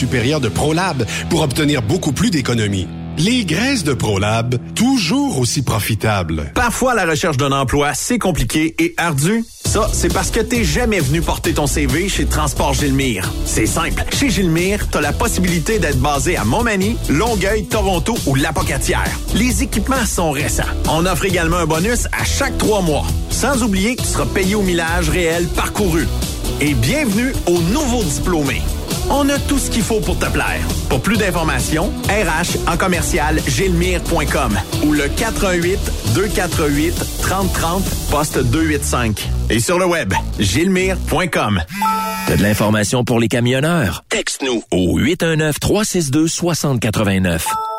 supérieure de ProLab pour obtenir beaucoup plus d'économies. Les graisses de ProLab, toujours aussi profitables. Parfois, la recherche d'un emploi, c'est compliqué et ardu. Ça, c'est parce que t'es jamais venu porter ton CV chez Transport Gilmire. C'est simple. Chez Gilmire, t'as la possibilité d'être basé à Montmagny, Longueuil, Toronto ou Lapocatière. Les équipements sont récents. On offre également un bonus à chaque trois mois. Sans oublier que tu seras payé au millage réel parcouru. Et bienvenue aux nouveaux diplômés. On a tout ce qu'il faut pour te plaire. Pour plus d'informations, RH en commercial gilmire.com ou le 418 248 3030 poste 285. Et sur le web, gilmire.com. T'as de l'information pour les camionneurs? Texte-nous au 819-362-6089.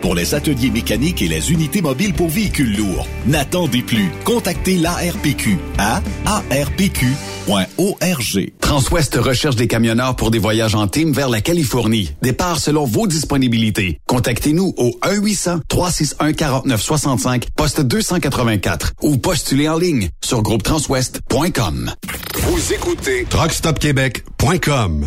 pour les ateliers mécaniques et les unités mobiles pour véhicules lourds. N'attendez plus. Contactez l'ARPQ à arpq.org. Transwest recherche des camionneurs pour des voyages en team vers la Californie. Départ selon vos disponibilités. Contactez-nous au 1-800-361-4965, poste 284 ou postulez en ligne sur groupetranswest.com. Vous écoutez truckstopquebec.com.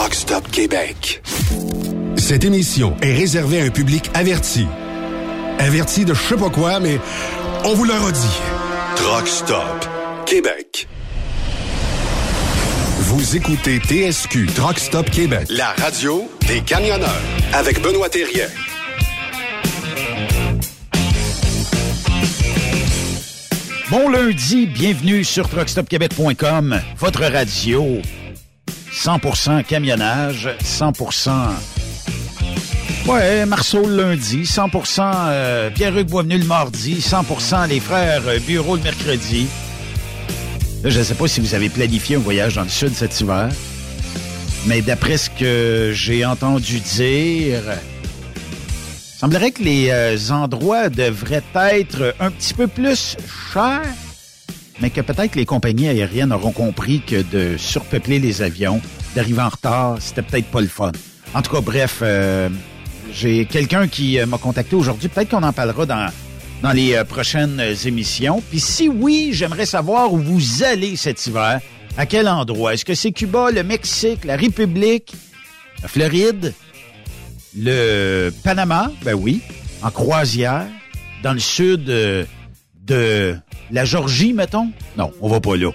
Truck Stop Québec. Cette émission est réservée à un public averti. Averti de je sais pas quoi, mais on vous le redit. Truck Stop Québec. Vous écoutez TSQ Truck Stop Québec, la radio des camionneurs avec Benoît Thérien. Bon lundi, bienvenue sur truckstopquebec.com, votre radio 100% camionnage, 100% Ouais, Marceau le lundi, 100% euh, Pierre-Hugues Boisvenu le mardi, 100% les frères euh, Bureau le mercredi. Je ne sais pas si vous avez planifié un voyage dans le sud cet hiver, mais d'après ce que j'ai entendu dire, semblerait que les euh, endroits devraient être un petit peu plus chers mais que peut-être les compagnies aériennes auront compris que de surpeupler les avions, d'arriver en retard, c'était peut-être pas le fun. En tout cas, bref, euh, j'ai quelqu'un qui euh, m'a contacté aujourd'hui. Peut-être qu'on en parlera dans, dans les euh, prochaines émissions. Puis si oui, j'aimerais savoir où vous allez cet hiver. À quel endroit? Est-ce que c'est Cuba, le Mexique, la République, la Floride, le Panama? Ben oui. En croisière. Dans le sud de la Georgie, mettons? Non, on va pas là.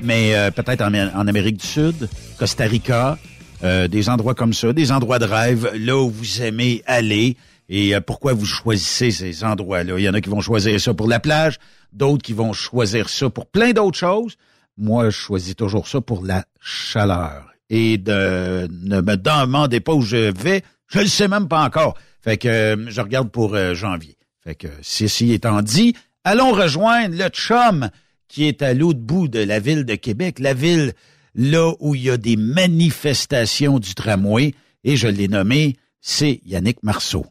mais peut-être en, Amérique du Sud, Costa Rica, euh, des endroits comme ça, des endroits de rêve, là où vous aimez aller. Et euh, pourquoi vous choisissez ces endroits-là? Il y en a qui vont choisir ça pour la plage, d'autres qui vont choisir ça pour plein d'autres choses. Moi, je choisis toujours ça pour la chaleur. Et de ne me demandez pas où je vais, je le sais même pas encore. Fait que euh, je regarde pour janvier. Fait que ceci étant dit, allons rejoindre le chum qui est à l'autre bout de la ville de Québec, la ville là où il y a des manifestations du tramway, et je l'ai nommé, c'est Yannick Marceau.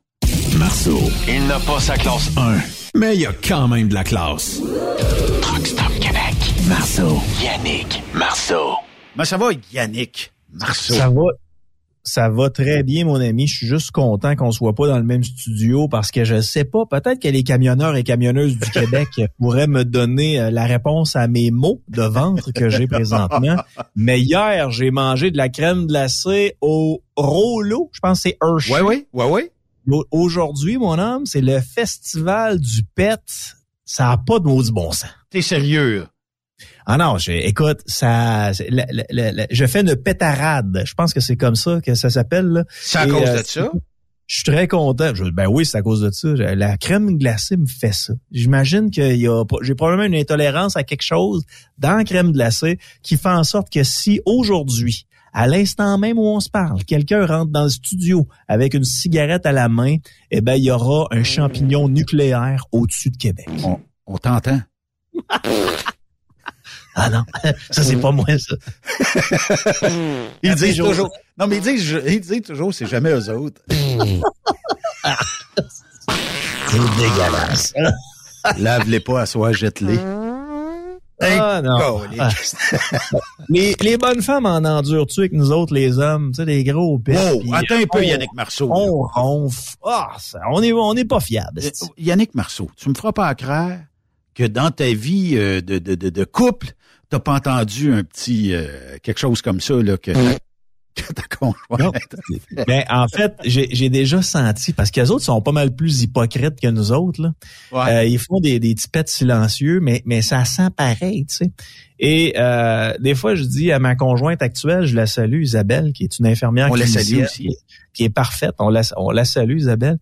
Marceau, il n'a pas sa classe 1, mais il y a quand même de la classe. Truck Québec, Marceau, Yannick Marceau. Ben, ça va, Yannick Marceau? Ça va, ça va très bien, mon ami. Je suis juste content qu'on soit pas dans le même studio parce que je sais pas, peut-être que les camionneurs et camionneuses du Québec pourraient me donner euh, la réponse à mes mots de ventre que j'ai présentement. Mais hier, j'ai mangé de la crème glacée au Rollo. Je pense que c'est Hershey. Oui, oui, oui, oui. Aujourd'hui, mon homme, c'est le festival du pet. Ça a pas de maudit bon sens. T'es sérieux? Ah non, je, écoute, ça, je fais une pétarade. Je pense que c'est comme ça que ça s'appelle. C'est à cause euh, de ça? Je suis très content. ben oui, c'est à cause de ça. La crème glacée me fait ça. J'imagine qu'il y a, j'ai probablement une intolérance à quelque chose dans la crème glacée qui fait en sorte que si aujourd'hui, à l'instant même où on se parle, quelqu'un rentre dans le studio avec une cigarette à la main, eh ben il y aura un champignon nucléaire au-dessus de Québec. On, on t'entend. Ah non, ça c'est pas moi ça. ils disent toujours. Non, mais ils disent, ils disent toujours, c'est jamais eux autres. c'est dégueulasse. Lave-les pas à soi, jette-les. Ah non. les, les bonnes femmes en endurent-tu avec nous autres, les hommes? Tu sais, les gros pets. Oh, attends un peu, Yannick Marceau. On ronfle. Ah, on est, on est pas fiable. Euh, Yannick Marceau, tu me feras pas croire que dans ta vie euh, de, de, de, de couple, t'as pas entendu un petit euh, quelque chose comme ça là que, ta conjointe. Ben, en fait, j'ai déjà senti parce que les autres sont pas mal plus hypocrites que nous autres là. Euh, ils font des des petits pets silencieux, mais mais ça sent pareil, tu sais. Et euh, des fois, je dis à ma conjointe actuelle, je la salue, Isabelle, qui est une infirmière on la salue aussi. Qui, est parfaite. On la on la salue, Isabelle.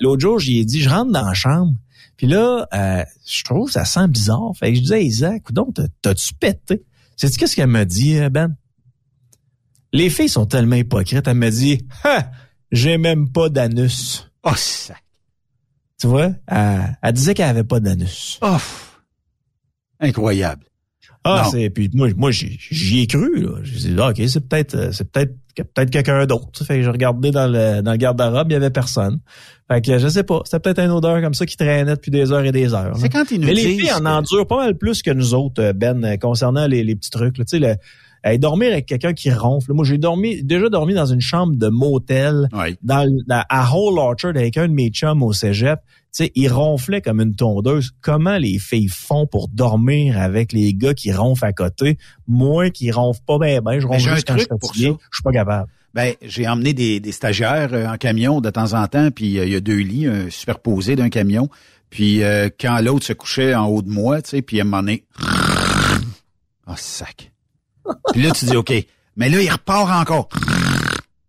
L'autre jour, j'y ai dit, je rentre dans la chambre. Puis là, euh, je trouve que ça sent bizarre. Fait que je disais Isaac, donc t'as-tu pété? Sais-tu qu'est-ce qu'elle m'a dit, euh, Ben? Les filles sont tellement hypocrites. Elle m'a dit, ha, j'ai même pas d'anus. Oh, ça. Tu vois? Elle, disait qu'elle avait pas d'anus. Oh, incroyable. Ah, c'est puis moi, moi j'y ai cru là. J'ai dit ah, ok, c'est peut-être, euh, c'est peut-être, peut-être quelqu'un d'autre. Fait que j'ai regardé dans le dans le garde-robe, il y avait personne. Fait que je sais pas, c'était peut-être un odeur comme ça qui traînait depuis des heures et des heures. C'est quand ils nous Mais les filles en endurent pas mal plus que nous autres, Ben, concernant les, les petits trucs. Tu sais, le, dormir avec quelqu'un qui ronfle. Moi, j'ai dormi, déjà dormi dans une chambre de motel, dans, à Whole Orchard avec un de mes chums au cégep. Tu sais, il ronflait comme une tondeuse. Comment les filles font pour dormir avec les gars qui ronflent à côté? Moi, qui ronfle pas bien, ben, je ronfle juste quand je pour ça. Je suis pas capable. Ben, j'ai emmené des, des stagiaires euh, en camion de temps en temps, puis euh, il y a deux lits un superposés d'un camion. Puis euh, quand l'autre se couchait en haut de moi, tu sais, puis un moment donné, oh sac. Puis là tu dis ok, mais là il repart encore.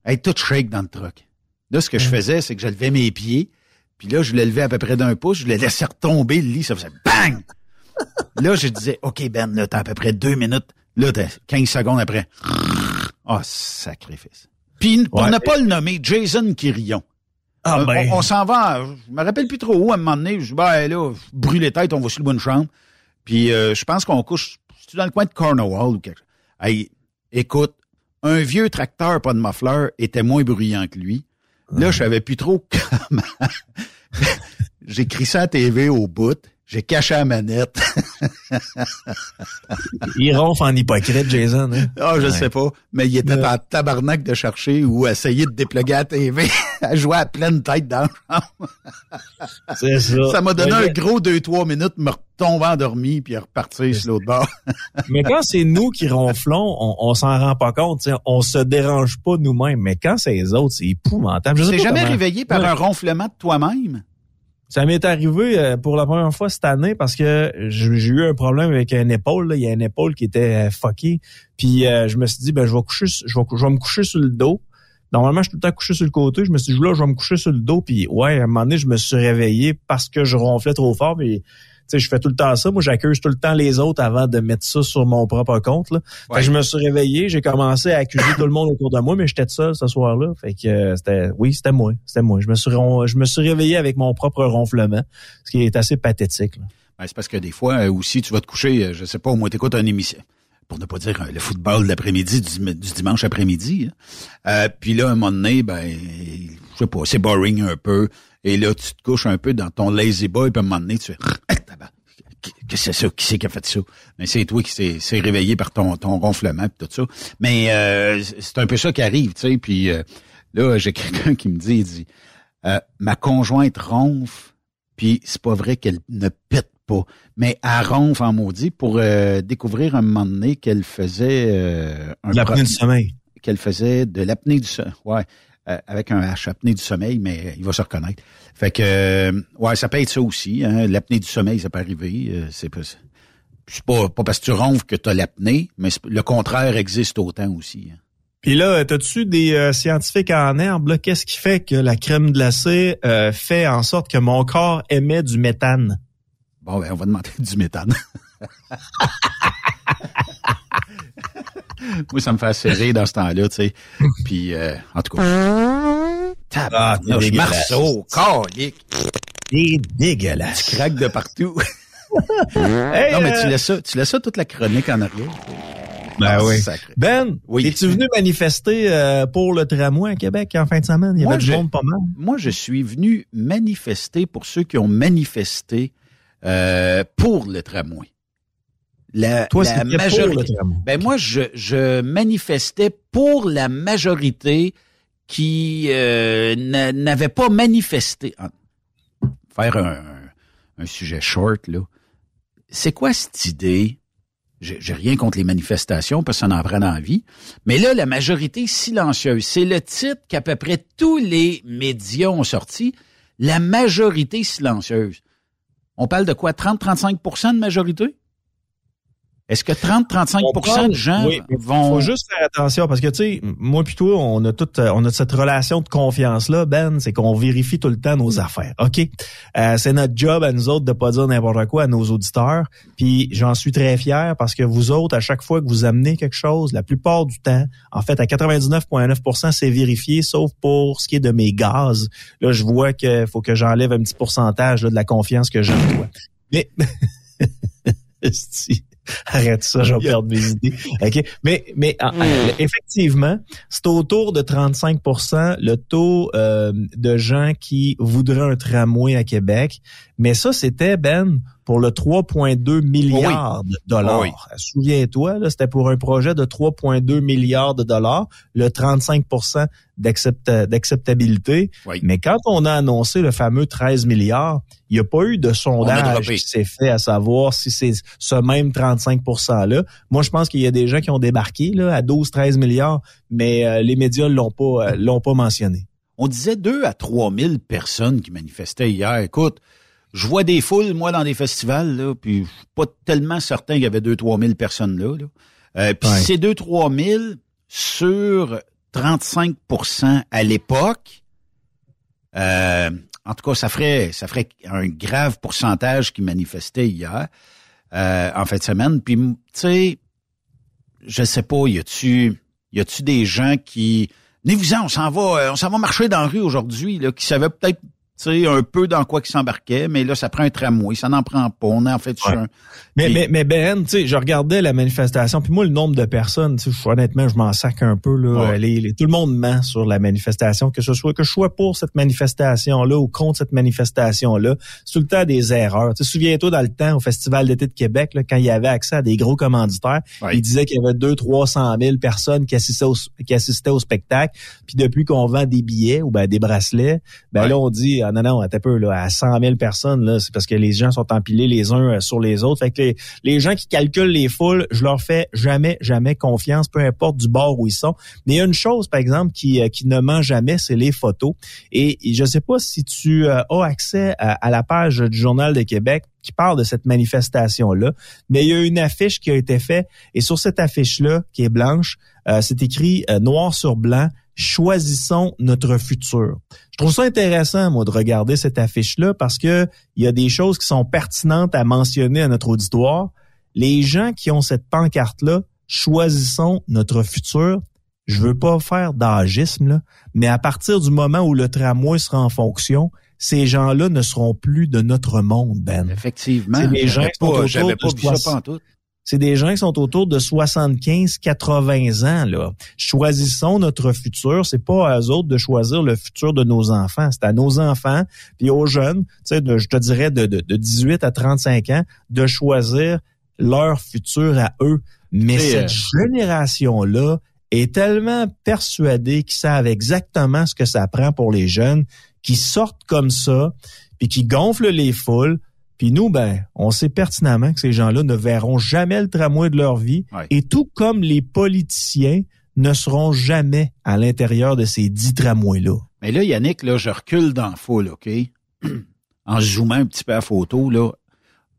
Hey, tout shake dans le truck. Là ce que je faisais, c'est que je levais mes pieds, puis là je le levais à peu près d'un pouce, je le laissais retomber le lit, ça faisait bang. là je disais ok Ben, là t'as à peu près deux minutes, là t'as 15 secondes après. Oh sacrifice. Puis pour ne pas le nommer, Jason Quirion. Ah, euh, ben. On, s'en va, je me rappelle plus trop où, à un moment donné, je dis, ben là, brûler tête, on va sur le bonne chambre. Puis euh, je pense qu'on couche, tu dans le coin de Cornwall ou quelque chose? Hey, écoute, un vieux tracteur, pas de muffler, était moins bruyant que lui. Là, je savais plus trop comment. J'ai ça à TV au bout. J'ai caché la manette. il ronfle en hypocrite, Jason. Hein? Ah, je sais pas. Mais il était en tabarnak de chercher ou essayer de déploguer la TV à jouer à pleine tête dans la C'est ça. Ça m'a donné un gros 2-3 minutes, me retomber endormi puis repartir sur l'autre bord. mais quand c'est nous qui ronflons, on, on s'en rend pas compte. T'sais. On se dérange pas nous-mêmes. Mais quand c'est les autres, c'est épouvantable. Je t'es jamais réveillé par un ronflement de toi-même? Ça m'est arrivé euh, pour la première fois cette année parce que j'ai eu un problème avec une épaule. Il y a une épaule qui était euh, fuckée. Puis euh, je me suis dit, ben je vais coucher, je vais, je vais me coucher sur le dos. Normalement, je suis tout le temps couché sur le côté. Je me suis dit, là, je vais me coucher sur le dos. Puis ouais, à un moment donné, je me suis réveillé parce que je ronflais trop fort. Sais, je fais tout le temps ça. Moi, j'accuse tout le temps les autres avant de mettre ça sur mon propre compte. Là. je me suis réveillé, j'ai commencé à accuser tout le monde autour de moi, mais j'étais seul ce soir-là. Fait que euh, c'était, oui, c'était moi, c'était moi. Je me suis, je me suis réveillé avec mon propre ronflement, ce qui est assez pathétique. Ben, c'est parce que des fois euh, aussi, tu vas te coucher, euh, je sais pas, au moins t'écoutes une émission pour ne pas dire le football de l'après-midi du, dimanche après-midi. Hein. puis là, un moment donné, ben, je sais pas, c'est boring un peu. Et là, tu te couches un peu dans ton lazy boy, puis à un moment donné, tu fais que c'est ça? Qui c'est qui a fait ça? Mais c'est toi qui s'est réveillé par ton, ton ronflement et tout ça. Mais euh, c'est un peu ça qui arrive, tu sais. Puis euh, là, j'ai quelqu'un qui me dit, il dit, euh, ma conjointe ronfle, puis c'est pas vrai qu'elle ne pète pas, mais elle ronfle en maudit pour découvrir un moment donné qu'elle faisait un l'apnée du sommeil. Qu'elle faisait de l'apnée du sommeil. Ouais. Euh, avec un H, apnée du sommeil, mais il va se reconnaître. Fait que, euh, ouais, ça peut être ça aussi. Hein? L'apnée du sommeil, ça peut arriver. Euh, c'est pas, c'est pas, pas parce que tu ronfles que tu as l'apnée, mais le contraire existe autant aussi. Hein. Puis là, t'as-tu des scientifiques en herbe? Qu'est-ce qui fait que la crème glacée fait en sorte que mon corps émet du méthane? Bon, ben, on va demander du méthane. Moi, ça me fait serrer dans ce temps-là, tu sais. Puis, euh, en tout cas. Ah, Marceau, calique. C'est dégueulasse. Tu craques de partout. non, mais tu euh, laisses ça, tu laisses ça toute la chronique en arrière. Ben ah, oui. Ben, oui. es-tu venu manifester euh, pour le tramway à Québec en fin de semaine? Il y avait du monde pas mal. Moi, je suis venu manifester pour ceux qui ont manifesté euh, pour le tramway la, Toi, la majorité. ben moi, je, je manifestais pour la majorité qui euh, n'avait pas manifesté. Ah, faire un, un, sujet short là. C'est quoi cette idée? J'ai rien contre les manifestations parce que ça en prend dans la vie. Mais là, la majorité silencieuse, c'est le titre qu'à peu près tous les médias ont sorti. La majorité silencieuse. On parle de quoi? 30-35% de majorité? Est-ce que 30-35% de gens vont... Faut juste faire attention parce que, tu sais, moi puis toi, on a toute, on a cette relation de confiance-là, Ben, c'est qu'on vérifie tout le temps nos affaires, OK? Euh, c'est notre job à nous autres de pas dire n'importe quoi à nos auditeurs, puis j'en suis très fier parce que vous autres, à chaque fois que vous amenez quelque chose, la plupart du temps, en fait, à 99,9% c'est vérifié, sauf pour ce qui est de mes gaz. Là, je vois qu'il faut que j'enlève un petit pourcentage de la confiance que j'ai en toi. Mais... Arrête ça, je vais perdre mes idées. OK. Mais, mais ah, hmm. effectivement, c'est autour de 35% le taux euh, de gens qui voudraient un tramway à Québec. Mais ça, c'était, Ben, pour le 3,2 milliards de dollars. Souviens-toi, c'était pour un projet de 3,2 milliards de dollars, le 35% d'acceptabilité. Mais quand on a annoncé le fameux 13 milliards, il n'y a pas eu de sondage qui s'est fait à savoir si c'est ce même 35 %-là. Moi, je pense qu'il y a des gens qui ont débarqué là, à 12-13 milliards, mais euh, les médias l'ont pas, euh, l'ont pas mentionné. On disait 2 à 3 000 personnes qui manifestaient hier. Écoute, je vois des foules, moi, dans des festivals, là, puis je suis pas tellement certain qu'il y avait 2-3 000 personnes là. Euh, puis ces 2-3 000 sur 35% à l'époque, euh, en tout cas, ça ferait, ça ferait un grave pourcentage qui manifestait hier, euh, en fin de semaine. Puis, tu sais, je sais pas, y a-tu, y a-tu des gens qui, venez-vous-en, on s'en va, on s'en va marcher dans la rue aujourd'hui, là, qui savaient peut-être tu sais, un peu dans quoi qui s'embarquait, mais là, ça prend un tramway, ça n'en prend pas. On est en fait un... Mais, mais, mais Ben, tu sais, je regardais la manifestation, puis moi, le nombre de personnes, tu sais, honnêtement, je m'en sac un peu, là. tout le monde ment sur la manifestation, que ce soit que je sois pour cette manifestation-là ou contre cette manifestation-là. C'est tout le temps des erreurs. Tu souviens-toi dans le temps, au Festival d'été de Québec, là, quand il y avait accès à des gros commanditaires, il disait qu'il y avait 200 300 000 personnes qui assistaient au, qui assistaient au spectacle. Puis depuis qu'on vend des billets ou ben, des bracelets, ben là, on dit, non, non, un peu, là, à 100 000 personnes, là, c'est parce que les gens sont empilés les uns euh, sur les autres. Fait que les, gens qui calculent les foules, je leur fais jamais, jamais confiance, peu importe du bord où ils sont. Mais il y a une chose, par exemple, qui, euh, qui ne ment jamais, c'est les photos. Et, je sais pas si tu euh, as accès à, la page du Journal de Québec qui parle de cette manifestation-là, mais il y a une affiche qui a été faite et sur cette affiche-là, qui est blanche, c'est écrit noir sur blanc, choisissons notre futur. Je trouve ça intéressant, moi, de regarder cette affiche-là parce que il y a des choses qui sont pertinentes à mentionner à notre auditoire. Les gens qui ont cette pancarte-là, choisissons notre futur. Je veux pas faire d'agisme, là, mais à partir du moment où le tramway sera en fonction, ces gens-là ne seront plus de notre monde, Ben. Effectivement. C'est les gens qui sont autour de ça c'est des gens qui sont autour de 75, 80 ans. Là. Choisissons notre futur. C'est pas à eux autres de choisir le futur de nos enfants. C'est à nos enfants, puis aux jeunes, tu sais, de, je te dirais de, de, 18 à 35 ans, de choisir leur futur à eux. Mais cette euh, génération-là est tellement persuadée qu'ils savent exactement ce que ça prend pour les jeunes, qui sortent comme ça, puis qui gonflent les foules, puis nous, ben, on sait pertinemment que ces gens-là ne verront jamais le tramway de leur vie. Et tout comme les politiciens ne seront jamais à l'intérieur de ces dix tramways-là. Mais là, Yannick, là, je recule dans la foule, OK? en zoomant un petit peu à photo, là.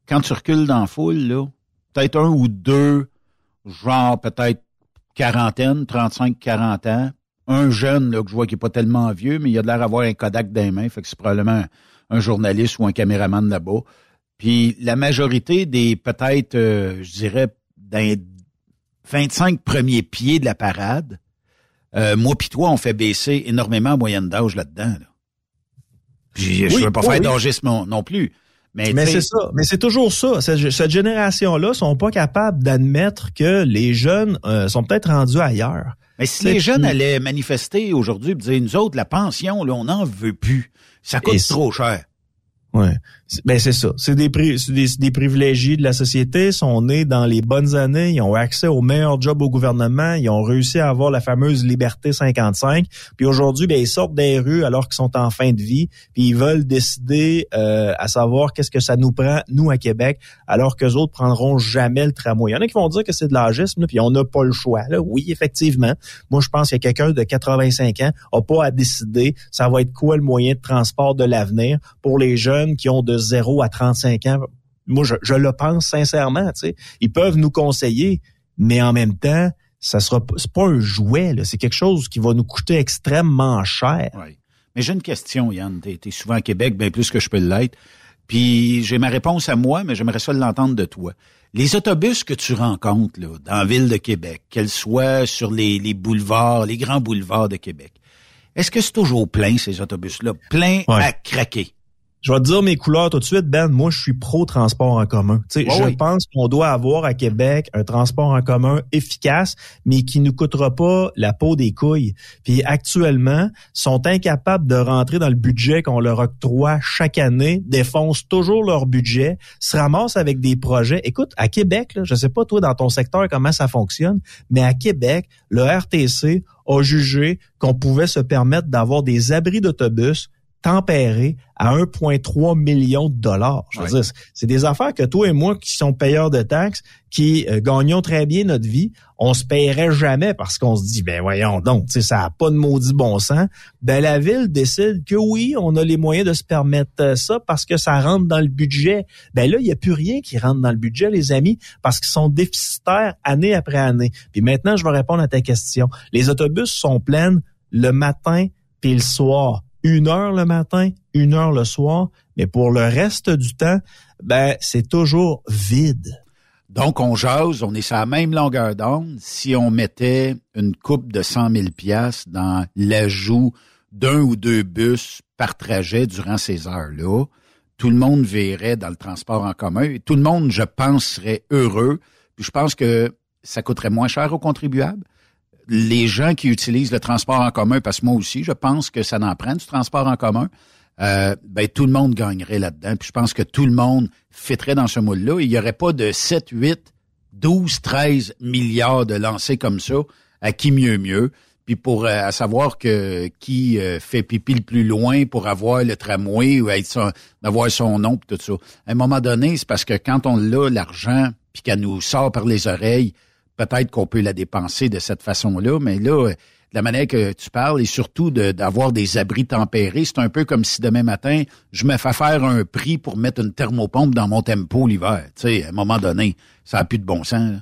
Quand tu recules dans la foule, là, peut-être un ou deux, genre peut-être quarantaine, 35, 40 ans. Un jeune, là, que je vois qui est pas tellement vieux, mais il a l'air d'avoir un Kodak dans les mains, fait que c'est probablement un journaliste ou un caméraman là-bas. Puis la majorité des peut-être, euh, je dirais, dans 25 premiers pieds de la parade, euh, moi puis toi, on fait baisser énormément la moyenne d'âge là-dedans. Là. je ne veux pas faire oui. non, plus. Mais, mais c'est ça. Mais c'est toujours ça. Cette, génération-là sont pas capables d'admettre que les jeunes euh, sont peut-être rendus ailleurs. Mais si les jeunes allaient manifester aujourd'hui et dire, nous autres, la pension, là, on n'en veut plus. Ça coûte trop cher. Ouais. Ben c'est ça. C'est des, des, des, privilégiés de la société, sont nés dans les bonnes années, ils ont accès au meilleur job au gouvernement, ils ont réussi à avoir la fameuse liberté 55. Puis aujourd'hui, ben ils sortent des rues alors qu'ils sont en fin de vie, puis ils veulent décider euh, à savoir qu'est-ce que ça nous prend nous à Québec, alors que autres prendront jamais le tramway. Il y en a qui vont dire que c'est de l'âgisme, puis on n'a pas le choix. Là. Oui, effectivement. Moi, je pense que quelqu'un de 85 ans a pas à décider ça va être quoi le moyen de transport de l'avenir pour les jeunes qui ont de 0 à 35 ans. Moi, je, le pense sincèrement. Tu sais. Ils peuvent nous conseiller, mais en même temps, ça sera c'est pas un jouet. C'est quelque chose qui va nous coûter extrêmement cher. Oui. Mais j'ai une question, Yann. Tu es, souvent à Québec, bien plus que je peux l'être. Puis j'ai ma réponse à moi, mais j'aimerais ça l'entendre de toi. Les autobus que tu rencontres là, dans la ville de Québec, qu'elles soient sur les, les boulevards, les grands boulevards de Québec, est-ce que c'est toujours plein, ces autobus-là? Plein à craquer? Je vais te dire mes couleurs tout de suite, Ben. Moi, je suis pro-transport en commun. Tu sais, je pense qu'on doit avoir à Québec un transport en commun efficace, mais qui ne coûtera pas la peau des couilles. Puis actuellement, sont incapables de rentrer dans le budget qu'on leur octroie chaque année, défoncent toujours leur budget, se ramassent avec des projets. Écoute, à Québec, là, je sais pas toi dans ton secteur comment ça fonctionne, mais à Québec, le RTC a jugé qu'on pouvait se permettre d'avoir des abris d'autobus tempéré à 1,3 million de dollars. Je veux dire, c'est des affaires que toi et moi qui sommes payeurs de taxes, qui euh, gagnons très bien notre vie, on se paierait jamais parce qu'on se dit, ben voyons donc, ça n'a pas de maudit bon sens. Ben la ville décide que oui, on a les moyens de se permettre euh, ça parce que ça rentre dans le budget. Ben là, il n'y a plus rien qui rentre dans le budget, les amis, parce qu'ils sont déficitaires année après année. Puis maintenant, je vais répondre à ta question. Les autobus sont pleins le matin puis le soir une heure le matin, une heure le soir, mais pour le reste du temps, ben c'est toujours vide. Donc, on jase, on est sur la même longueur d'onde. Si on mettait une coupe de 100 000 pièces dans l'ajout d'un ou deux bus par trajet durant ces heures-là, tout le monde verrait dans le transport en commun et tout le monde, je pense, serait heureux. Puis je pense que ça coûterait moins cher aux contribuables. Les gens qui utilisent le transport en commun, parce que moi aussi, je pense que ça n'en prend du transport en commun, euh, ben, tout le monde gagnerait là-dedans. Puis je pense que tout le monde fitterait dans ce moule-là. Il n'y aurait pas de 7, 8, 12, 13 milliards de lancers comme ça, à qui mieux mieux. Puis pour euh, savoir que qui euh, fait pipi le plus loin pour avoir le tramway ou être avoir son nom tout ça. À un moment donné, c'est parce que quand on l'a l'argent puis qu'elle nous sort par les oreilles, peut-être qu'on peut la dépenser de cette façon-là, mais là la manière que tu parles et surtout d'avoir des abris tempérés, c'est un peu comme si demain matin, je me fais faire un prix pour mettre une thermopompe dans mon tempo l'hiver. Tu sais, à un moment donné, ça a plus de bon sens.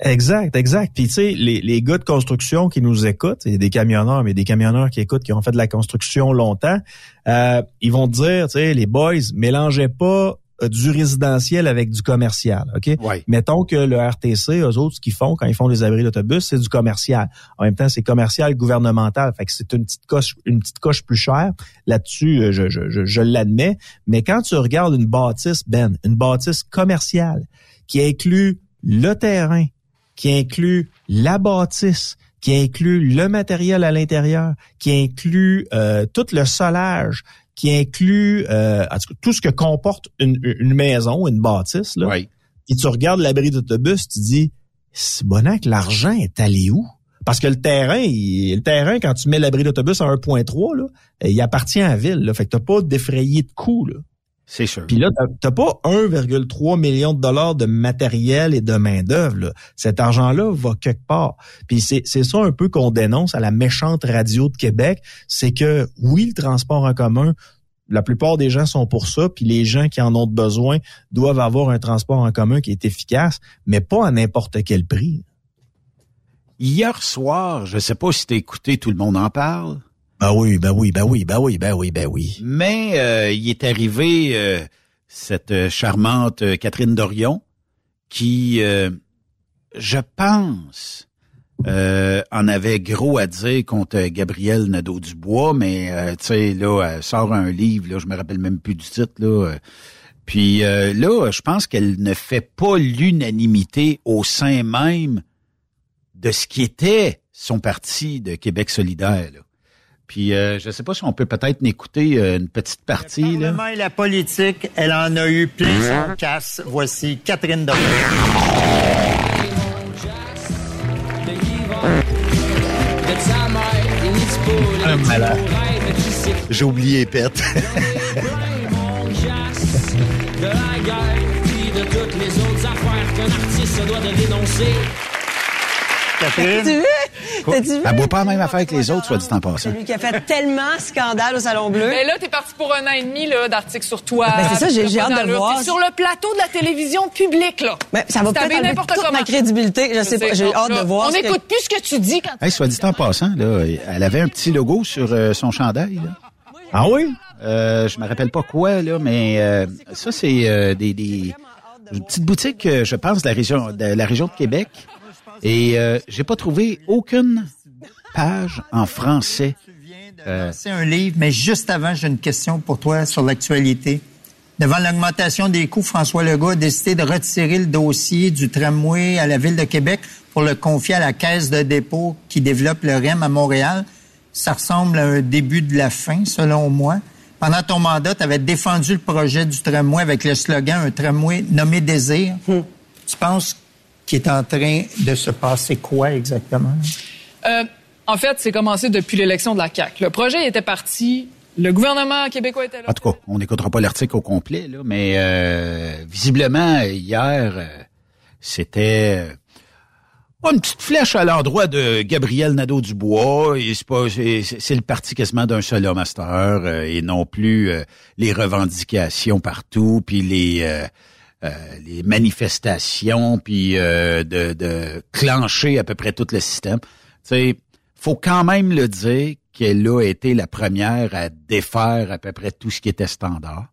exact, exact. Puis tu sais, les, les gars de construction qui nous écoutent, il y a des camionneurs, mais des camionneurs qui écoutent, qui ont fait de la construction longtemps, euh, ils vont te dire, tu sais, les boys, mélangez pas du résidentiel avec du commercial. OK? Mettons que le RTC, eux autres, ce qu'ils font quand ils font les abris d'autobus, c'est du commercial. En même temps, c'est commercial gouvernemental. Fait que c'est une petite coche, une petite coche plus chère. Là-dessus, euh, je, je, je, l'admets. Mais quand tu regardes une bâtisse, Ben, une bâtisse commerciale qui inclut le terrain, qui inclut la bâtisse, qui inclut le matériel à l'intérieur, qui inclut euh, tout le solage, qui inclut euh, tout ce que comporte une, maison, une bâtisse. Là. Oui. Et tu regardes l'abri d'autobus, tu dis, c'est bon que l'argent est allé où? Parce que le terrain, le terrain, quand tu mets l'abri d'autobus à 1.3, là, il appartient à la ville. Là, fait que t'as pas défrayé de coûts. Là. C'est sûr. Puis là, t'as pas 1,3 million de dollars de matériel et de main d'œuvre. Cet argent-là va quelque part. Puis c'est ça un peu qu'on dénonce à la méchante radio de Québec, c'est que oui, le transport en commun, la plupart des gens sont pour ça, puis les gens qui en ont besoin doivent avoir un transport en commun qui est efficace, mais pas à n'importe quel prix. Hier soir, je sais pas si t'as écouté, tout le monde en parle. Ben oui, ben oui, ben oui, ben oui, ben oui, ben oui. Mais euh, il est arrivé euh, cette euh, charmante Catherine Dorion qui, je pense, en avait gros à dire contre Gabriel Nadeau-Dubois, mais tu sais, là, elle sort un livre, là, je me rappelle même plus du titre, là. puis là, je pense qu'elle ne fait pas l'unanimité au sein même de ce qui était son parti de Québec solidaire. Là. Puis euh, je ne sais pas si on peut peut-être écouter euh, une petite partie. Le Parlement et la politique, elle en a eu plein son casse. Voici Catherine Dorion. J'ai oublié Pet. Catherine. Elle boit pas la même affaire que les autres, soit dit en passant. Celui qui a fait tellement scandale au Salon Bleu. Mais là, t'es parti pour un an et demi d'articles sur toi. Ben, c'est ça, j'ai hâte de voir. sur le plateau de la télévision publique, là. Mais ça va peut-être n'importe toute ma crédibilité. Je sais pas, j'ai hâte de voir. On n'écoute plus ce que tu dis quand Hey, soit dit en passant, là, elle avait un petit logo sur euh, son chandail, là. Ah oui? Euh, je me rappelle pas quoi, là, mais euh, ça, c'est euh, des, des une petite boutique, je pense, de la région de la région de Québec. Et euh, j'ai pas trouvé aucune page en français. C'est un livre, mais juste avant, j'ai une question pour toi sur l'actualité. Devant l'augmentation des coûts, François Legault a décidé de retirer le dossier du tramway à la Ville de Québec pour le confier à la Caisse de dépôt qui développe le REM à Montréal. Ça ressemble à un début de la fin, selon moi. Pendant ton mandat, tu avais défendu le projet du tramway avec le slogan « Un tramway nommé Désir hum. Tu penses qui est en train de se passer quoi exactement? Euh, en fait, c'est commencé depuis l'élection de la CAQ. Le projet était parti. Le gouvernement québécois était là. En tout cas, on n'écoutera pas l'article au complet, là, mais euh, visiblement, hier, euh, c'était une petite flèche à l'endroit de Gabriel Nadeau-Dubois. C'est le parti quasiment d'un seul homme master et non plus les revendications partout, puis les euh, les manifestations, puis euh, de, de clencher à peu près tout le système. Sais, faut quand même le dire qu'elle a été la première à défaire à peu près tout ce qui était standard.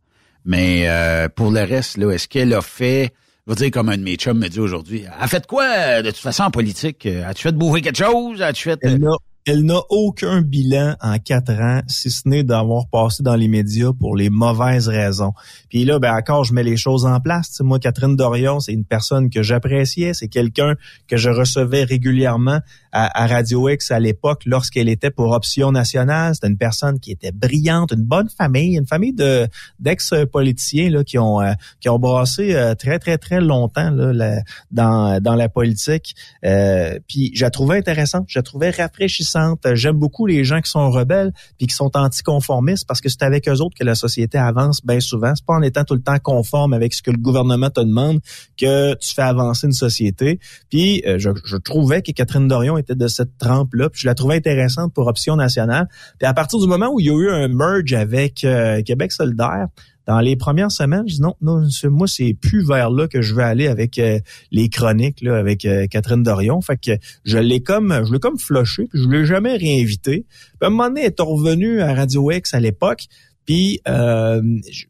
Mais euh, pour le reste, là, est-ce qu'elle a fait, je veux dire comme un de mes chums me dit aujourd'hui, a fait quoi de toute façon en politique? As-tu fait bouffer quelque chose? As-tu fait... Elle elle n'a aucun bilan en quatre ans, si ce n'est d'avoir passé dans les médias pour les mauvaises raisons. Puis là, ben encore, je mets les choses en place. moi, Catherine Dorion, c'est une personne que j'appréciais, c'est quelqu'un que je recevais régulièrement à, Radio X à l'époque lorsqu'elle était pour Option Nationale. C'était une personne qui était brillante, une bonne famille, une famille de d'ex-politiciens là qui ont euh, qui ont brassé euh, très très très longtemps là, dans dans la politique. Euh, puis je la trouvais intéressante, je la trouvais rafraîchissante. J'aime beaucoup les gens qui sont rebelles puis qui sont anticonformistes parce que c'est avec eux autres que la société avance bien souvent. C'est pas en étant tout le temps conforme avec ce que le gouvernement te demande que tu fais avancer une société. Puis je, je trouvais que Catherine Dorion était de cette trempe-là. Puis je la trouvais intéressante pour Option nationale. Puis à partir du moment où il y a eu un merge avec euh, Québec solidaire, dans les premières semaines, je dis non, non, moi, c'est plus vers là que je veux aller avec euh, les chroniques, là, avec euh, Catherine Dorion. Fait que je l'ai comme, je l'ai comme flushé, puis je l'ai jamais réinvité. Puis à un moment donné, elle est revenu à Radio X à l'époque, puis euh, je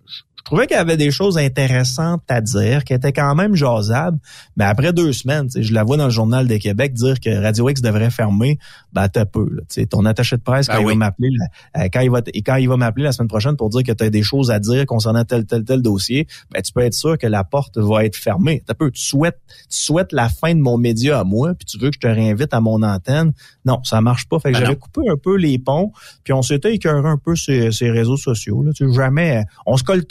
trouvais qu'il y avait des choses intéressantes à dire, qui étaient quand même jasables. Mais après deux semaines, je la vois dans le journal de Québec dire que Radio X devrait fermer, ben t'as peu. Là, ton attaché de presse, ben quand, il va m'appeler, euh, quand il va quand il va m'appeler la semaine prochaine pour dire que tu as des choses à dire concernant tel, tel, tel dossier, ben tu peux être sûr que la porte va être fermée. T'as peu, tu souhaites, tu souhaites la fin de mon média à moi, puis tu veux que je te réinvite à mon antenne. Non, ça marche pas. Fait que ben j'avais coupé un peu les ponts, puis on s'était écœuré un peu ces, ces réseaux sociaux. Là. Tu jamais, on se colle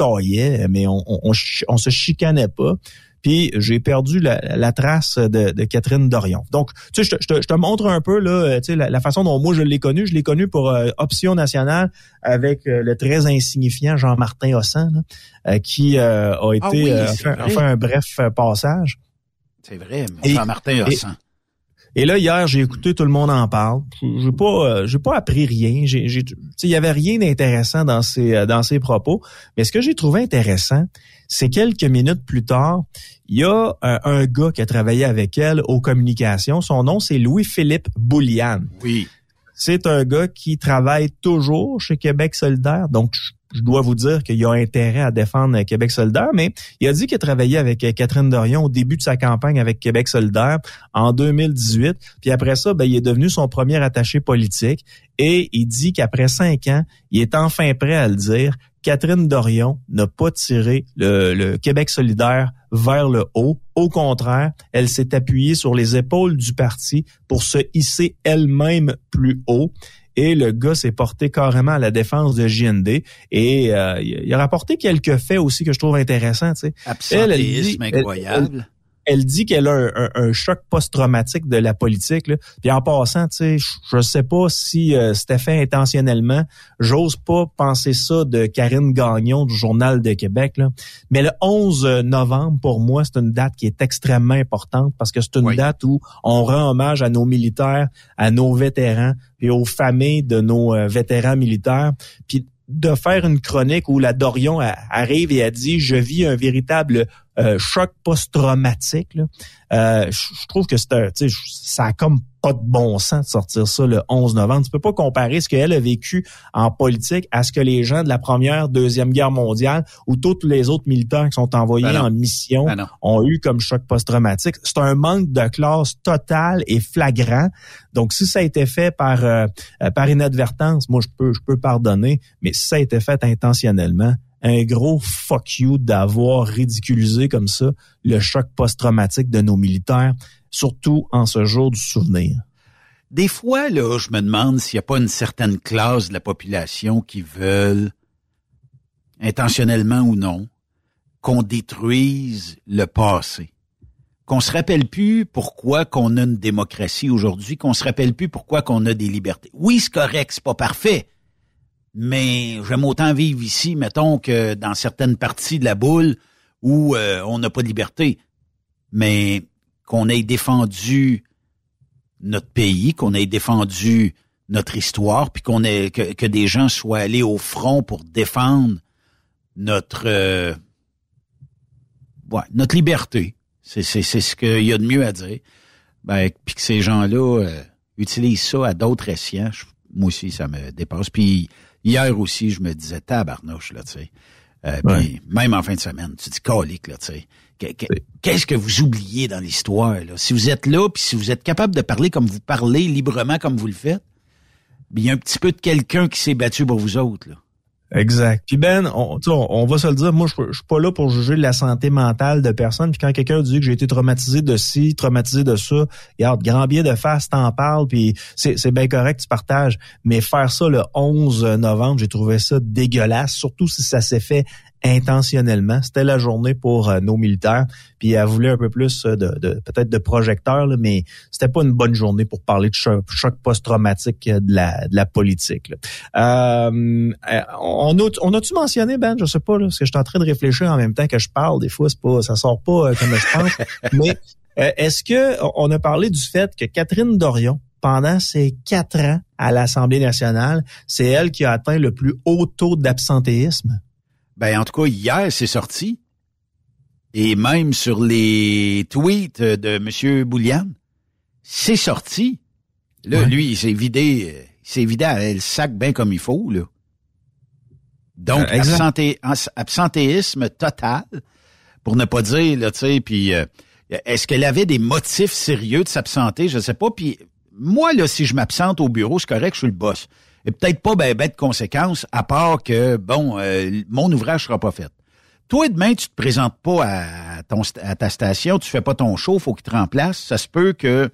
mais on, on, se chicanait pas. Puis j'ai perdu la, trace de, Catherine Dorion. Donc, tu sais, je te, montre un peu là, tu sais, la, façon dont moi je l'ai connu. Je l'ai connu pour euh, Option nationale avec euh, le très insignifiant Jean-Martin Hossan, euh, qui a ah été fait, un bref passage. C'est vrai, Jean-Martin Hossan. Et là hier, j'ai écouté tout le monde en parle. J'ai pas euh, j'ai pas appris rien, il y avait rien d'intéressant dans ses euh, dans ses propos, mais ce que j'ai trouvé intéressant, c'est quelques minutes plus tard, il y a un, un, gars qui a travaillé avec elle aux communications, son nom c'est Louis-Philippe Boulian. Oui. C'est un gars qui travaille toujours chez Québec solidaire, donc je dois vous dire qu'il a intérêt à défendre Québec solidaire, mais il a dit qu'il a travaillé avec Catherine Dorion au début de sa campagne avec Québec solidaire en 2018. Puis après ça, ben, il est devenu son premier attaché politique et il dit qu'après cinq ans, il est enfin prêt à le dire. Catherine Dorion n'a pas tiré le Québec solidaire vers le haut. Au contraire, elle s'est appuyée sur les épaules du parti pour se hisser elle-même plus haut et le gars s'est porté carrément à la défense de JND et euh, il a rapporté quelques faits aussi que je trouve intéressants. Tu sais. elle, incroyable elle dit qu'elle a un, choc post-traumatique de la politique. Là. Puis en passant, tu sais, je sais pas si euh, c'était fait intentionnellement. J'ose pas penser ça de Karine Gagnon du Journal de Québec. Là. Mais le 11 novembre, pour moi, c'est une date qui est extrêmement importante parce que c'est une date où on rend hommage à nos militaires, à nos vétérans, puis aux familles de nos euh, vétérans militaires. Puis de faire une chronique où la Dorion arrive et a dit je vis un véritable euh, choc post-traumatique. Euh, je trouve que c'est un, ça a comme pas de bon sens de sortir ça le 11 novembre. Tu peux pas comparer ce qu'elle a vécu en politique à ce que les gens de la première, deuxième guerre mondiale ou tous les autres militaires qui sont envoyés ben en mission ben ont eu comme choc post-traumatique. C'est un manque de classe total et flagrant. Donc, si ça a été fait par euh, par inadvertance, moi je peux je peux pardonner, mais si ça a été fait intentionnellement, un gros fuck you d'avoir ridiculisé comme ça le choc post-traumatique de nos militaires, surtout en ce jour du souvenir. Des fois, là, je me demande s'il n'y a pas une certaine classe de la population qui veulent, intentionnellement ou non, qu'on détruise le passé. Qu'on se rappelle plus pourquoi qu'on a une démocratie aujourd'hui, qu'on se rappelle plus pourquoi qu'on a des libertés. Oui, c'est correct, c'est pas parfait mais j'aime autant vivre ici, mettons, que dans certaines parties de la boule où euh, on n'a pas de liberté. Mais qu'on ait défendu notre pays, qu'on ait défendu notre histoire, puis qu'on ait que, des gens soient allés au front pour défendre notre euh, ouais, notre liberté. C'est ce qu'il y a de mieux à dire. Ben puis que ces gens-là euh, utilisent ça à d'autres escients, moi aussi ça me dépasse. Puis Hier aussi, je me disais tabarnouche, là, tu sais. Euh, même en fin de semaine, tu dis colique, là, tu sais. Qu'est-ce que vous oubliez dans l'histoire, là? Si vous êtes là, puis si vous êtes capable de parler comme vous parlez, librement comme vous le faites, il y a un petit peu de quelqu'un qui s'est battu pour vous autres. Là. Exact. Puis Ben, on, on, va se le dire, moi je, suis pas là pour juger la santé mentale de personne. Puis quand quelqu'un dit que j'ai été traumatisé de ci, traumatisé de ça, regarde, grand bien de face, t'en parles, puis c'est bien correct, tu partages. Mais faire ça le 11 novembre, j'ai trouvé ça dégueulasse, surtout si ça s'est fait intentionnellement. C'était la journée pour euh, nos militaires. Puis elle voulait un peu plus euh, de, peut-être de projecteurs, mais c'était pas une bonne journée pour parler de choc, post-traumatique euh, de la, de la politique. on a, on a-tu mentionné, Ben? Je sais pas, là, parce que je suis en train de réfléchir en même temps que je parle. Des fois, c'est pas, ça sort pas comme je pense. mais est-ce que on a parlé du fait que Catherine Dorion, pendant ses quatre ans à l'Assemblée nationale, c'est elle qui a atteint le plus haut taux d'absentéisme? Ben, en tout cas, hier, c'est sorti. Et même sur les tweets de M. Boulian, c'est sorti. Là, lui, il s'est vidé, il s'est vidé le sac bien comme il faut, là. Donc, euh, absentéisme total, pour ne pas dire, là, tu sais, puis euh, est-ce qu'elle avait des motifs sérieux de s'absenter? Je sais pas. Puis moi, là, si je m'absente au bureau, c'est correct, je suis le boss et peut-être pas ben, ben de conséquences, à part que, bon, euh, mon ouvrage sera pas fait. Toi, demain, tu te présentes pas à, ton, à ta station, tu fais pas ton show, faut qu'il te remplace. Ça se peut que,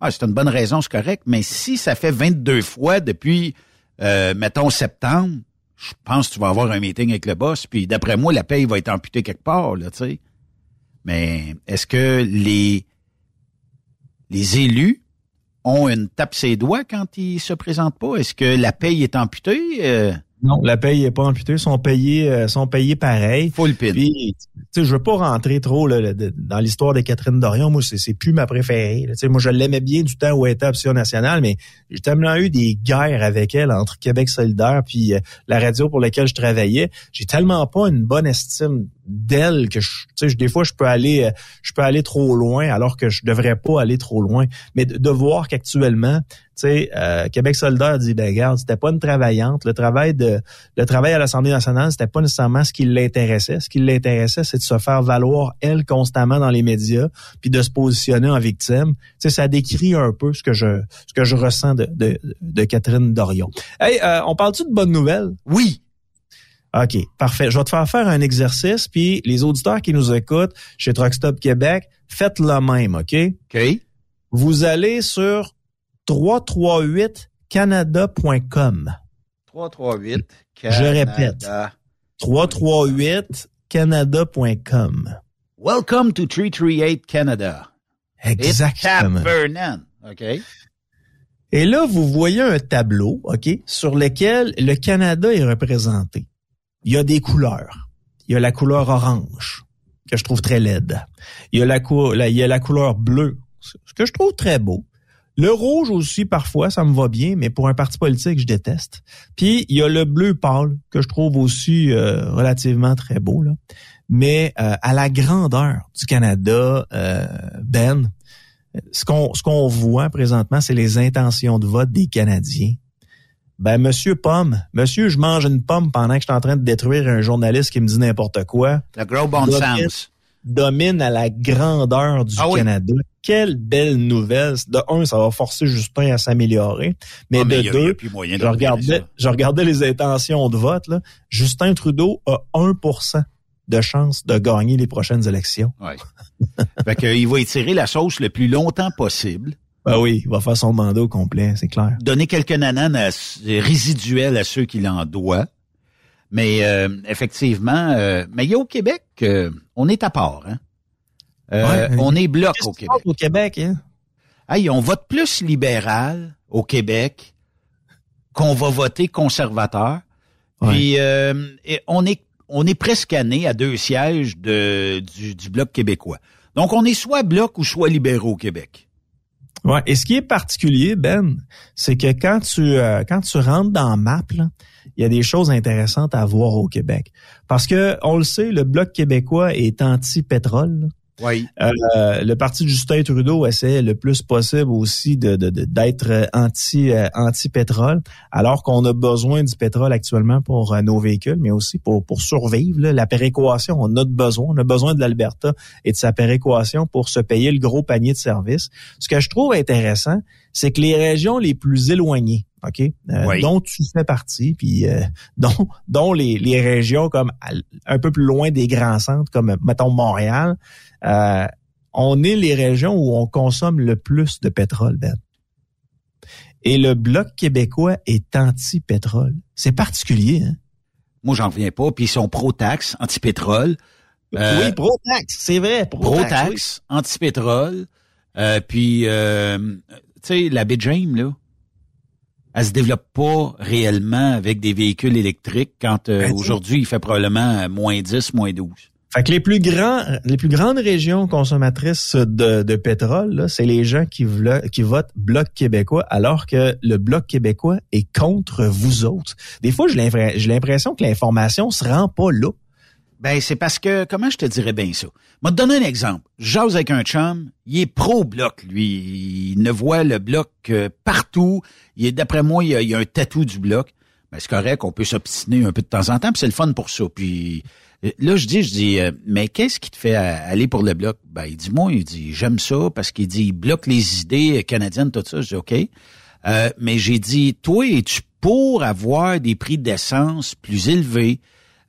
ah, c'est une bonne raison, c'est correct, mais si ça fait 22 fois depuis, euh, mettons, septembre, je pense que tu vas avoir un meeting avec le boss, puis d'après moi, la paye va être amputée quelque part, là, tu sais. Mais est-ce que les, les élus ont une tape ses doigts quand ils se présentent pas? Est-ce que la paye est amputée? Non, la paye est pas amputée, sont payés, euh, sont payés pareil. Full pin. Puis, tu sais, je veux pas rentrer trop là, dans l'histoire de Catherine Dorion. Moi, c'est plus ma préférée. Tu sais, moi, je l'aimais bien du temps où elle était option nationale, mais j'ai tellement eu des guerres avec elle entre Québec solidaire puis euh, la radio pour laquelle je travaillais. J'ai tellement pas une bonne estime d'elle que je, tu sais, des fois je peux aller, euh, je peux aller trop loin alors que je devrais pas aller trop loin. Mais de, voir qu'actuellement, tu sais, euh, Québec solidaire dit, ben regarde, c'était pas une travaillante. Le travail de, le travail à l'Assemblée nationale, c'était pas nécessairement ce qui l'intéressait. Ce qui l'intéressait, c'est de se faire valoir elle constamment dans les médias, puis de se positionner en victime. Tu sais, ça décrit un peu ce que je, ce que je ressens de, de, de Catherine Dorion. Hey, euh, on parle-tu de bonnes nouvelles? Oui. OK, parfait. Je vais te faire faire un exercice, puis les auditeurs qui nous écoutent chez Truckstop Québec, faites le même, OK? OK. Vous allez sur 338canada.com. 338 Canada. Je répète. 338canada.com. Welcome to 338 Canada. Exactement. OK? Et là, vous voyez un tableau, OK, sur lequel le Canada est représenté il y a des couleurs. Il y a la couleur orange, que je trouve très laide. Il y a la, il y a la couleur bleue, ce que je trouve très beau. Le rouge aussi, parfois, ça me va bien, mais pour un parti politique, je déteste. Puis, il y a le bleu pâle, que je trouve aussi euh, relativement très beau. Là. Mais euh, à la grandeur du Canada, euh, Ben, ce qu'on ce qu'on voit présentement, c'est les intentions de vote des Canadiens ben, monsieur Pomme, monsieur, je mange une pomme pendant que je suis en train de détruire un journaliste qui me dit n'importe quoi. Le gros bon domine, domine à la grandeur du ah Canada. Quelle belle nouvelle. De un, ça va forcer Justin à s'améliorer. Mais, ah, de deux, je, regardais, je regardais les intentions de vote. Là. Justin Trudeau a 1% de chance de gagner les prochaines élections. Oui. fait qu'il va étirer la sauce le plus longtemps possible. Ben oui, il va faire son mandat au complet, c'est clair. Donner quelques nananes résiduels à ceux qui l'en doivent. Mais euh, effectivement, euh, mais il y a au Québec, euh, on est à part. Hein? on est bloc au Québec. Au Québec, hein? Hey, on vote plus libéral au Québec qu'on va voter conservateur. Puis on est on est presque né à deux sièges de, du, du bloc québécois. Donc on est soit bloc ou soit libéraux au Québec. Ouais, et ce qui est particulier, Ben, c'est que quand tu euh, quand tu rentres dans map, il y a des choses intéressantes à voir au Québec. Parce que on le sait, le bloc québécois est anti-pétrole. Oui. Euh, le parti de Justin Trudeau essaie le plus possible aussi de, d'être euh, anti euh, anti pétrole, alors qu'on a besoin du pétrole actuellement pour nos véhicules, mais aussi pour pour survivre. la péréquation, on a besoin, on a besoin de l'Alberta et de sa péréquation pour se payer le gros panier de services. Ce que je trouve intéressant, c'est que les régions les plus éloignées OK? Dont tu fais partie, puis dont, dont les, les régions comme un peu plus loin des grands centres, comme mettons Montréal, on est les régions où on consomme le plus de pétrole, Ben. Et le Bloc québécois est anti-pétrole. C'est particulier, hein? Moi, j'en reviens pas. Puis ils sont pro-taxe, anti-pétrole. Euh, oui, pro-taxe, c'est vrai. Pro-taxe, anti-pétrole. Euh, puis, euh, tu sais, la baie James, là, elle se développe pas réellement avec des véhicules électriques quand ben, aujourd'hui, il fait probablement moins 10, moins 12. Fait que les plus grands, les plus grandes régions consommatrices de, pétrole, c'est les gens qui, qui votent Bloc québécois, alors que le Bloc québécois est contre vous autres. Des fois, j'ai l'impression que l'information se rend pas là. Ben, c'est parce que, comment je te dirais bien ça? Je te donner un exemple. J'ose avec un chum, il est pro-bloc, lui. Il ne voit le bloc partout. Il est, d'après moi, il a, il a un tatou du bloc. Ben, c'est correct, on peut s'obstiner un peu de temps en temps, puis c'est le fun pour ça. Puis Là, je dis, je dis, euh, mais qu'est-ce qui te fait aller pour le bloc? Ben, il dit, moi, il dit, j'aime ça parce qu'il dit, il bloque les idées canadiennes, tout ça. Je dis, OK. Euh, mais j'ai dit, toi, es-tu pour avoir des prix d'essence plus élevés?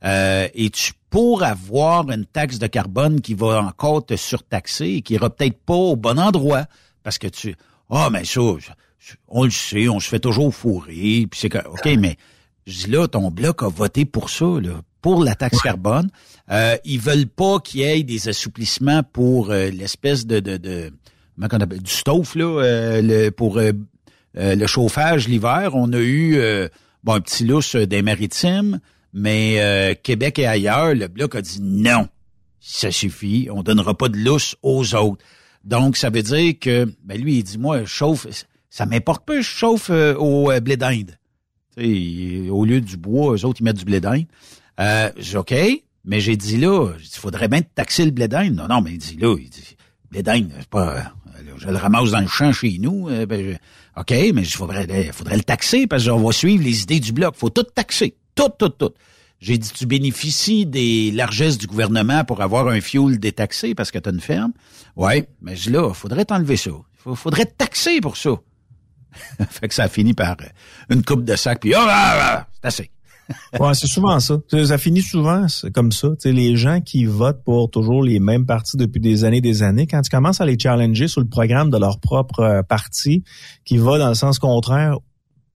Euh, es-tu pour avoir une taxe de carbone qui va encore te surtaxer et qui ira peut-être pas au bon endroit? Parce que tu, ah, oh, mais ça, on le sait, on se fait toujours fourrer, puis c'est que, OK, mais je dis là, ton bloc a voté pour ça, là, pour la taxe carbone. Euh, ils veulent pas qu'il y ait des assouplissements pour euh, l'espèce de, de, de comment on appelle, du stove là, euh, le, pour euh, le chauffage l'hiver. On a eu bon un petit lousse des maritimes, mais Québec et ailleurs, le bloc a dit non, ça suffit, on donnera pas de lousse aux autres. Donc ça veut dire que ben lui il dit moi chauffe, ça m'importe pas, je chauffe au blé d'Inde. Au lieu du bois, eux autres, ils mettent du blé d'Inde. Euh, j'ai OK, mais j'ai dit là, il faudrait bien taxer le blé d'Inde. Non, non, mais il dit là, il dit, blé d'Inde, c'est pas, euh, je le ramasse dans le champ chez nous. Euh, ben, OK, mais il faudrait, faudrait le taxer parce qu'on va suivre les idées du bloc. faut tout taxer. Tout, tout, tout. J'ai dit, tu bénéficies des largesses du gouvernement pour avoir un fuel détaxé parce que tu as une ferme? Ouais, mais je là, faudrait t'enlever ça. Faudrait taxer pour ça. fait que ça a fini par une coupe de sac, puis oh, ah, ah, c'est assez. c'est souvent ça. Ça finit souvent comme ça. les gens qui votent pour toujours les mêmes partis depuis des années des années, quand tu commences à les challenger sur le programme de leur propre euh, parti, qui va dans le sens contraire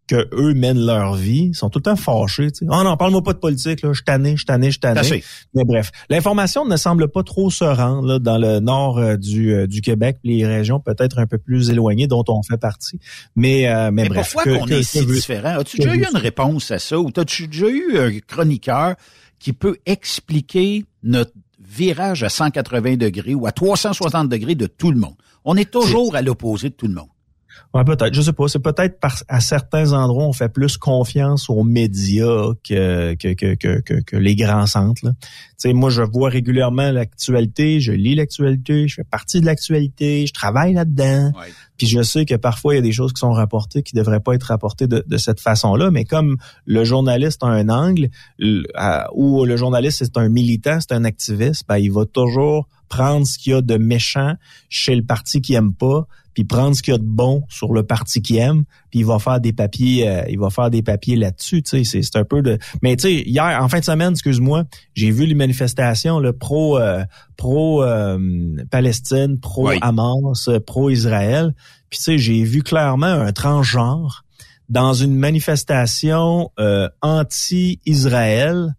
que eux mènent leur vie, ils sont tout le temps fâchés. Tu sais. Oh non, parle-moi pas de politique, là. je tanné, je tanné, je tanné. Mais bref, l'information ne semble pas trop se rendre là, dans le nord euh, du, euh, du Québec, les régions peut-être un peu plus éloignées dont on fait partie. Mais, euh, mais, bref. Pourquoi qu'on est si différent? As-tu déjà eu une réponse à ça ou as-tu déjà eu un chroniqueur qui peut expliquer notre virage à 180 degrés ou à 360 degrés de tout le monde? On est toujours à l'opposé de tout le monde. Ouais, peut-être. Je sais pas. C'est peut-être par à certains endroits on fait plus confiance aux médias que que que que, que, les grands centres. Tu sais, moi je vois régulièrement l'actualité, je lis l'actualité, je fais partie de l'actualité, je travaille là-dedans. Puis je sais que parfois il y a des choses qui sont rapportées qui devraient pas être rapportées de, de cette façon-là, mais comme le journaliste a un angle ou le journaliste c'est un militant, c'est un activiste, ben il va toujours prendre ce qu'il y a de méchant chez le parti qui aime pas puis prendre ce qu'il y a de bon sur le parti qui aime, puis il va faire des papiers, euh, il va faire des papiers là-dessus, tu sais, c'est un peu de mais tu sais hier en fin de semaine, excuse-moi, j'ai vu les manifestations le pro euh, pro euh, Palestine, pro Hamas, pro Israël, puis tu sais, j'ai vu clairement un transgenre dans une manifestation anti-Israël,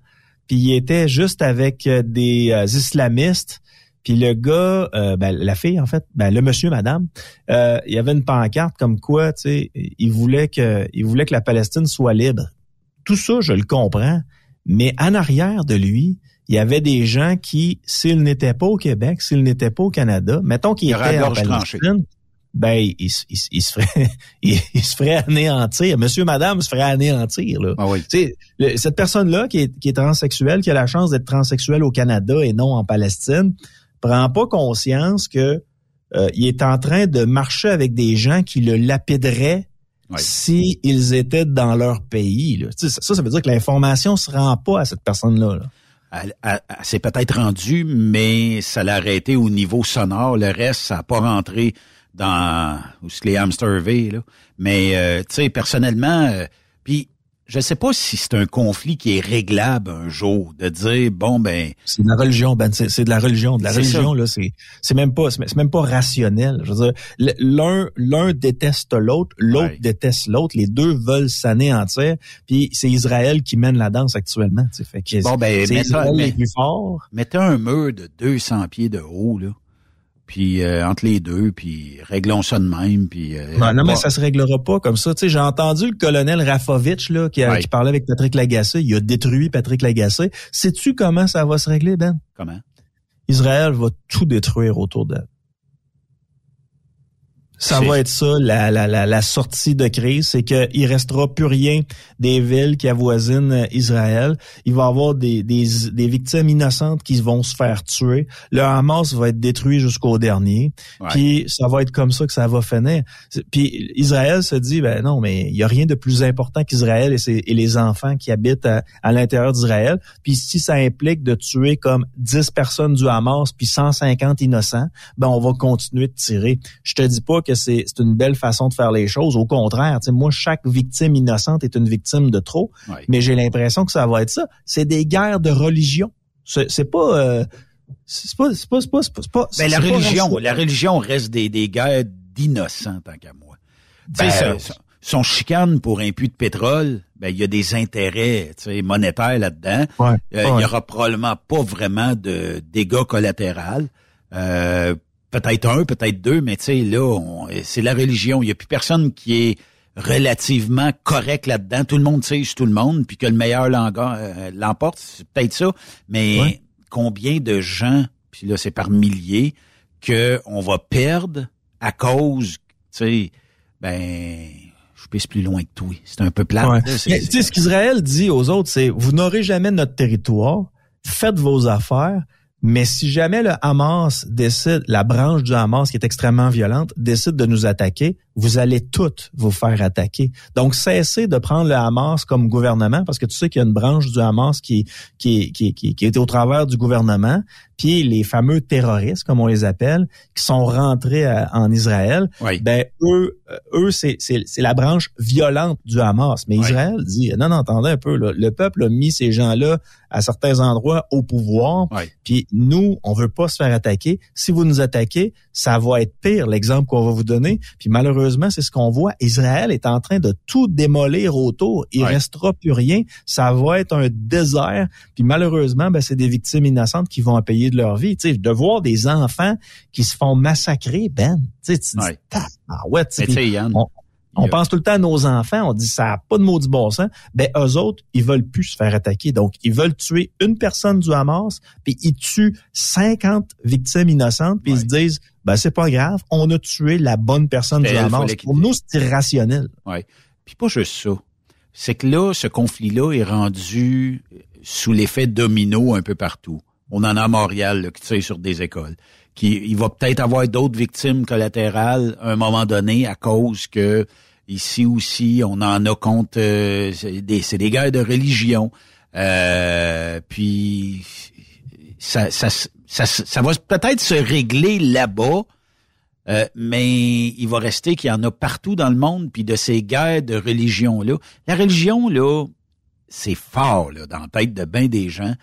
puis il était juste avec des islamistes puis le gars, euh, ben, la fille en fait, ben, le monsieur, madame, euh, il y avait une pancarte comme quoi, tu sais, il voulait que, il voulait que la Palestine soit libre. Tout ça, je le comprends, mais en arrière de lui, il y avait des gens qui, s'ils n'étaient pas au Québec, s'ils n'étaient pas au Canada, mettons qu'ils étaient en Palestine, ben il, il, se ferait il, se ferait anéantir. Monsieur, madame se ferait anéantir. Là. Ah oui. cette personne-là qui est, qui est transsexuelle, qui a la chance d'être transsexuelle au Canada et non en Palestine, prend pas conscience que euh, il est en train de marcher avec des gens qui le lapideraient si ils étaient dans leur pays. Là. Ça, ça veut dire que l'information se rend pas à cette personne-là. Elle, s'est peut-être rendue, mais ça l'a arrêté au niveau sonore. Le reste, ça n'a pas rentré dans où les hamsters V, là. Mais euh, tu sais, personnellement, euh, puis je sais pas si c'est un conflit qui est réglable un jour de dire bon ben c'est de la religion ben c'est de la religion. De la religion là c'est c'est même pas c'est même pas rationnel. Je veux dire l'un l'un déteste l'autre l'autre déteste l'autre. Les deux veulent s'anéantir puis c'est Israël qui mène la danse actuellement tu fait que bon ben Israël mais, plus fort mettez un mur de 200 pieds de haut là puis euh, entre les deux, puis réglons ça de même, puis... Euh, non, mais ça se réglera pas comme ça. Tu sais, j'ai entendu le colonel Rafovitch, là, qui, qui parlait avec Patrick Lagacé. Il a détruit Patrick Lagacé. Sais-tu comment ça va se régler, Ben? Comment? Israël va tout détruire autour d'elle. Ça va être ça, la, la, la, la sortie de crise, c'est qu'il restera plus rien des villes qui avoisinent euh, Israël. Il va y avoir des, des, des, victimes innocentes qui vont se faire tuer. Le Hamas va être détruit jusqu'au dernier. Puis ça va être comme ça que ça va finir. Puis Israël se dit, ben non, mais il y a rien de plus important qu'Israël et, et, les enfants qui habitent à, à l'intérieur d'Israël. Puis si ça implique de tuer comme 10 personnes du Hamas puis 150 innocents, ben on va continuer de tirer. Je te dis pas que c'est une belle façon de faire les choses. Au contraire, moi, chaque victime innocente est une victime de trop. Mais j'ai l'impression que ça va être ça. C'est des guerres de religion. C'est pas... Euh, c'est pas, c'est pas, c'est pas, c'est pas, ben, la religion, la religion reste des, des guerres d'innocents, tant qu'à moi. Ben, son chicane pour un puits de pétrole, ben il y a des intérêts monétaires là-dedans. Euh, il y aura probablement pas vraiment de dégâts collatéraux. Euh, peut-être un, peut-être deux, mais tu sais, là, c'est la religion. Il n'y a plus personne qui est relativement correct là-dedans. Tout le monde sait tout le monde, puis que le meilleur euh, l'emporte, c'est peut-être ça. Mais combien de gens, puis là, c'est par milliers, que on va perdre à cause, tu sais, ben je pisse plus loin que toi. C'est un peu plat. Tu sais, ce qu'Israël dit aux autres, c'est vous n'aurez jamais notre territoire, faites vos affaires, mais si jamais le Hamas décide, la branche du Hamas qui est extrêmement violente, décide de nous attaquer, vous allez toutes vous faire attaquer. Donc, cessez de prendre le Hamas comme gouvernement, parce que tu sais qu'il y a une branche du Hamas qui, qui, qui, qui, qui est au travers du gouvernement, puis les fameux terroristes, comme on les appelle, qui sont rentrés en Israël, ben eux, euh, eux c'est, la branche violente du Hamas. Mais Israël dit, non, non, attendez un peu, le peuple a mis ces gens-là à certains endroits au pouvoir, puis nous, on veut pas se faire attaquer. Si vous nous attaquez, ça va être pire, l'exemple qu'on va vous donner. Puis malheureusement, c'est ce qu'on voit. Israël est en train de tout démolir autour. Il restera plus rien. Ça va être un désert. Puis malheureusement, ben, c'est des victimes innocentes qui vont payer de leur vie. De voir des enfants qui se font massacrer, Ben, tu sais, ah ouais, on pense tout le temps à nos enfants, on dit ça n'a pas de maudit bon sens. Ben eux autres, ils veulent plus se faire attaquer. Donc ils veulent tuer une personne du Hamas, puis ils tuent 50 victimes innocentes, puis ils se disent ben c'est pas grave, on a tué la bonne personne du Hamas. Pour nous, c'est irrationnel. Ouais. Puis pas juste ça. C'est que là, ce conflit-là est rendu sous l'effet domino un peu partout. On en a à Montréal là, qui tire sur des écoles. Qui, il va peut-être avoir d'autres victimes collatérales à un moment donné à cause que ici aussi on en a contre euh, c'est des, des guerres de religion. Euh, puis ça, ça, ça, ça va peut-être se régler là-bas, euh, mais il va rester qu'il y en a partout dans le monde, puis de ces guerres de religion-là. La religion, là, c'est fort là, dans la tête de bien des gens.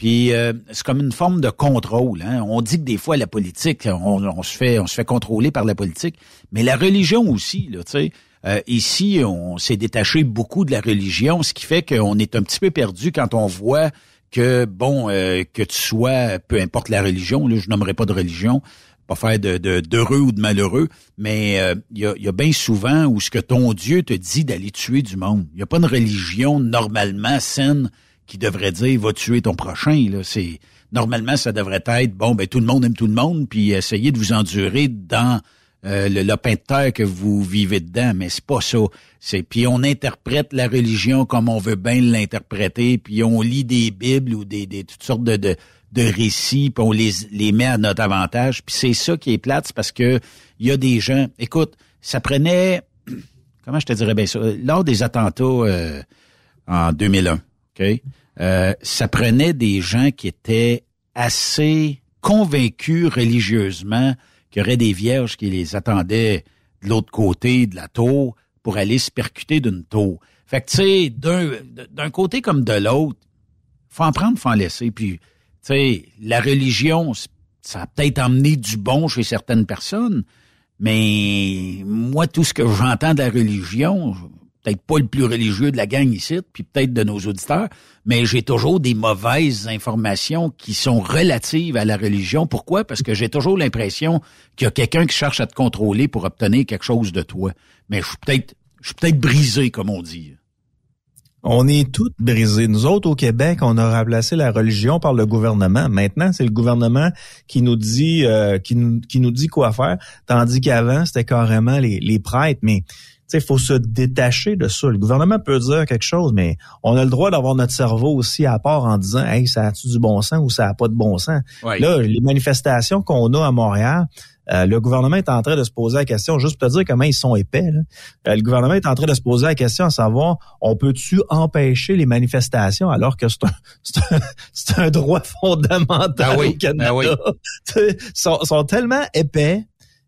Puis euh, c'est comme une forme de contrôle. Hein? On dit que des fois la politique, on, se fait, on se fait contrôler par la politique, mais la religion aussi. Là, tu sais, euh, ici, on s'est détaché beaucoup de la religion, ce qui fait qu'on est un petit peu perdu quand on voit que bon, euh, que tu sois, peu importe la religion, là, je nommerai pas de religion, pas faire de d'heureux ou de malheureux, mais il y, a, y, a, bien souvent où ce que ton Dieu te dit d'aller tuer du monde. Il n'y a pas une religion normalement saine qui devrait dire va tuer ton prochain. Là, c'est normalement ça devrait être bon ben tout le monde aime tout le monde puis essayez de vous endurer dans euh, le lopin de terre que vous vivez dedans, mais c'est pas ça. C'est puis on interprète la religion comme on veut bien l'interpréter, puis on lit des bibles ou des, des toutes sortes de, de, récits, puis on les les met à notre avantage. Puis c'est ça qui est plate, parce que il y a des gens. Écoute, ça prenait comment je te dirais bien ça? Lors des attentats euh, en 2001, ok? Euh, ça prenait des gens qui étaient assez convaincus religieusement qu'il y aurait des vierges qui les attendaient de l'autre côté de la tour pour aller se percuter d'une tour. Fait que, tu sais, d'un, côté comme de l'autre, faut en prendre, faut en laisser. Puis, tu sais, la religion, ça a peut-être emmené du bon chez certaines personnes, mais moi, tout ce que j'entends de la religion, peut-être pas le plus religieux de la gang ici, puis peut-être de nos auditeurs, mais j'ai toujours des mauvaises informations qui sont relatives à la religion. Pourquoi? Parce que j'ai toujours l'impression qu'il y a quelqu'un qui cherche à te contrôler pour obtenir quelque chose de toi. Mais je suis peut-être, je suis peut-être brisé, comme on dit. On est tous brisés. Nous autres, au Québec, on a remplacé la religion par le gouvernement. Maintenant, c'est le gouvernement qui nous dit euh, qui, nous, qui nous dit quoi faire, tandis qu'avant, c'était carrément les, les prêtres. Mais il faut se détacher de ça. Le gouvernement peut dire quelque chose, mais on a le droit d'avoir notre cerveau aussi à part en disant Hey, ça a-tu du bon sens ou ça a pas de bon sens? Là, les manifestations qu'on a à Montréal, euh, le gouvernement est en train de se poser la question, juste pour te dire comment ils sont épais, euh, le gouvernement est en train de se poser la question à savoir, on peut-tu empêcher les manifestations alors que c'est un, c'est un, droit fondamental ben au Canada? Ben sont, sont tellement épais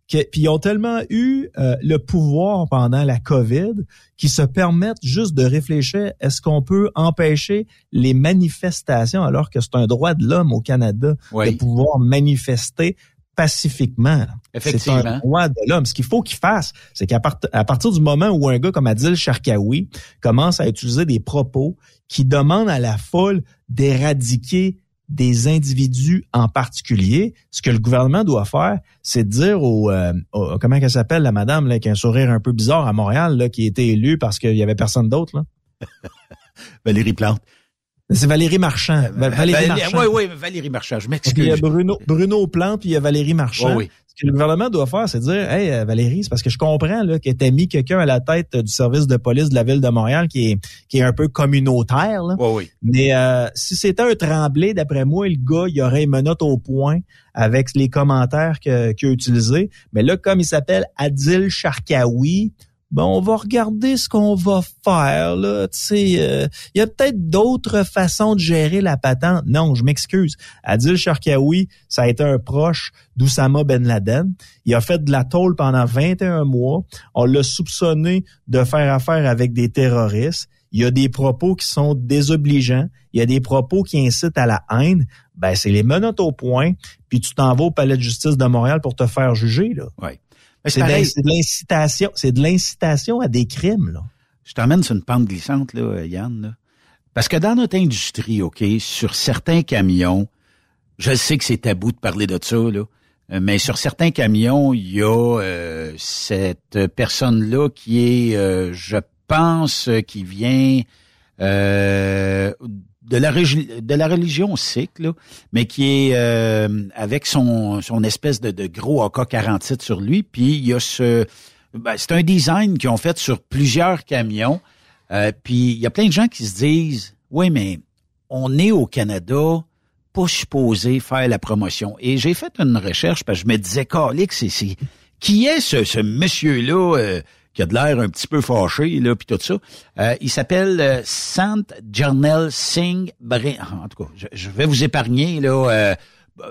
puis ils ont tellement eu euh, le pouvoir pendant la COVID qu'ils se permettent juste de réfléchir est-ce qu'on peut empêcher les manifestations alors que c'est un droit de l'homme au Canada de pouvoir manifester pacifiquement? Effectivement. C'est un droit de l'homme. Ce qu'il faut qu'il fasse, c'est qu'à partir du moment où un gars comme Adil Sharkawi commence à utiliser des propos qui demandent à la foule d'éradiquer des individus en particulier, ce que le gouvernement doit faire, c'est dire au, euh, comment qu'elle s'appelle la madame là, qui a un sourire un peu bizarre à Montréal, là, qui a été élue parce qu'il y avait personne d'autre. Valérie Plante. C'est Valérie Marchand. Euh, Valérie, Marchand. Oui, oui, Valérie Marchand. Je m'excuse. Il y a Bruno, Bruno Plante, puis il y a Valérie Marchand. Oui, oui. Ce que le gouvernement doit faire, c'est dire, hey, euh, Valérie, c'est parce que je comprends là, que tu mis quelqu'un à la tête du service de police de la ville de Montréal qui est, qui est un peu communautaire. Là. Oui, oui. Mais euh, si c'était un tremblé, d'après moi, le gars, il aurait une menotte au point avec les commentaires qu'il a utilisés. Mais là, comme il s'appelle Adil Sharkawi, ben on va regarder ce qu'on va faire là. Tu sais, euh, il y a peut-être d'autres façons de gérer la patente. Non, je m'excuse. Adil Sharkawi, ça a été un proche d'Oussama Ben Laden. Il a fait de la tôle pendant 21 mois. On l'a soupçonné de faire affaire avec des terroristes. Il y a des propos qui sont désobligeants. Il y a des propos qui incitent à la haine. Ben, c'est les menottes au point. Puis tu t'en vas au palais de justice de Montréal pour te faire juger là. Ouais. C'est de l'incitation, c'est de l'incitation à des crimes, là. Je t'emmène sur une pente glissante, là, Yann, Parce que dans notre industrie, OK, sur certains camions, je sais que c'est tabou de parler de ça, là, euh, mais sur certains camions, il y a euh, cette personne-là qui est, euh, je pense, qui vient de la, de la religion sikh, là, mais qui est euh, avec son, son espèce de, gros AK-47 sur lui. Puis il y a ce... Ben, c'est un design qu'ils ont fait sur plusieurs camions. Euh, puis il y a plein de gens qui se disent, oui, mais on est au Canada, pas supposé faire la promotion. Et j'ai fait une recherche parce que je me disais, Calix, c'est qui est ce, ce monsieur-là euh, qui a de l'air un petit peu fâché, là, puis tout ça. Euh, il s'appelle euh, Sant Jarnel Singh En tout cas, je, vais vous épargner, là. Euh,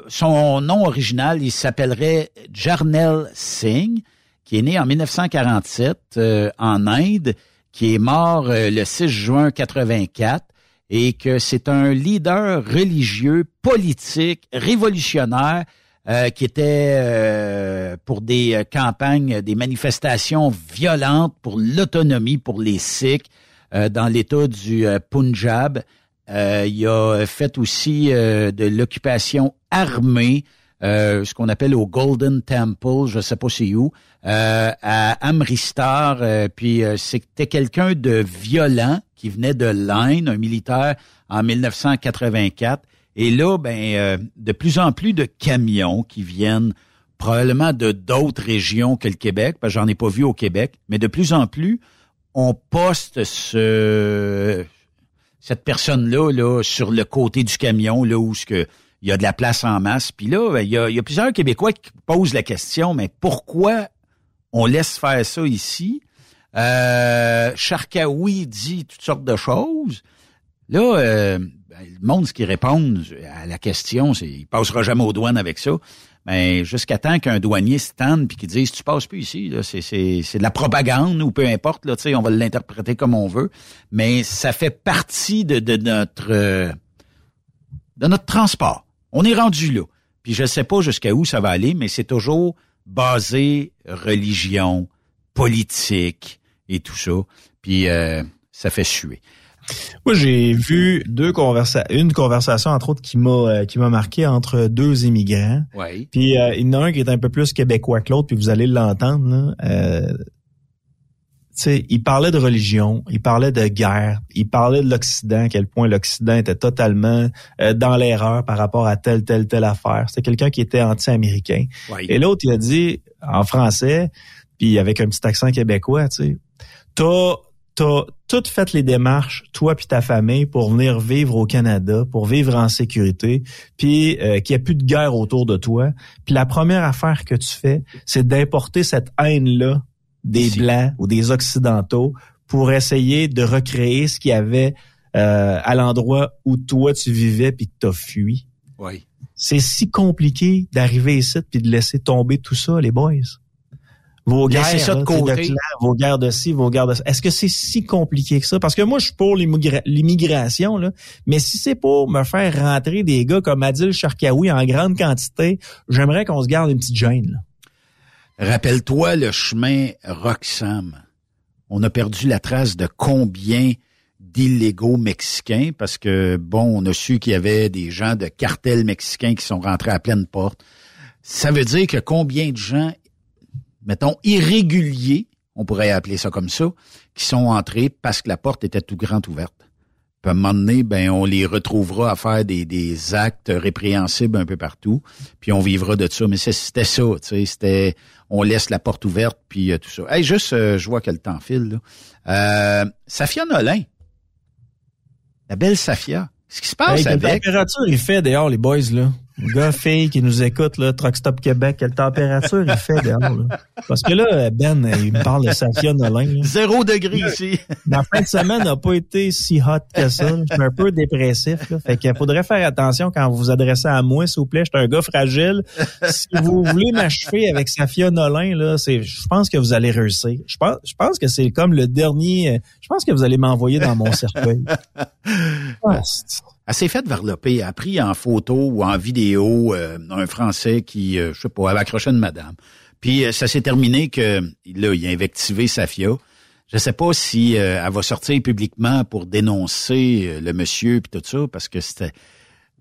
son nom original, il s'appellerait Jarnel Singh, qui est né en 1947 en Inde, qui est mort le 6 juin 84 et que c'est un leader religieux, politique, révolutionnaire euh, qui était euh, pour des euh, campagnes, des manifestations violentes pour l'autonomie pour les Sikhs dans l'État du Punjab. il a fait aussi de l'occupation armée, ce qu'on appelle au Golden Temple, je sais pas c'est où, à Amristar. puis c'était quelqu'un de violent qui venait de l'Inde, un militaire en 1984 et là, ben, euh, de plus en plus de camions qui viennent probablement de d'autres régions que le Québec, parce que j'en ai pas vu au Québec, mais de plus en plus, on poste ce cette personne-là là, sur le côté du camion, là où ce que il y a de la place en masse. Puis là, ben, il y, a, y a plusieurs Québécois qui posent la question, mais pourquoi on laisse faire ça ici? Euh, Charkaoui dit toutes sortes de choses. Là, euh, le monde, ce qui répond à la question, c'est il passera jamais aux douanes avec ça. Mais jusqu'à temps qu'un douanier stand puis qu'il dise tu passes plus ici, c'est, de la propagande ou peu importe, là, on va l'interpréter comme on veut. Mais ça fait partie de, de notre de notre transport. On est rendu là. Puis je sais pas jusqu'à où ça va aller, mais c'est toujours basé religion, politique et tout ça. Puis euh, ça fait suer. Moi, j'ai vu deux conversations, une conversation entre autres qui m'a euh, qui m'a marqué entre deux immigrants. Oui. Puis euh, il y en a un qui est un peu plus québécois que l'autre, puis vous allez l'entendre. Euh, sais, il parlait de religion, il parlait de guerre, il parlait de l'Occident, à quel point l'Occident était totalement dans l'erreur par rapport à telle, telle, telle affaire. C'était quelqu'un qui était anti-américain. Et l'autre, il a dit en français, puis avec un petit accent québécois, tu sais, t'as t'as toutes fait les démarches, toi puis ta famille, pour venir vivre au Canada, pour vivre en sécurité, puis euh, qu'il n'y ait plus de guerre autour de toi. Puis la première affaire que tu fais, c'est d'importer cette haine-là des Blancs ou des Occidentaux pour essayer de recréer ce qu'il y avait euh, à l'endroit où toi tu vivais puis que t'as fui. Oui. C'est si compliqué d'arriver ici puis de laisser tomber tout ça, les boys. Vos guerres, ça de côté. vos guerres de ci, vos guerres de ça. Est-ce que c'est si compliqué que ça? Parce que moi, je suis pour l'immigration, là. Mais si c'est pour me faire rentrer des gars comme Adil Sharkawi en grande quantité, j'aimerais qu'on se garde une petite gêne, Rappelle-toi le chemin Roxham. On a perdu la trace de combien d'illégaux mexicains parce que, bon, on a su qu'il y avait des gens de cartels mexicains qui sont rentrés à pleine porte. Ça veut dire que combien de gens mettons, irréguliers, on pourrait appeler ça comme ça, qui sont entrés parce que la porte était tout grande ouverte. Puis à un moment donné, ben, on les retrouvera à faire des, des actes répréhensibles un peu partout, puis on vivra de ça. Mais c'était ça, tu sais, c'était, on laisse la porte ouverte, puis euh, tout ça. Hey, juste, euh, je vois que le temps file, là. Euh, Safia Nolin. La belle Safia. Ce qui se passe avec... Quelle température il fait dehors, les boys, là? Gars, fille qui nous écoute, là, Truck Stop Québec, quelle température il fait dehors, là? Parce que là, Ben, il me parle de Safia Nolin. Zéro degré ici. La fin de semaine n'a pas été si hot que ça. Je suis un peu dépressif, là. Fait qu'il faudrait faire attention quand vous vous adressez à moi, s'il vous plaît. Je suis un gars fragile. Si vous voulez m'achever avec Safia Nolin, là, c'est, je pense que vous allez réussir. Je pense, je pense que c'est comme le dernier, je pense que vous allez m'envoyer dans mon cercueil. Ah, elle s'est faite varloper. Elle a pris en photo ou en vidéo euh, un Français qui, euh, je sais pas, avait accroché une madame. Puis euh, ça s'est terminé que là, il a invectivé Safia. Je sais pas si elle va sortir publiquement pour dénoncer le monsieur puis tout ça, parce que c'était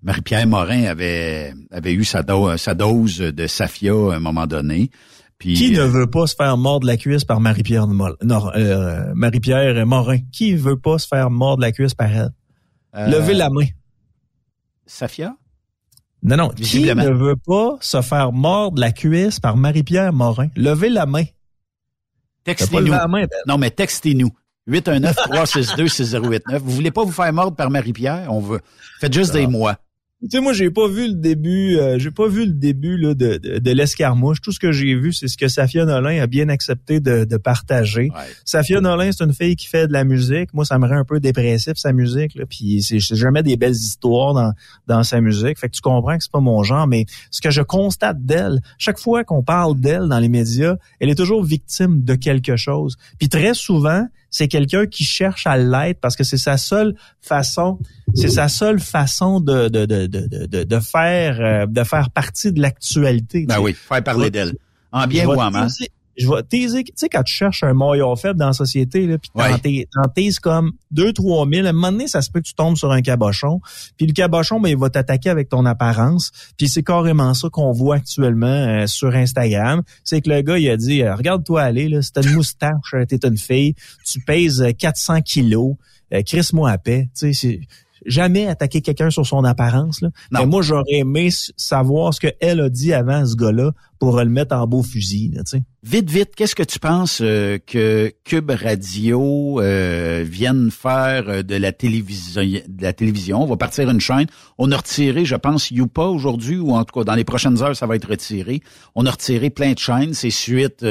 Marie-Pierre Morin avait avait eu sa, sa dose de Safia à un moment donné. Puis, qui ne veut pas se faire mordre la cuisse par Marie-Pierre Marie-Pierre Morin? Qui veut pas se faire mordre la cuisse par elle? Levez la main. Safia? Non, non. Qui ne veut pas se faire mordre la cuisse par Marie-Pierre Morin? Levez la main. Textez-nous. Ben. Non, mais textez-nous. 819-362-6089. Vous voulez pas vous faire mordre par Marie-Pierre? On veut. Faites juste des mois. Tu sais, moi, j'ai pas vu le début, euh, j'ai pas vu le début là, de, de, l'escarmouche. Tout ce que j'ai vu, c'est ce que Safia Nolin a bien accepté de, de partager. Safia Nolin, c'est une fille qui fait de la musique. Moi, ça me rend un peu dépressif, sa musique. Là. Puis c'est jamais des belles histoires dans, dans sa musique. Fait que tu comprends que c'est pas mon genre. Mais ce que je constate d'elle, chaque fois qu'on parle d'elle dans les médias, elle est toujours victime de quelque chose. Puis très souvent, c'est quelqu'un qui cherche à l'être parce que c'est sa seule façon, c'est sa seule façon de de, de, de, de faire euh, de faire partie de l'actualité. Ben oui, faire parler d'elle. En bien ou en mal je vais teaser, tu sais, quand tu cherches un maillon faible dans la société, là, puis t'en taises comme 2 trois mille, à un moment donné, ça se peut que tu tombes sur un cabochon, puis le cabochon, ben, il va t'attaquer avec ton apparence, puis c'est carrément ça qu'on voit actuellement euh, sur Instagram, c'est que le gars, il a dit, euh, regarde-toi aller, là, c'est une moustache, t'es une fille, tu pèses 400 kilos, euh, crisse-moi à paix, tu sais, jamais attaquer quelqu'un sur son apparence. Là. Mais moi, j'aurais aimé savoir ce qu'elle a dit avant ce gars-là pour le mettre en beau fusil. Là, vite, vite, qu'est-ce que tu penses euh, que Cube Radio euh, vienne faire euh, de la télévision de la télévision? On va partir une chaîne. On a retiré, je pense, Youpa aujourd'hui, ou en tout cas dans les prochaines heures, ça va être retiré. On a retiré plein de chaînes. C'est suite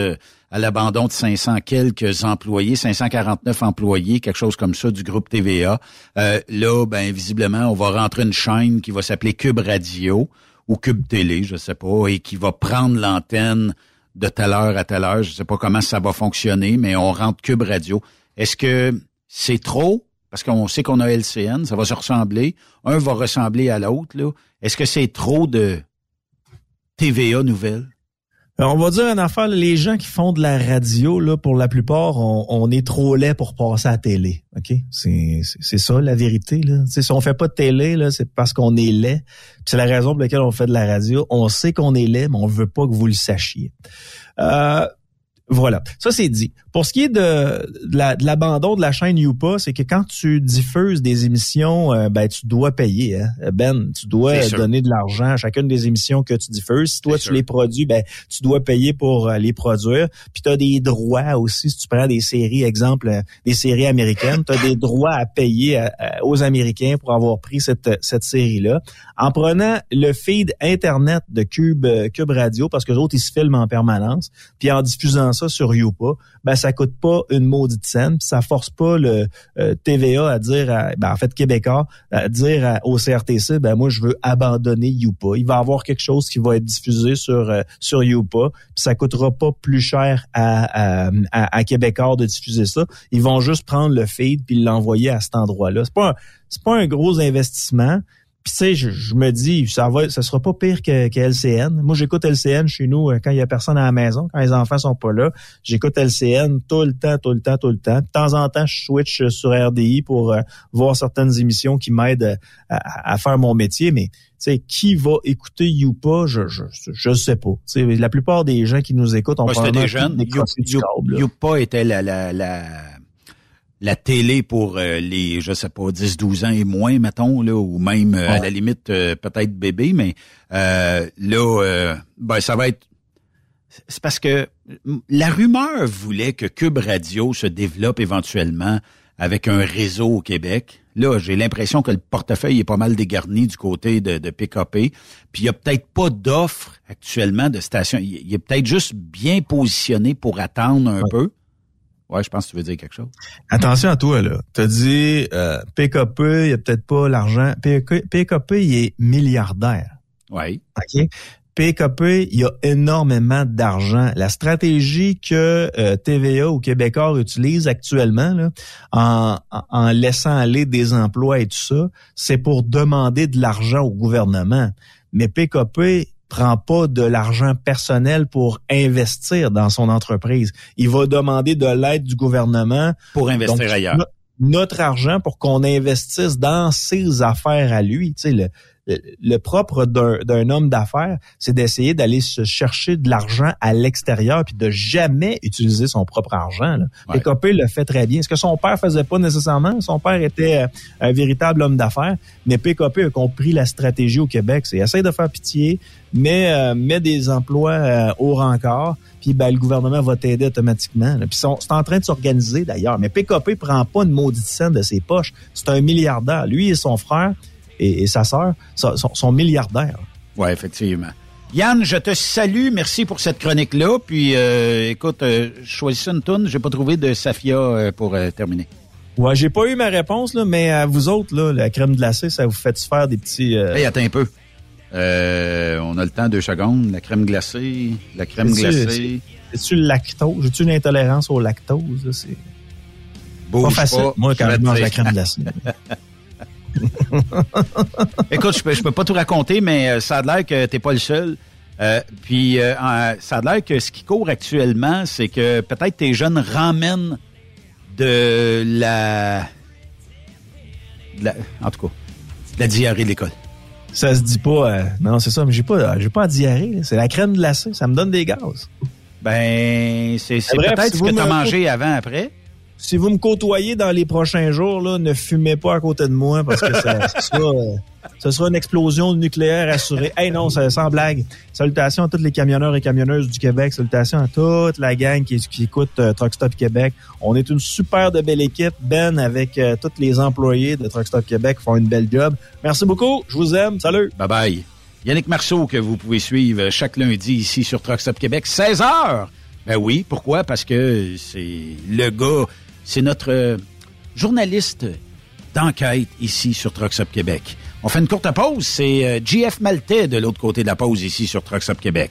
à l'abandon de 500 quelques employés, 549 employés, quelque chose comme ça du groupe TVA. Euh, là, ben visiblement, on va rentrer une chaîne qui va s'appeler Cube Radio ou Cube Télé, je sais pas, et qui va prendre l'antenne de telle heure à telle heure. Je sais pas comment ça va fonctionner, mais on rentre Cube Radio. Est-ce que c'est trop? Parce qu'on sait qu'on a LCN, ça va se ressembler. Un va ressembler à l'autre, là. Est-ce que c'est trop de TVA nouvelles? Euh, on va dire une affaire, les gens qui font de la radio, là, pour la plupart, on, est trop laid pour passer à la télé. OK? C'est, ça la vérité. Là. si on fait pas de télé, c'est parce qu'on est laid. C'est la raison pour laquelle on fait de la radio. On sait qu'on est laid, mais on veut pas que vous le sachiez. Euh, voilà, ça c'est dit. Pour ce qui est de, l'abandon de la chaîne Youpa, c'est que quand tu diffuses des émissions, euh, ben tu dois payer. Hein? Ben, tu dois donner de l'argent à chacune des émissions que tu diffuses. Si toi tu les produis, ben tu dois payer pour euh, les produire. Puis tu as des droits aussi, si tu prends des séries, exemple, euh, des séries américaines, tu as des droits à payer aux Américains pour avoir pris cette, cette série-là. En prenant le feed Internet de Cube, Cube Radio, parce que autres, ils se filment en permanence, puis en diffusant ça sur Youpa, ben ça coûte pas une maudite scène, puis ça force pas le euh, TVA à dire, à, ben, en fait Québécois, à dire au CRTC, ben moi je veux abandonner Youpa. Il va avoir quelque chose qui va être diffusé sur euh, sur Youpa, puis ça coûtera pas plus cher à, à, à, Québécois de diffuser ça. Ils vont juste prendre le feed puis l'envoyer à cet endroit-là. C'est pas c'est pas un gros investissement. Puis tu sais, je, me dis, ça va, ça sera pas pire que, que LCN. Moi, j'écoute LCN chez nous euh, quand il y a personne à la maison, quand les enfants sont pas là. J'écoute LCN tout le temps, tout le temps, tout le temps. De temps en temps, je switch sur RDI pour euh, voir certaines émissions qui m'aident euh, à, faire mon métier. Mais tu sais, qui va écouter Youpa, je je je sais pas. sais, la plupart des gens qui nous écoutent ont pas des jeunes. Youpa était la, la, la la télé pour euh, les, je sais pas, 10-12 ans et moins, mettons, là, ou même euh, à la limite euh, peut-être bébé, mais là, ben, ça va être. C'est parce que la rumeur voulait que Cube Radio se développe éventuellement avec un réseau au Québec. Là, j'ai l'impression que le portefeuille est pas mal dégarni du côté de, de PKP. Puis il y a peut-être pas d'offre actuellement de station. Il est peut-être juste bien positionné pour attendre un peu. Ouais, je pense que tu veux dire quelque chose. Attention à toi, là. Tu as dit euh, PKP, il n'y a peut-être pas l'argent. PKP, il est milliardaire. Oui. OK? PKP, il y a énormément d'argent. La stratégie que euh, TVA ou Québécois utilise actuellement, là, en, en laissant aller des emplois et tout ça, c'est pour demander de l'argent au gouvernement. Mais PKP, prend pas de l'argent personnel pour investir dans son entreprise. Il va demander de l'aide du gouvernement pour investir ailleurs. Notre argent pour qu'on investisse dans ses affaires à lui. Tu sais, le, le propre d'un homme d'affaires, c'est d'essayer d'aller se chercher de l'argent à l'extérieur puis de jamais utiliser son propre argent. Là. le fait très bien. Ce que son père faisait pas nécessairement? Son père était euh, un véritable homme d'affaires, mais PKP a compris la stratégie au Québec. C'est essayer de faire pitié, mais euh, met des emplois euh, au rencard, puis ben, le gouvernement va t'aider automatiquement. Puis c'est en train de s'organiser d'ailleurs. Mais PKP prend pas une maudite scène de ses poches. C'est un milliardaire. Lui et son frère, et, sa sœur sont, milliardaires. Oui, effectivement. Yann, je te salue. Merci pour cette chronique-là. Puis, euh, écoute, euh, choisis une toune. J'ai pas trouvé de Safia euh, pour terminer. Ouais, j'ai pas eu ma réponse, là, mais à vous autres, là, la crème glacée, ça vous fait faire des petits... Hey, attends un peu. on a le temps, deux secondes. La crème glacée, la crème glacée... C'est-tu le lactose? J'ai-tu une intolérance au lactose? C'est pas facile, moi, quand je mange la crème glacée. Écoute, je peux, peux pas tout raconter, mais euh, ça a l'air que t'es pas le seul. Euh, puis euh, ça a l'air que ce qui court actuellement, c'est que peut-être tes jeunes ramènent de la, en tout cas, de la diarrhée de l'école. Ça se dit pas. non, c'est ça, mais j'ai pas, j'ai pas à diarrhée. C'est la crème glacée. Ça me donne des gaz. Ben, c'est, peut-être ce que tu as mangé avant, après si vous me côtoyez dans les prochains jours, là, ne fumez pas à côté de moi parce que ça, sera, euh, sera une explosion nucléaire assurée. Hey non, ça, sans blague. Salutations à tous les camionneurs et camionneuses du Québec. Salutations à toute la gang qui, écoute euh, Truck Stop Québec. On est une super de belle équipe. Ben avec euh, tous les employés de Truck Stop Québec font une belle job. Merci beaucoup. Je vous aime. Salut. Bye bye. Yannick Marceau que vous pouvez suivre chaque lundi ici sur Truck Stop Québec, 16 h Ben oui, pourquoi? Parce que c'est le gars c'est notre euh, journaliste d'enquête ici sur Trucks Québec. On fait une courte pause. C'est euh, GF Maltais de l'autre côté de la pause ici sur Trucks Up Québec.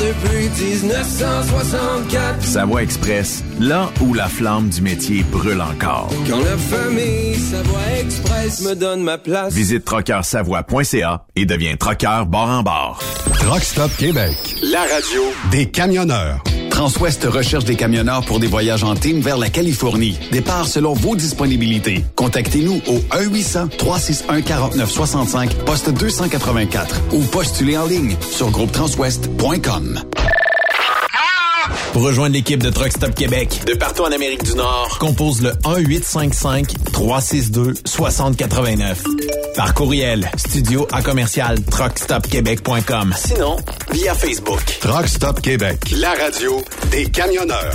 depuis 1964. Savoie Express, là où la flamme du métier brûle encore. Quand la famille Savoie Express me donne ma place. Visite trockeursavoie.ca et deviens trockeur bord en bord. Truck Stop Québec. La radio des camionneurs. Transwest recherche des camionneurs pour des voyages en team vers la Californie. Départ selon vos disponibilités. Contactez-nous au 1-800-361-4965, poste 284 ou postulez en ligne sur groupetranswest.com. Pour rejoindre l'équipe de Truck Stop Québec, de partout en Amérique du Nord, compose le 1-855-362-6089. Par courriel, studio à commercial truckstopquebec.com. Sinon, via Facebook. Truck Stop Québec. La radio des camionneurs.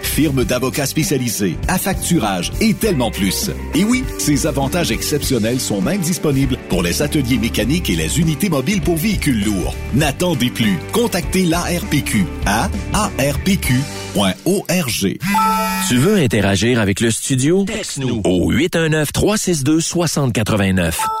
firme d'avocats spécialisés, affacturage et tellement plus. Et oui, ces avantages exceptionnels sont même disponibles pour les ateliers mécaniques et les unités mobiles pour véhicules lourds. N'attendez plus. Contactez l'ARPQ à arpq.org. Tu veux interagir avec le studio? Texte-nous au 819-362-6089.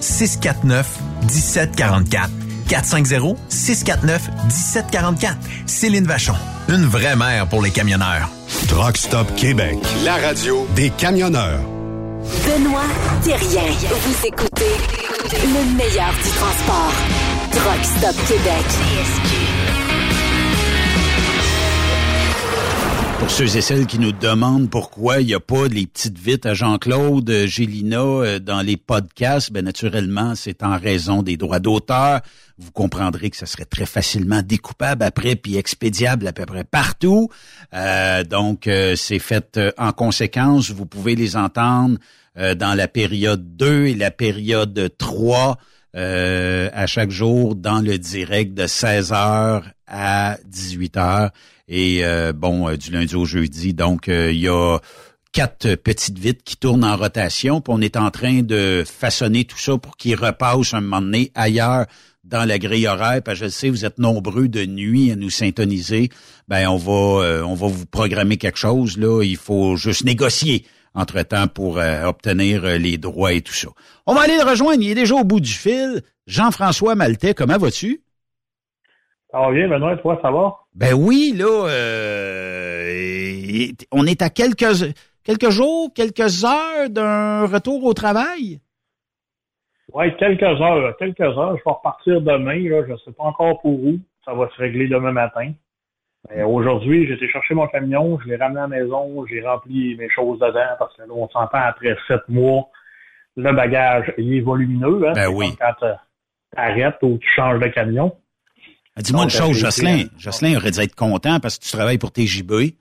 649 1744. 450-649-1744. Céline Vachon. Une vraie mère pour les camionneurs. Truck Stop Québec. La radio des camionneurs. Benoît Thérien. Vous écoutez le meilleur du transport. Truck Stop Québec. Pour ceux et celles qui nous demandent pourquoi il n'y a pas les petites vites à Jean-Claude euh, Gélina euh, dans les podcasts, ben naturellement, c'est en raison des droits d'auteur. Vous comprendrez que ça serait très facilement découpable après puis expédiable à peu près partout. Euh, donc, c'est fait en conséquence. Vous pouvez les entendre dans la période 2 et la période 3 à chaque jour dans le direct de 16h à 18h. Et euh, bon, euh, du lundi au jeudi, donc euh, il y a quatre petites vites qui tournent en rotation. Puis on est en train de façonner tout ça pour qu'ils repassent un moment donné ailleurs dans la grille horaire. Parce que je sais, vous êtes nombreux de nuit à nous syntoniser. Ben on va on va vous programmer quelque chose. Là, il faut juste négocier entre-temps pour obtenir les droits et tout ça. On va aller le rejoindre. Il est déjà au bout du fil. Jean-François Maltais, comment vas-tu? Ça va bien, Benoît, toi, ça va? Ben oui, là, euh, on est à quelques, quelques jours, quelques heures d'un retour au travail? Oui, quelques heures, quelques heures. Je vais repartir demain, là, je ne sais pas encore pour où. Ça va se régler demain matin. Aujourd'hui, j'ai été chercher mon camion, je l'ai ramené à la maison, j'ai rempli mes choses dedans parce que là, on s'entend après sept mois, le bagage il est volumineux. Hein, ben oui. Quand tu arrêtes ou tu changes de camion. Ah, dis-moi une chose, Jocelyn. Jocelyn aurait dû être content parce que tu travailles pour TJB.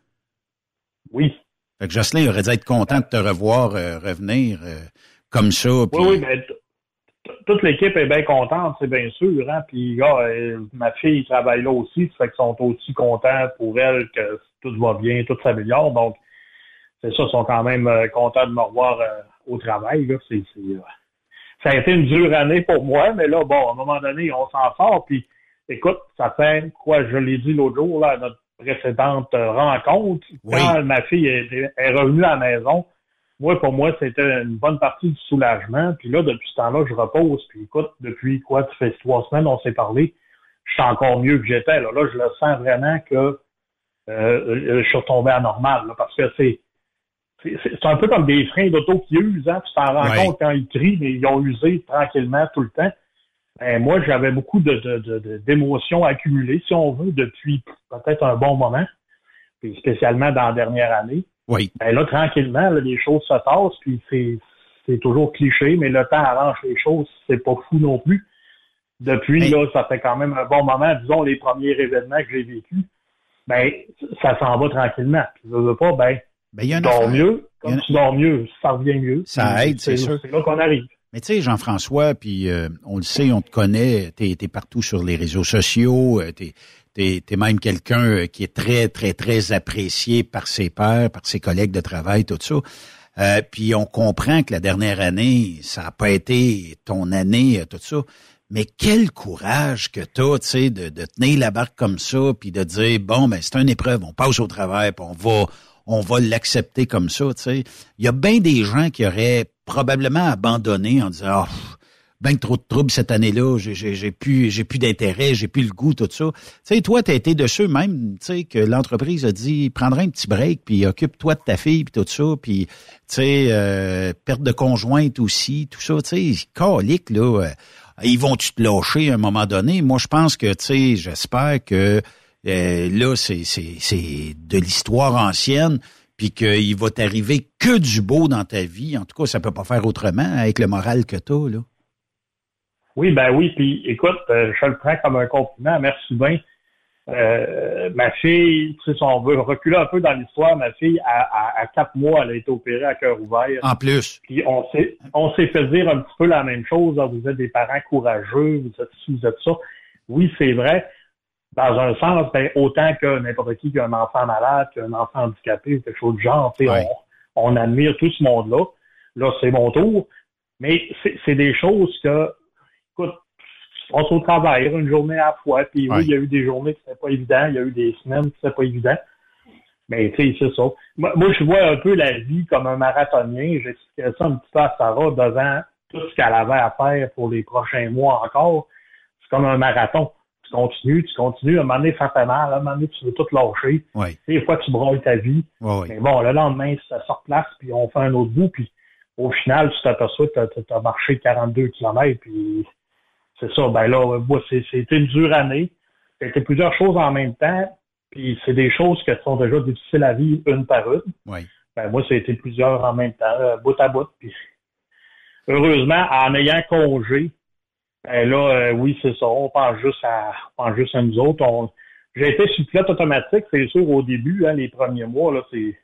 Oui. Fait que Jocelyn aurait dû être content de te revoir euh, revenir euh, comme ça. Oui, oui, mais toute l'équipe est bien contente, c'est bien sûr. Hein? Puis, euh, ma fille travaille là aussi, ça fait qu'ils sont aussi contents pour elle que tout va bien, tout s'améliore. Donc, c'est ça, ils sont quand même contents de me revoir au travail. Là. ça a été une dure année pour moi, mais là, bon, à un moment donné, on s'en sort. Puis, écoute, ça fait quoi, je l'ai dit l'autre jour, là, à notre précédente euh, rencontre, quand ma fille est, revenue à la maison, moi, pour moi, c'était une bonne partie du soulagement. Puis là, depuis ce temps-là, je repose. Puis écoute, depuis quoi, tu fais trois semaines, on s'est parlé, je suis encore mieux que j'étais. Là. là, je le sens vraiment que euh, euh, je suis retombé à normal. parce que c'est c'est un peu comme des freins d'auto qui usent, hein, tu t'en rends compte quand ils crient, mais ils ont usé tranquillement tout le temps. Ben, moi, j'avais beaucoup de, d'émotions accumulées, si on veut, depuis peut-être un bon moment, puis spécialement dans la dernière année. Oui. Ben là, tranquillement, les choses se tassent, puis c'est, c'est toujours cliché, mais le temps arrange les choses, c'est pas fou non plus. Depuis, là, ça fait quand même un bon moment, disons, les premiers événements que j'ai vécus, ben, ça s'en va tranquillement. Tu veux, veux pas, ben, ben y dors mieux. Comme tu dors mieux, ça revient mieux. Ça aide, c'est sûr. C'est là qu'on arrive. Mais tu sais, Jean-François, puis euh, on le sait, on te connaît, tu es, partout sur les réseaux sociaux, euh, tu es, même quelqu'un euh, qui est très, très, très apprécié par ses pairs, par ses collègues de travail, tout ça. Euh, puis on comprend que la dernière année, ça n'a pas été ton année, tout ça. Mais quel courage que tu as, tu sais, de, de, tenir la barque comme ça, puis de dire, bon, ben c'est une épreuve, on passe au travail, puis on va on va l'accepter comme ça, tu sais. Il y a bien des gens qui auraient probablement abandonné en disant, oh, ben trop de troubles cette année-là, j'ai plus, j'ai plus d'intérêt, j'ai plus le goût, tout ça. Tu sais, toi, tu as été de ceux même, tu sais, que l'entreprise a dit, prendra un petit break, puis occupe-toi de ta fille, puis tout ça, puis, tu sais, euh, perte de conjointe aussi, tout ça, tu sais, calique, là, euh, ils vont-tu te lâcher à un moment donné? Moi, je pense que, tu sais, j'espère que euh, là, c'est, de l'histoire ancienne, puis qu'il va t'arriver que du beau dans ta vie. En tout cas, ça peut pas faire autrement avec le moral que tu as, là. Oui, ben oui, puis écoute, euh, je le prends comme un compliment. Merci bien. Euh, ma fille, tu sais, si on veut reculer un peu dans l'histoire, ma fille, à, quatre mois, elle a été opérée à cœur ouvert. En plus. Puis on s'est, on s'est fait dire un petit peu la même chose. Vous êtes des parents courageux, vous êtes ci, vous êtes ça. Oui, c'est vrai dans un sens, ben, autant que n'importe qui qui a un enfant malade, qui a un enfant handicapé quelque chose du genre, on, admire tout ce monde-là. Là, c'est mon tour. Mais c'est des choses que, écoute, on se au travail une journée à la fois. Puis oui, il y a eu des journées qui n'étaient pas évident, il y a eu des semaines qui n'étaient pas évident. Mais tu sais, c'est ça. Moi, je vois un peu la vie comme un marathonien. J'expliquais ça un petit peu à Sarah devant tout ce qu'elle avait à faire pour les prochains mois encore. C'est comme un marathon tu continues, tu continues, à un moment donné, ça fait mal, à un moment donné, tu veux tout lâcher. Oui. Des fois, tu broyes ta vie. Mais bon, le lendemain, ça sort place, puis on fait un autre bout, puis au final, tu t'aperçois que tu as, marché 42 km, puis c'est ça. Ben là, c'était une dure année. C'était plusieurs choses en même temps, puis c'est des choses qui sont déjà difficiles à vivre une par une. Oui. Ben moi, ça a été plusieurs en même temps, euh, bout à bout. Puis heureusement, en ayant congé, là, euh, oui, c'est ça. On pense juste à, on pense juste à nous autres. On, j'ai été sur pilote automatique, c'est sûr, au début, hein, les premiers mois, là, c'est,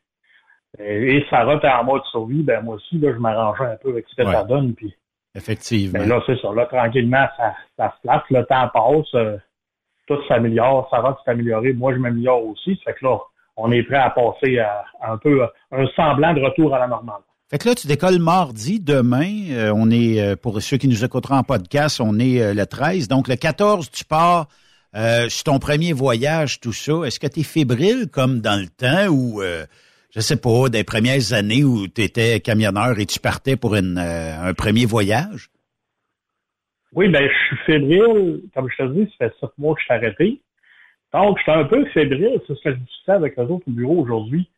et Sarah était en mode survie, ben moi aussi, là, je m'arrangeais un peu avec ce que ça donne, puis. Effectivement. Ben là, c'est ça. Là, tranquillement, ça, ça se place, le temps passe, euh, tout s'améliore, Sarah s'est améliorée, moi, je m'améliore aussi. Ça fait que là, on est prêt à passer à, un peu un semblant de retour à la normale. Fait que là, tu décolles mardi, demain. Euh, on est, euh, pour ceux qui nous écouteront en podcast, on est euh, le 13. Donc, le 14, tu pars sur ton premier voyage, tout ça. Est-ce que tu es fébrile comme dans le temps ou, je sais pas, des premières années où tu étais camionneur et tu partais pour une, un premier voyage? Oui, ben je suis fébrile. Comme je te dis, ça fait sept mois que je suis arrêté. Donc, j'étais un peu fébrile, c'est ce que je discutais avec les autres au bureau aujourd'hui.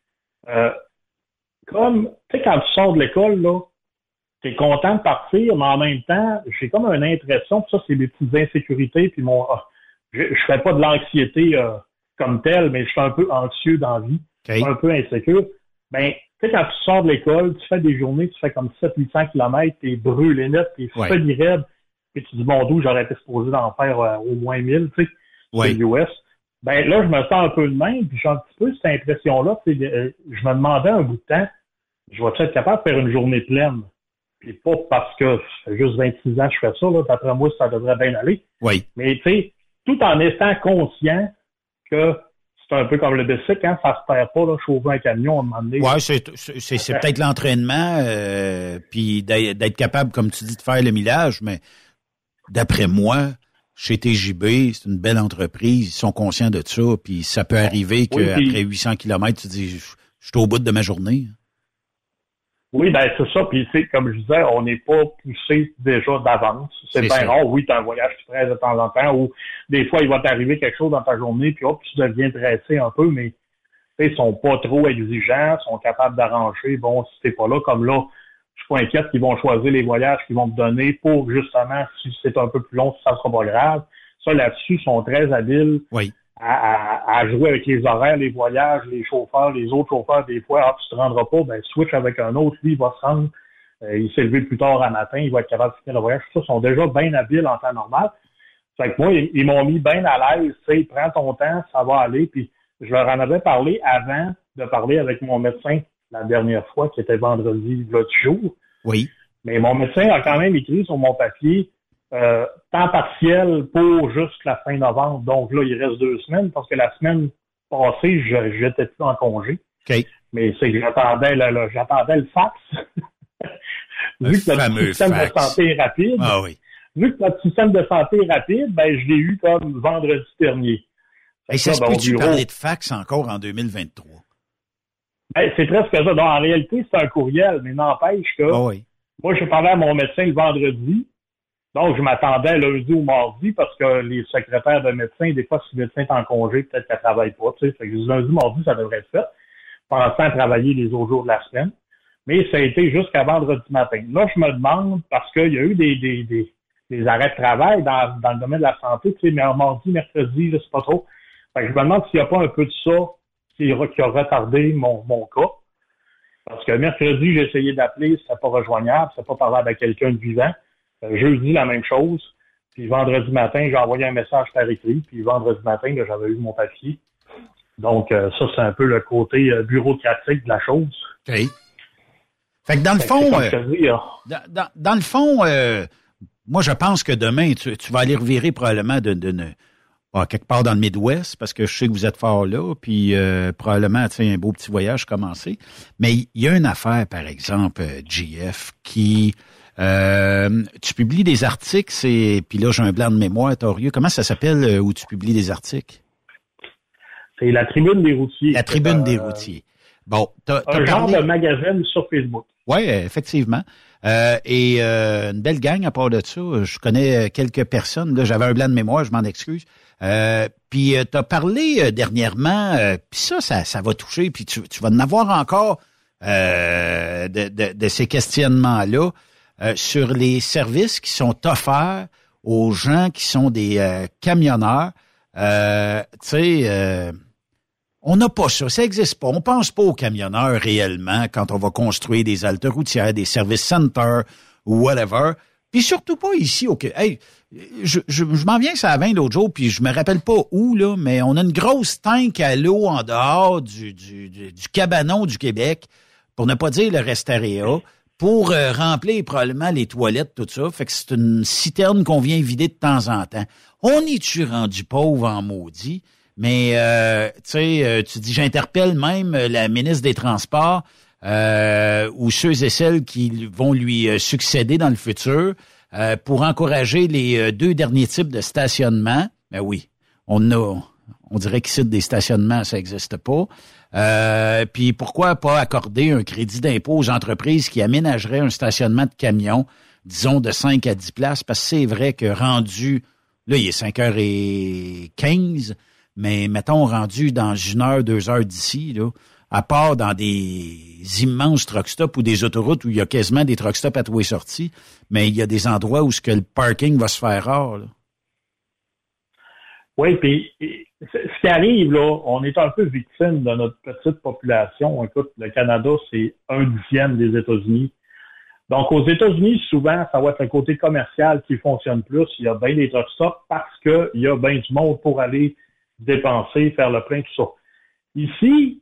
Comme, tu sais, quand tu sors de l'école, là, t'es content de partir, mais en même temps, j'ai comme une impression, ça, c'est des petites insécurités, puis mon, ah, je, je fais pas de l'anxiété euh, comme telle, mais je suis un peu anxieux dans la vie, un peu insécure. Ben, tu sais, quand tu sors de l'école, tu fais des journées, tu fais comme 700-800 km, t'es brûlé net, t'es ouais. fait raide, puis tu dis, bon, d'où j'aurais été supposé d'en faire euh, au moins 1000, tu sais, ouais. US. Ben là, je me sens un peu de même, puis j'ai un petit peu cette impression-là. Euh, je me demandais un bout de temps, je vais être capable de faire une journée pleine? Puis pas parce que ça fait juste 26 ans que je fais ça, là, d'après moi, ça devrait bien aller. Oui. Mais tu sais, tout en étant conscient que c'est un peu comme le bicycle, hein, ça se perd pas, là, chauffer un camion à un moment donné. Ouais, c'est, c'est, c'est peut-être l'entraînement, euh, puis d'être capable, comme tu dis, de faire le millage, mais d'après moi, chez TJB, c'est une belle entreprise, ils sont conscients de ça, puis ça peut arriver qu'après oui, 800 km, tu dis, je suis au bout de ma journée. Oui, ben c'est ça. Puis c'est comme je disais, on n'est pas poussé déjà d'avance. C'est bien rare. Oui, tu as un voyage qui de temps en temps ou des fois il va t'arriver quelque chose dans ta journée, puis hop, tu deviens dressé un peu, mais ils sont pas trop exigeants, sont capables d'arranger. Bon, si t'es pas là, comme là, je suis pas inquiète qu'ils vont choisir les voyages qu'ils vont te donner pour justement, si c'est un peu plus long, si ça sera pas grave. Ça, là-dessus, ils sont très habiles. Oui à, à, jouer avec les horaires, les voyages, les chauffeurs, les autres chauffeurs, des fois, ah, tu te rendras pas, ben switch avec un autre, lui, il va se rendre, euh, il s'est levé plus tard à matin, il va être capable de finir le voyage. Ça, sont déjà bien habiles en temps normal. Fait que moi, ils, m'ont mis bien à l'aise, tu sais, prends ton temps, ça va aller. Puis je leur en avais parlé avant de parler avec mon médecin la dernière fois, qui était vendredi l'autre jour. Oui. Mais mon médecin a quand même écrit sur mon papier euh, temps partiel pour juste la fin novembre. Donc là, il reste deux semaines parce que la semaine passée, je n'étais plus en congé? Mais c'est que j'attendais le, j'attendais le fax. vu que notre système de santé est rapide. Ah oui. Vu que notre système de santé est rapide, ben je l'ai eu comme vendredi dernier. Et ça se ben, peut-tu parler de fax encore en 2023? Ben, c'est presque ça. Donc, en réalité, c'est un courriel, mais n'empêche que ah oui. moi, j'ai parlé à mon médecin le vendredi. Donc, je m'attendais lundi ou mardi parce que les secrétaires de médecins, des fois, si le médecin est en congé, peut-être qu'elle travaille pas. Tu sais. Fait que lundi, mardi, ça devrait être fait. Pensant à travailler les autres jours de la semaine. Mais ça a été jusqu'à vendredi matin. Là, je me demande, parce qu'il y a eu des, des, des, des, arrêts de travail dans, dans le domaine de la santé, tu sais, mais mardi, mercredi, je sais pas trop. Fait que je me demande s'il n'y a pas un peu de ça qui, qui a retardé mon, mon cas. Parce que mercredi, j'ai essayé d'appeler, c'était pas rejoignable, c'était pas parler avec quelqu'un de vivant. Euh, jeudi, la même chose. Puis vendredi matin, j'ai envoyé un message par écrit. Puis vendredi matin, j'avais eu mon papier. Donc, euh, ça, c'est un peu le côté euh, bureaucratique de la chose. OK. Fait que dans le fond, dans, le fond, moi, je pense que demain, tu, vas aller revirer probablement de, de, quelque part dans le Midwest, parce que je sais que vous êtes fort là, puis probablement, tu sais, un beau petit voyage commencé. Mais il y a une affaire, par exemple, GF, qui euh, tu publies des articles, c'est puis là j'ai un blanc de mémoire, Torieux. Comment ça s'appelle euh, où tu publies des articles? C'est la Tribune des routiers. La Tribune des euh, routiers. Bon, t'as, un genre de magazine sur Facebook. Oui, effectivement. et une belle gang à part de ça. Je connais quelques personnes. Là, j'avais un blanc de mémoire, je m'en excuse. puis tu as parlé dernièrement, puis ça, ça, ça va toucher, puis tu, tu vas en avoir encore de, de, de, ces questionnements-là. Euh, sur les services qui sont offerts aux gens qui sont des euh, camionneurs. Euh, tu sais, euh, on n'a pas ça, ça n'existe pas. On pense pas aux camionneurs réellement quand on va construire des haltes routières, des services centers ou whatever. Puis surtout pas ici au Hey, je, je, m'en viens ça à 20 l'autre jour, puis je me rappelle pas où, là, mais on a une grosse tank à l'eau en dehors du, du, du, du, cabanon du Québec, pour ne pas dire le Restaréa pour euh, remplir probablement les toilettes, tout ça. Fait que c'est une citerne qu'on vient vider de temps en temps. On est-tu rendu pauvre en maudit? Mais euh, tu sais, euh, tu dis j'interpelle même la ministre des Transports ou ceux et celles qui vont lui succéder dans le futur pour encourager les deux derniers types de stationnement. Ben oui, on a, on dirait qu'ici des stationnements, ça n'existe pas. Euh, puis pourquoi pas accorder un crédit d'impôt aux entreprises qui aménageraient un stationnement de camions, disons de 5 à 10 places, parce que c'est vrai que rendu, là, il est 5h15, mais mettons rendu dans une heure, deux heures d'ici, là, à part dans des immenses truck stops ou des autoroutes où il y a quasiment des truck stops à tous les sorties, mais il y a des endroits où ce que le parking va se faire rare. Oui, puis ce qui arrive, là, on est un peu victime de notre petite population. Écoute, le Canada, c'est un dixième des États-Unis. Donc, aux États-Unis, souvent, ça va être le côté commercial qui fonctionne plus. Il y a bien des truck stops parce qu'il y a bien du monde pour aller dépenser, faire le plein, tout ça. Ici,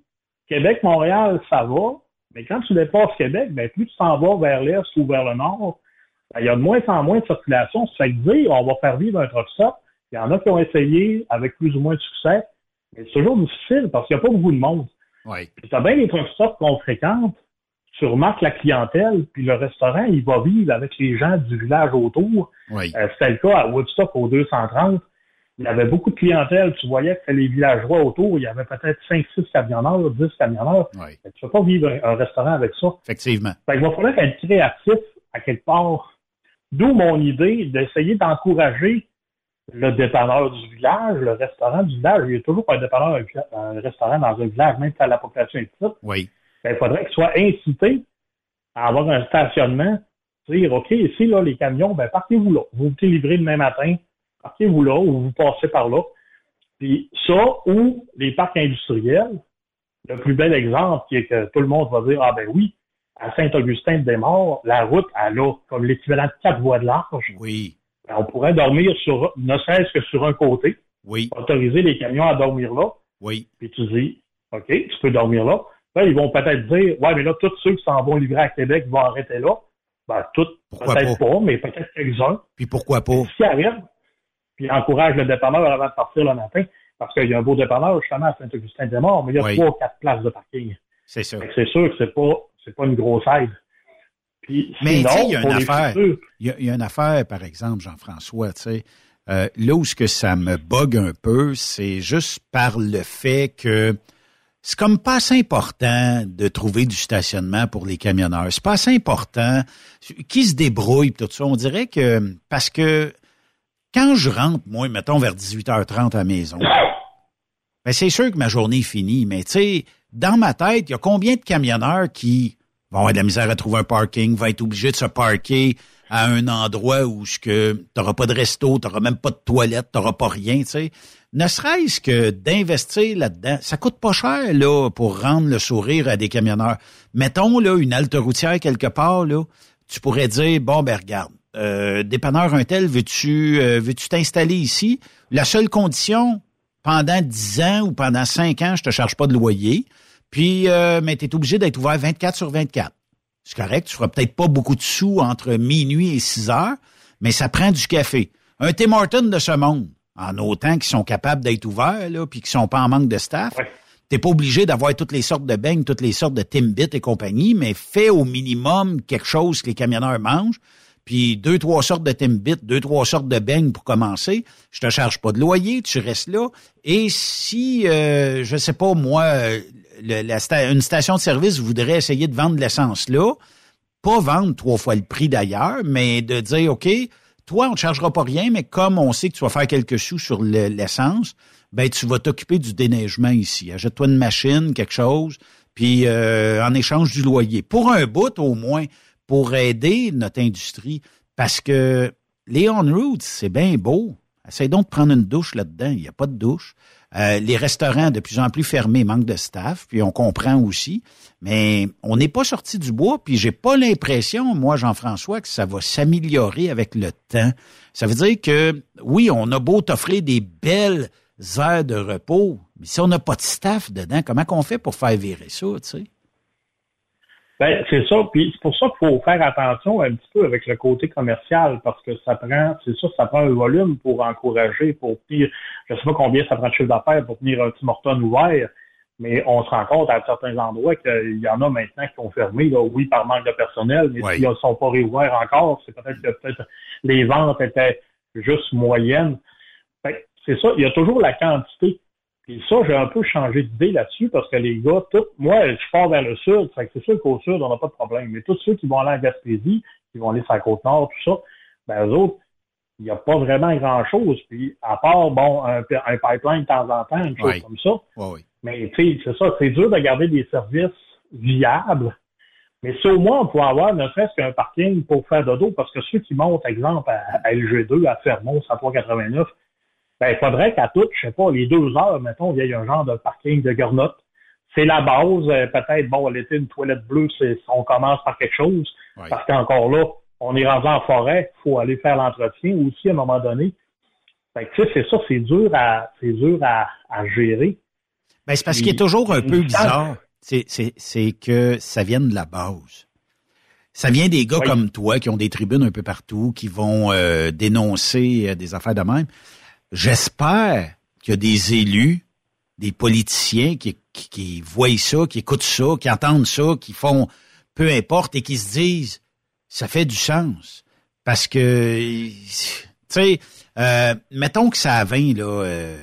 Québec, Montréal, ça va, mais quand tu dépasses Québec, ben, plus tu t'en vas vers l'est ou vers le nord, ben, il y a de moins en moins de circulation. Ça fait que dire, on va faire vivre un truck stop. Il y en a qui ont essayé avec plus ou moins de succès, mais c'est toujours difficile parce qu'il n'y a pas beaucoup de monde. Oui. Puis as bien les truck stops qu'on fréquente, tu remarques la clientèle, puis le restaurant, il va vivre avec les gens du village autour. Oui. Euh, C'était le cas à Woodstock au 230 il y avait beaucoup de clientèle. Tu voyais que les villageois autour, il y avait peut-être 5, 6 camionneurs, 10 camionneurs. Oui. Tu ne peux pas vivre un, restaurant avec ça. Effectivement. Fait il va falloir être créatif à quelque part. D'où mon idée d'essayer d'encourager le dépanneur du village, le restaurant du village. Il y a toujours un dépanneur, un restaurant dans un village, même si la population est petite. Oui. Ben, il faudrait qu'il soit incité à avoir un stationnement. Dire, OK, ici, là, les camions, ben, partez-vous là. Vous vous livrez demain matin partez-vous là ou vous passez par là. Puis ça, ou les parcs industriels, le plus bel exemple qui est que tout le monde va dire, ah ben oui, à Saint-Augustin-de-Desmaures, la route, elle a comme l'équivalent de quatre voies de large. Oui. Ben, on pourrait dormir sur, ne serait-ce que sur un côté. Oui. Autoriser les camions à dormir là. Oui. Puis tu dis, OK, tu peux dormir là. Là, ils vont peut-être dire, ouais, mais là, tous ceux qui s'en vont livrer à Québec vont arrêter là. Ben, tout, peut-être pas? mais peut-être quelques-uns. Puis pourquoi pas? Ce qui arrive, puis encourage le dépanneur avant de partir le matin, parce qu'il y a un beau dépanneur justement à Saint-Augustin-des-Morts, mais il y a trois ou quatre places de parking. C'est sûr. C'est sûr que c'est pas c'est pas une grosse aide. Puis, mais sinon, il y a une affaire. Il y, a une affaire, par exemple, Jean-François, tu sais. Euh, là où ce que ça me bug un peu, c'est juste par le fait que c'est comme pas assez important de trouver du stationnement pour les camionneurs. C'est pas assez important. Qui se débrouille tout ça? On dirait que parce que quand je rentre, moi, mettons vers 18h30 à la maison, ben c'est sûr que ma journée est finie, mais tu sais, dans ma tête, il y a combien de camionneurs qui vont avoir de la misère à trouver un parking, vont être obligés de se parker à un endroit où tu n'auras pas de resto, tu n'auras même pas de toilette, tu n'auras pas rien, tu sais. Ne serait-ce que d'investir là-dedans, ça coûte pas cher là pour rendre le sourire à des camionneurs. Mettons là une halte routière quelque part là, tu pourrais dire bon ben regarde, euh, dépanneur un tel, veux-tu euh, veux-tu t'installer ici? La seule condition, pendant 10 ans ou pendant 5 ans, je te charge pas de loyer. Puis, euh, mais tu es obligé d'être ouvert 24 sur 24. C'est correct, tu feras peut-être pas beaucoup de sous entre minuit et 6 heures, mais ça prend du café. Un Tim Horton de ce monde, en autant qu'ils sont capables d'être ouverts, là, puis qu'ils sont pas en manque de staff. T'es pas obligé d'avoir toutes les sortes de beignes, toutes les sortes de Timbit et compagnie, mais fais au minimum quelque chose que les camionneurs mangent puis deux, trois sortes de Timbit, deux, trois sortes de beignes pour commencer. Je te charge pas de loyer, tu restes là. Et si, euh, je sais pas, moi, le, une station de service voudrait essayer de vendre l'essence là, pas vendre trois fois le prix d'ailleurs, mais de dire, OK, toi, on te chargera pas rien, mais comme on sait que tu vas faire quelques sous sur l'essence, ben tu vas t'occuper du déneigement ici. Achète-toi une machine, quelque chose, puis euh, en échange du loyer. Pour un bout, au moins, pour aider notre industrie. Parce que les on-route, c'est bien beau. Essaye donc de prendre une douche là-dedans. Il n'y a pas de douche. Euh, les restaurants de plus en plus fermés manquent de staff, puis on comprend aussi. Mais on n'est pas sorti du bois, puis j'ai pas l'impression, moi, Jean-François, que ça va s'améliorer avec le temps. Ça veut dire que, oui, on a beau t'offrir des belles heures de repos, mais si on n'a pas de staff dedans, comment qu'on fait pour faire virer ça, tu sais? Ben, c'est ça. Puis c'est pour ça qu'il faut faire attention un petit peu avec le côté commercial, parce que ça prend, c'est ça, ça prend un volume pour encourager, pour tenir, je sais pas combien ça prend de chiffre d'affaires pour tenir un petit Morton ouvert, mais on se rend compte à certains endroits qu'il y en a maintenant qui ont fermé, là, oui, par manque de personnel, mais s'ils ne sont pas réouverts encore, c'est peut-être que peut-être les ventes étaient juste moyennes. c'est ça, il y a toujours la quantité et ça, j'ai un peu changé d'idée là-dessus parce que les gars, tout, moi, je pars vers le sud, c'est sûr qu'au sud, on n'a pas de problème. Mais tous ceux qui vont aller en Gaspésie, qui vont aller sur la côte nord, tout ça, ben eux autres, il n'y a pas vraiment grand-chose. Puis, à part, bon, un, pipeline de temps en temps, une chose comme ça. Mais, tu sais, c'est ça, c'est dur de garder des services viables. Mais si au moins on pourrait avoir ne serait-ce qu'un parking pour faire dodo, parce que ceux qui montent, exemple, à, LG2, à Fermont, à 389, ben, il faudrait qu'à toutes, je sais pas, les deux heures, mettons, il y ait un genre de parking de garnotte. C'est la base. Euh, peut-être, bon, l'été, une toilette bleue, c'est, on commence par quelque chose. Parce qu'encore là, on est rendu en forêt, il faut aller faire l'entretien aussi à un moment donné. Fait que, c'est ça, c'est dur à, c'est dur à, gérer. Ben, c'est parce qu'il est toujours un peu bizarre. C'est, c'est, que ça vient de la base. Ça vient des gars comme toi qui ont des tribunes un peu partout, qui vont euh, dénoncer euh, des affaires de même. J'espère qu'il y a des élus, des politiciens qui, voient ça, qui écoutent ça, qui entendent ça, qui font peu importe et qui se disent ça fait du sens. Parce que, tu sais, euh, mettons que ça a 20, là, euh,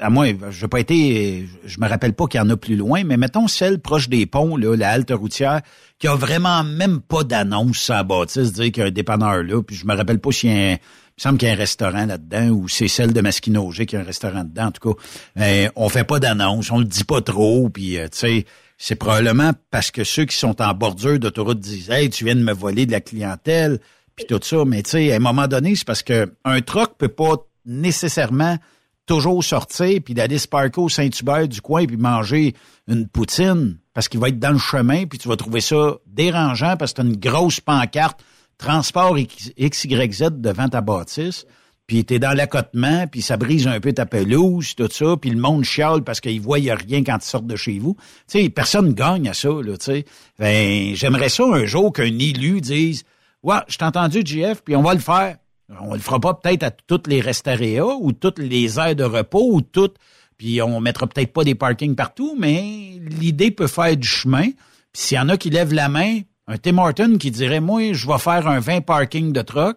à moi, je pas été, je me rappelle pas qu'il y en a plus loin, mais mettons celle proche des ponts, là, la halte routière, qui a vraiment même pas d'annonce sans bâtisse, dire qu'il y a un dépanneur là, puis je me rappelle pas s'il y a un, me semble qu'il y a un restaurant là-dedans, ou c'est celle de Masquinogé qui a un restaurant dedans, en tout cas. Euh, on fait pas d'annonce, on le dit pas trop, puis tu sais, c'est probablement parce que ceux qui sont en bordure d'autoroute disent Hey, tu viens de me voler de la clientèle, puis tout ça. Mais tu sais, à un moment donné, c'est parce que un truck peut pas nécessairement toujours sortir puis d'aller se Saint-Hubert du coin puis manger une poutine parce qu'il va être dans le chemin puis tu vas trouver ça dérangeant parce que tu as une grosse pancarte transport XYZ devant ta bâtisse puis t'es dans l'accotement, puis ça brise un peu ta pelouse, tout ça, puis le monde chiale parce qu'il voit y a rien quand tu sors de chez vous. Tu sais, personne gagne à ça, là, tu sais. Ben, j'aimerais ça un jour qu'un élu dise « Ouais, je t'ai entendu, JF, puis on va le faire. On le fera pas peut-être à toutes les restaurateurs ou toutes les aires de repos ou toutes, puis on mettra peut-être pas des parkings partout, mais l'idée peut faire du chemin. Puis s'il y en a qui lèvent la main, un Tim Horton qui dirait « Moi, je vais faire un 20 parking de truck »,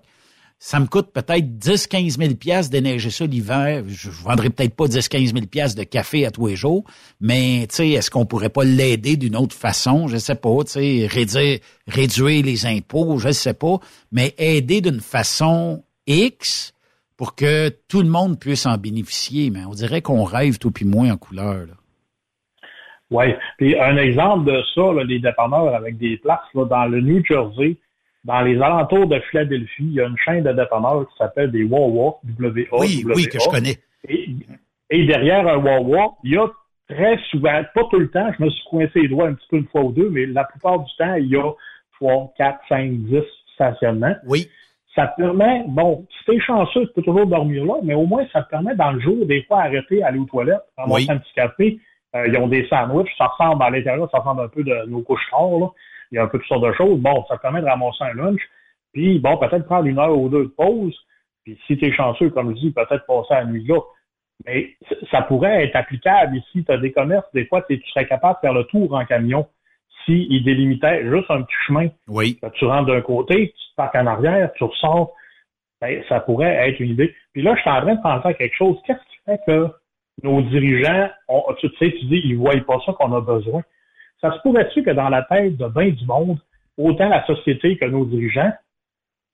ça me coûte peut-être 10-15 000 pièces d'énergie ça l'hiver. Je, ne vendrai peut-être pas 10-15 000 pièces de café à tous les jours, mais tu sais, est-ce qu'on pourrait pas l'aider d'une autre façon? Je sais pas. Tu réduire, les impôts, je sais pas, mais aider d'une façon X pour que tout le monde puisse en bénéficier. Mais on dirait qu'on rêve tout puis moins en couleur. Oui. Puis un exemple de ça, là, les dépanneurs avec des places là, dans le New Jersey dans les alentours de Philadelphie, il y a une chaîne de dépanneurs qui s'appelle des Wawa, w a Oui, oui, que je connais. Et, derrière un Wawa, il y a très souvent, pas tout le temps, je me suis coincé les doigts un petit peu une fois ou deux, mais la plupart du temps, il y a 3, 4, 5, 10 stationnements. Oui. Ça te permet, bon, si t'es chanceux, tu peux toujours dormir là, mais au moins, ça te permet dans le jour, des fois, d'arrêter, aller aux toilettes, prendre un petit café. Euh, ils ont des sandwichs, ça ressemble à l'intérieur, ça ressemble un peu de nos couches tard, là il y a un peu toutes sortes de choses. Bon, ça te permet de ramasser un lunch, puis bon, peut-être prendre une heure ou deux de pause, puis si tu es chanceux, comme je dis, peut-être passer la nuit là. Mais ça pourrait être applicable ici. Tu as des commerces, des fois, tu serais capable de faire le tour en camion s'ils délimitaient juste un petit chemin. Oui. Tu rentres d'un côté, tu te parques en arrière, tu ressors. Ben, ça pourrait être une idée. Puis là, je suis en train de penser à quelque chose. Qu'est-ce qui fait que nos dirigeants, tu sais, tu dis, ils voient pas ça qu'on a besoin. Ça se pourrait-tu que dans la tête de bien du monde, autant la société que nos dirigeants,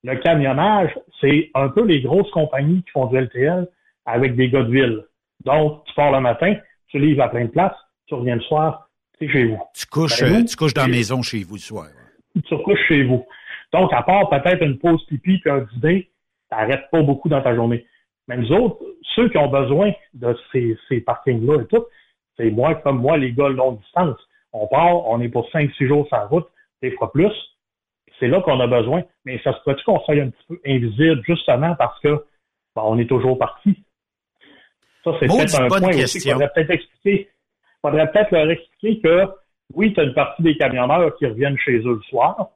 le camionnage, c'est un peu les grosses compagnies qui font du LTL avec des gars de ville. Donc, tu pars le matin, tu livres à plein de places, tu reviens le soir, c'est chez vous. Tu couches, ben, tu couches dans la maison chez vous le soir. Tu couches chez vous. Donc, à part peut-être une pause pipi puis un dîner, t'arrêtes pas beaucoup dans ta journée. Mais nous autres, ceux qui ont besoin de ces, ces parkings-là et tout, c'est moi comme moi, les gars longue distance. On part, on est pour 5-6 jours la route, des fois plus. C'est là qu'on a besoin. Mais ça se peut-tu qu'on soit un petit peu invisible justement parce que ben, on est toujours parti? Ça, c'est peut-être un point aussi qu'il faudrait peut-être expliquer. Il faudrait peut-être leur expliquer que oui, tu as une partie des camionneurs qui reviennent chez eux le soir,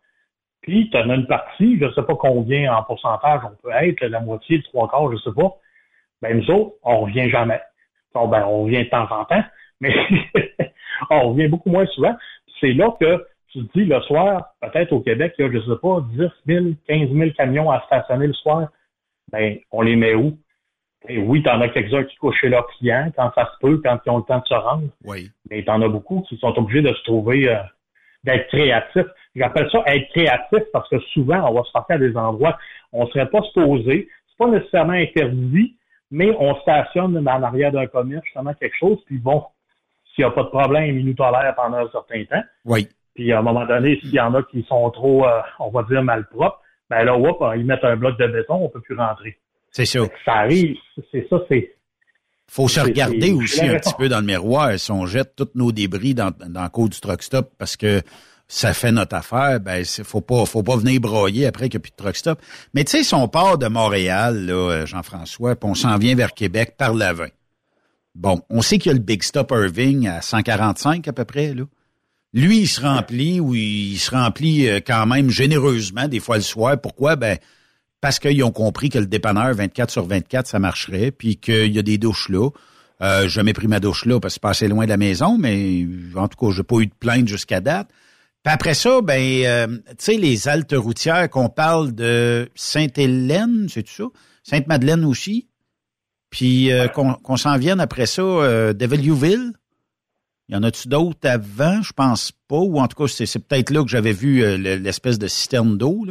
puis tu as une partie, je ne sais pas combien en pourcentage on peut être, la moitié, le trois quarts, je ne sais pas. Ben nous autres, on revient jamais. ben, on revient de temps en temps, mais on revient beaucoup moins souvent. C'est là que tu te dis le soir, peut-être au Québec, il y a, je sais pas, 10 000, 15 000 camions à stationner le soir. Ben, on les met où? Et oui, tu en as quelques-uns qui couchent chez leurs clients quand ça se peut, quand ils ont le temps de se rendre. Oui. Mais tu en as beaucoup qui sont obligés de se trouver, euh, d'être créatifs. J'appelle ça être créatif parce que souvent, on va se passer à des endroits, on serait pas supposé, c'est pas nécessairement interdit, mais on stationne en arrière d'un commerce, justement, quelque chose, puis bon, s'il n'y a pas de problème, ils nous tolèrent pendant un certain temps. Oui. Puis à un moment donné, s'il y en a qui sont trop, euh, on va dire, malpropres, ben là, hop, ils mettent un bloc de béton, on peut plus rentrer. C'est ça. Ça arrive, c'est ça, c'est... Faut se regarder aussi un petit peu dans le miroir. Si on jette tous nos débris dans, dans le cours du truck stop parce que ça fait notre affaire, ben faut pas faut pas venir broyer après qu'il n'y a plus de truck stop. Mais tu sais, si on part de Montréal, là, Jean-François, puis on s'en vient vers Québec par l'avant. Bon, on sait qu'il y a le Big Stop Irving à 145 à peu près, là. Lui, il se remplit ou il se remplit euh, quand même généreusement, des fois le soir. Pourquoi? Ben, parce qu'ils ont compris que le dépanneur 24 sur 24, ça marcherait, puis qu'il y a des douches là. Euh, jamais pris ma douche là parce que c'est pas assez loin de la maison, mais en tout cas, j'ai pas eu de plainte jusqu'à date. Puis après ça, ben, euh, tu sais, les haltes routières qu'on parle de Sainte-Hélène, c'est tout ça? Sainte-Madeleine aussi. Puis euh, qu'on s'en vienne après ça, euh, Deviliouville. Y en a-tu d'autres avant? Je pense pas. Ou en tout cas, c'est peut-être là que j'avais vu l'espèce de citerne d'eau.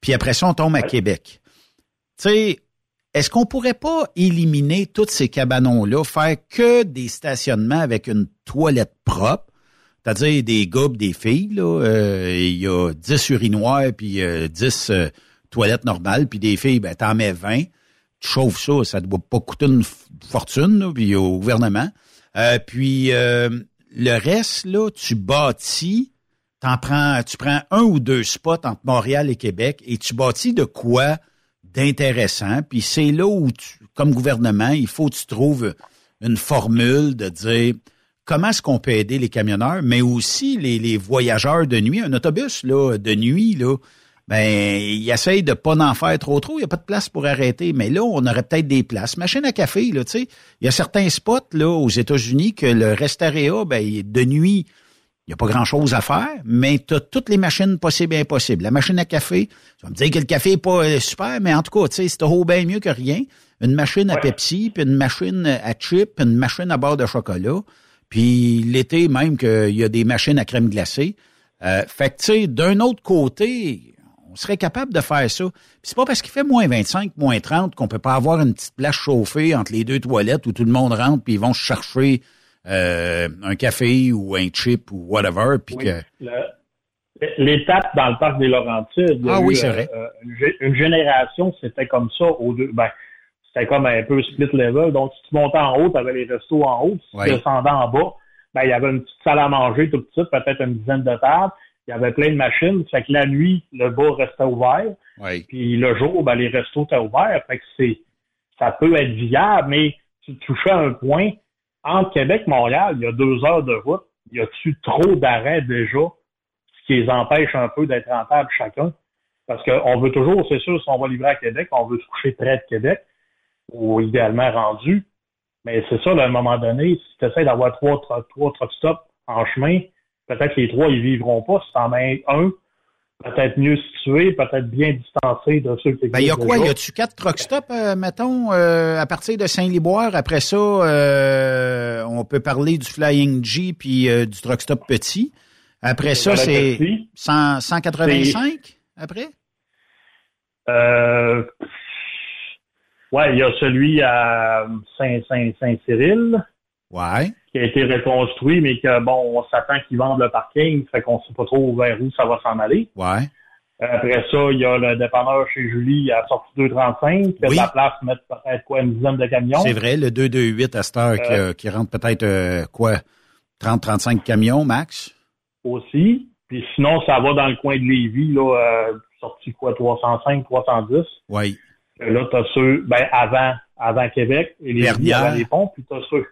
Puis après ça, on tombe à Québec. Tu sais, est-ce qu'on pourrait pas éliminer tous ces cabanons-là, faire que des stationnements avec une toilette propre, c'est-à-dire des gars des filles, là, euh, il y a 10 urinoirs, puis 10 toilettes normales, puis des filles, ben t'en mets 20, tu chauffes ça, ça ne doit pas coûter une fortune, puis au gouvernement. Euh, puis euh, le reste, là, tu bâtis, t'en prends, tu prends un ou deux spots entre Montréal et Québec et tu bâtis de quoi d'intéressant. Puis c'est là où, comme gouvernement, il faut que tu trouves une formule de dire comment est-ce qu'on peut aider les camionneurs, mais aussi les, les voyageurs de nuit. Un autobus là, de nuit, là, ben, il essaye de pas en faire trop trop. Il n'y a pas de place pour arrêter. Mais là, on aurait peut-être des places. Machine à café, là, tu sais. Il y a certains spots, là, aux États-Unis que le restarea, ben, de nuit, il n'y a pas grand-chose à faire, mais tu as toutes les machines possibles et impossibles. La machine à café, tu vas me dire que le café n'est pas euh, super, mais en tout cas, tu sais, c'est bien mieux que rien. Une machine à Pepsi, puis une machine à chip, puis une machine à beurre de chocolat. Puis l'été, même qu'il y a des machines à crème glacée. Euh, fait que, tu sais, d'un autre côté, on serait capable de faire ça. Puis c'est pas parce qu'il fait moins 25, moins 30 qu'on peut pas avoir une petite place chauffée entre les deux toilettes où tout le monde rentre puis ils vont chercher euh, un café ou un chip ou whatever. Puis que... L'étape dans le parc des Laurentides, ah, oui, vrai. Euh, une génération, c'était comme ça. Au deux, ben, c'était comme un peu split level. Donc, si tu montais en haut, tu avais les restos en haut. Si tu descendais en bas, ben, il y avait une petite salle à manger tout petite, peut-être une dizaine de tables il y avait plein de machines. Fait que la nuit, le bas restait ouvert. Puis le jour, ben, les restos étaient ouverts. Fait que c'est, ça peut être viable, mais tu touchais un point. Entre Québec et Montréal, il y a deux heures de route. Y a-tu trop d'arrêts déjà? Ce qui les empêche un peu d'être rentables chacun? Parce qu'on veut toujours, c'est sûr, si on va livrer à Québec, on veut se coucher près de Québec, ou idéalement rendu. Mais c'est ça, à un moment donné, si tu essaies d'avoir trois, trois, trois stops en chemin, peut-être que les trois, ils vivront pas. Si t'en mets un, peut-être mieux situé, peut-être bien distancé de ceux qui Ben, il y a quoi? Y a-tu quatre truck stops, euh, mettons, euh, à partir de Saint-Liboire? Après ça, euh, on peut parler du Flying G puis du truck stop petit. Après ça, c'est 185 après? Euh, ouais, il y a celui à Saint-Cyril. Ouais. Qui a été reconstruit, mais que bon, on s'attend qu'ils vendent le parking, fait qu'on sait pas trop vers où ça va s'en aller. Ouais. Après ça, il y a le dépanneur chez Julie à sortie 235, qui a de la place pour mettre peut-être quoi, une dizaine de camions. C'est vrai, le 228 à cette heure qui, euh, qui, rentre peut-être euh, quoi, 30-35 camions max? Aussi. Puis sinon, ça va dans le coin de Lévis, là, euh, sorti quoi, 305, 310. Oui. Là, t'as ceux, ben, avant, avant Québec, et les avant les ponts, puis t'as ceux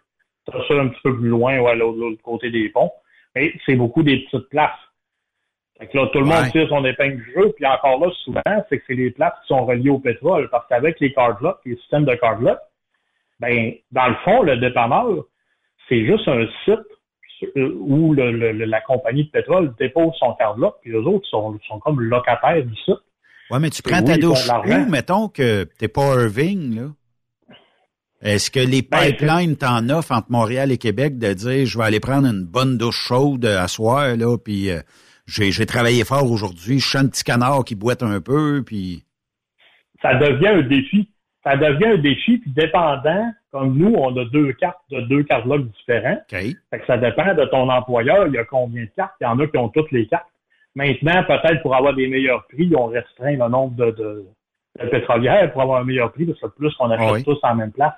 ça un petit peu plus loin, ouais, l'autre côté des ponts. Mais c'est beaucoup des petites places. Fait que là, tout le monde tire son épingle du jeu. Puis encore là, souvent, c'est que c'est les places qui sont reliées au pétrole. Parce qu'avec les cardlocks, les systèmes de cardlock, ben, dans le fond, le dépanneur, c'est juste un site où le, la compagnie de pétrole dépose son cardlock, puis les autres sont, sont comme locataires du site. Ouais, mais tu prends ta douche où, mettons que t'es pas Irving, là? Est-ce que les ben, pipelines t'en offrent entre Montréal et Québec de dire je vais aller prendre une bonne douche chaude à soir là, puis euh, j'ai, travaillé fort aujourd'hui, je suis un petit canard qui boite un peu, puis. ça devient un défi. Ça devient un défi, puis dépendant, comme nous, on a deux cartes de deux catalogues différents. Fait que ça dépend de ton employeur, il y a combien de cartes. Il y en a qui ont toutes les cartes. Maintenant, peut-être pour avoir des meilleurs prix, on restreint le nombre de, de, pétrolières pour avoir un meilleur prix, parce que plus qu'on achète tous en même place,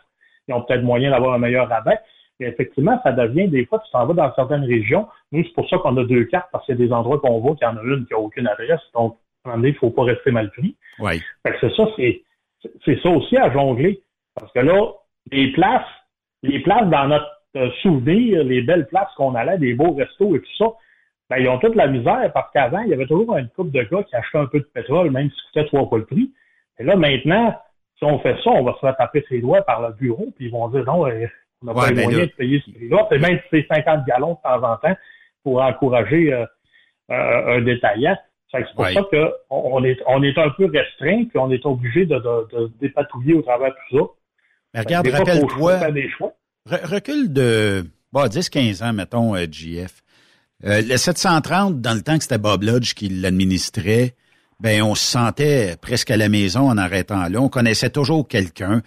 ils ont peut-être moyen d'avoir un meilleur rabais. Et effectivement, ça devient des fois, tu t'en vas dans certaines régions. Nous, c'est pour ça qu'on a deux cartes, parce qu'il y a des endroits qu'on voit qu'il y en a une qui n'a aucune adresse. Donc, il ne faut pas rester mal pris. Oui. c'est ça, c'est, c'est ça aussi à jongler. Parce que là, les places, les places dans notre euh, souvenir, les belles places qu'on allait, des beaux restos et tout ça, ben, ils ont toute la misère parce qu'avant, il y avait toujours une couple de gars qui achetaient un peu de pétrole, même si c'était trois fois le prix. Et là, maintenant, si on fait ça, on va se faire taper ses doigts par le bureau, puis ils vont dire non, euh, on n'a pas les moyens de payer ce prix-là. C'est même si c'est 50 gallons de temps en temps pour encourager euh, un détaillant. C'est pour ça qu'on est, on est un peu restreint, puis on est obligé de, de, dépatouiller au travers de tout ça. Mais regarde, rappelle-toi, recule de 10-15 ans, mettons, euh, GF. Euh, le 730, dans le temps que c'était Bob Lodge qui l'administrait, ben on se sentait presque à la maison en arrêtant là. On connaissait toujours quelqu'un.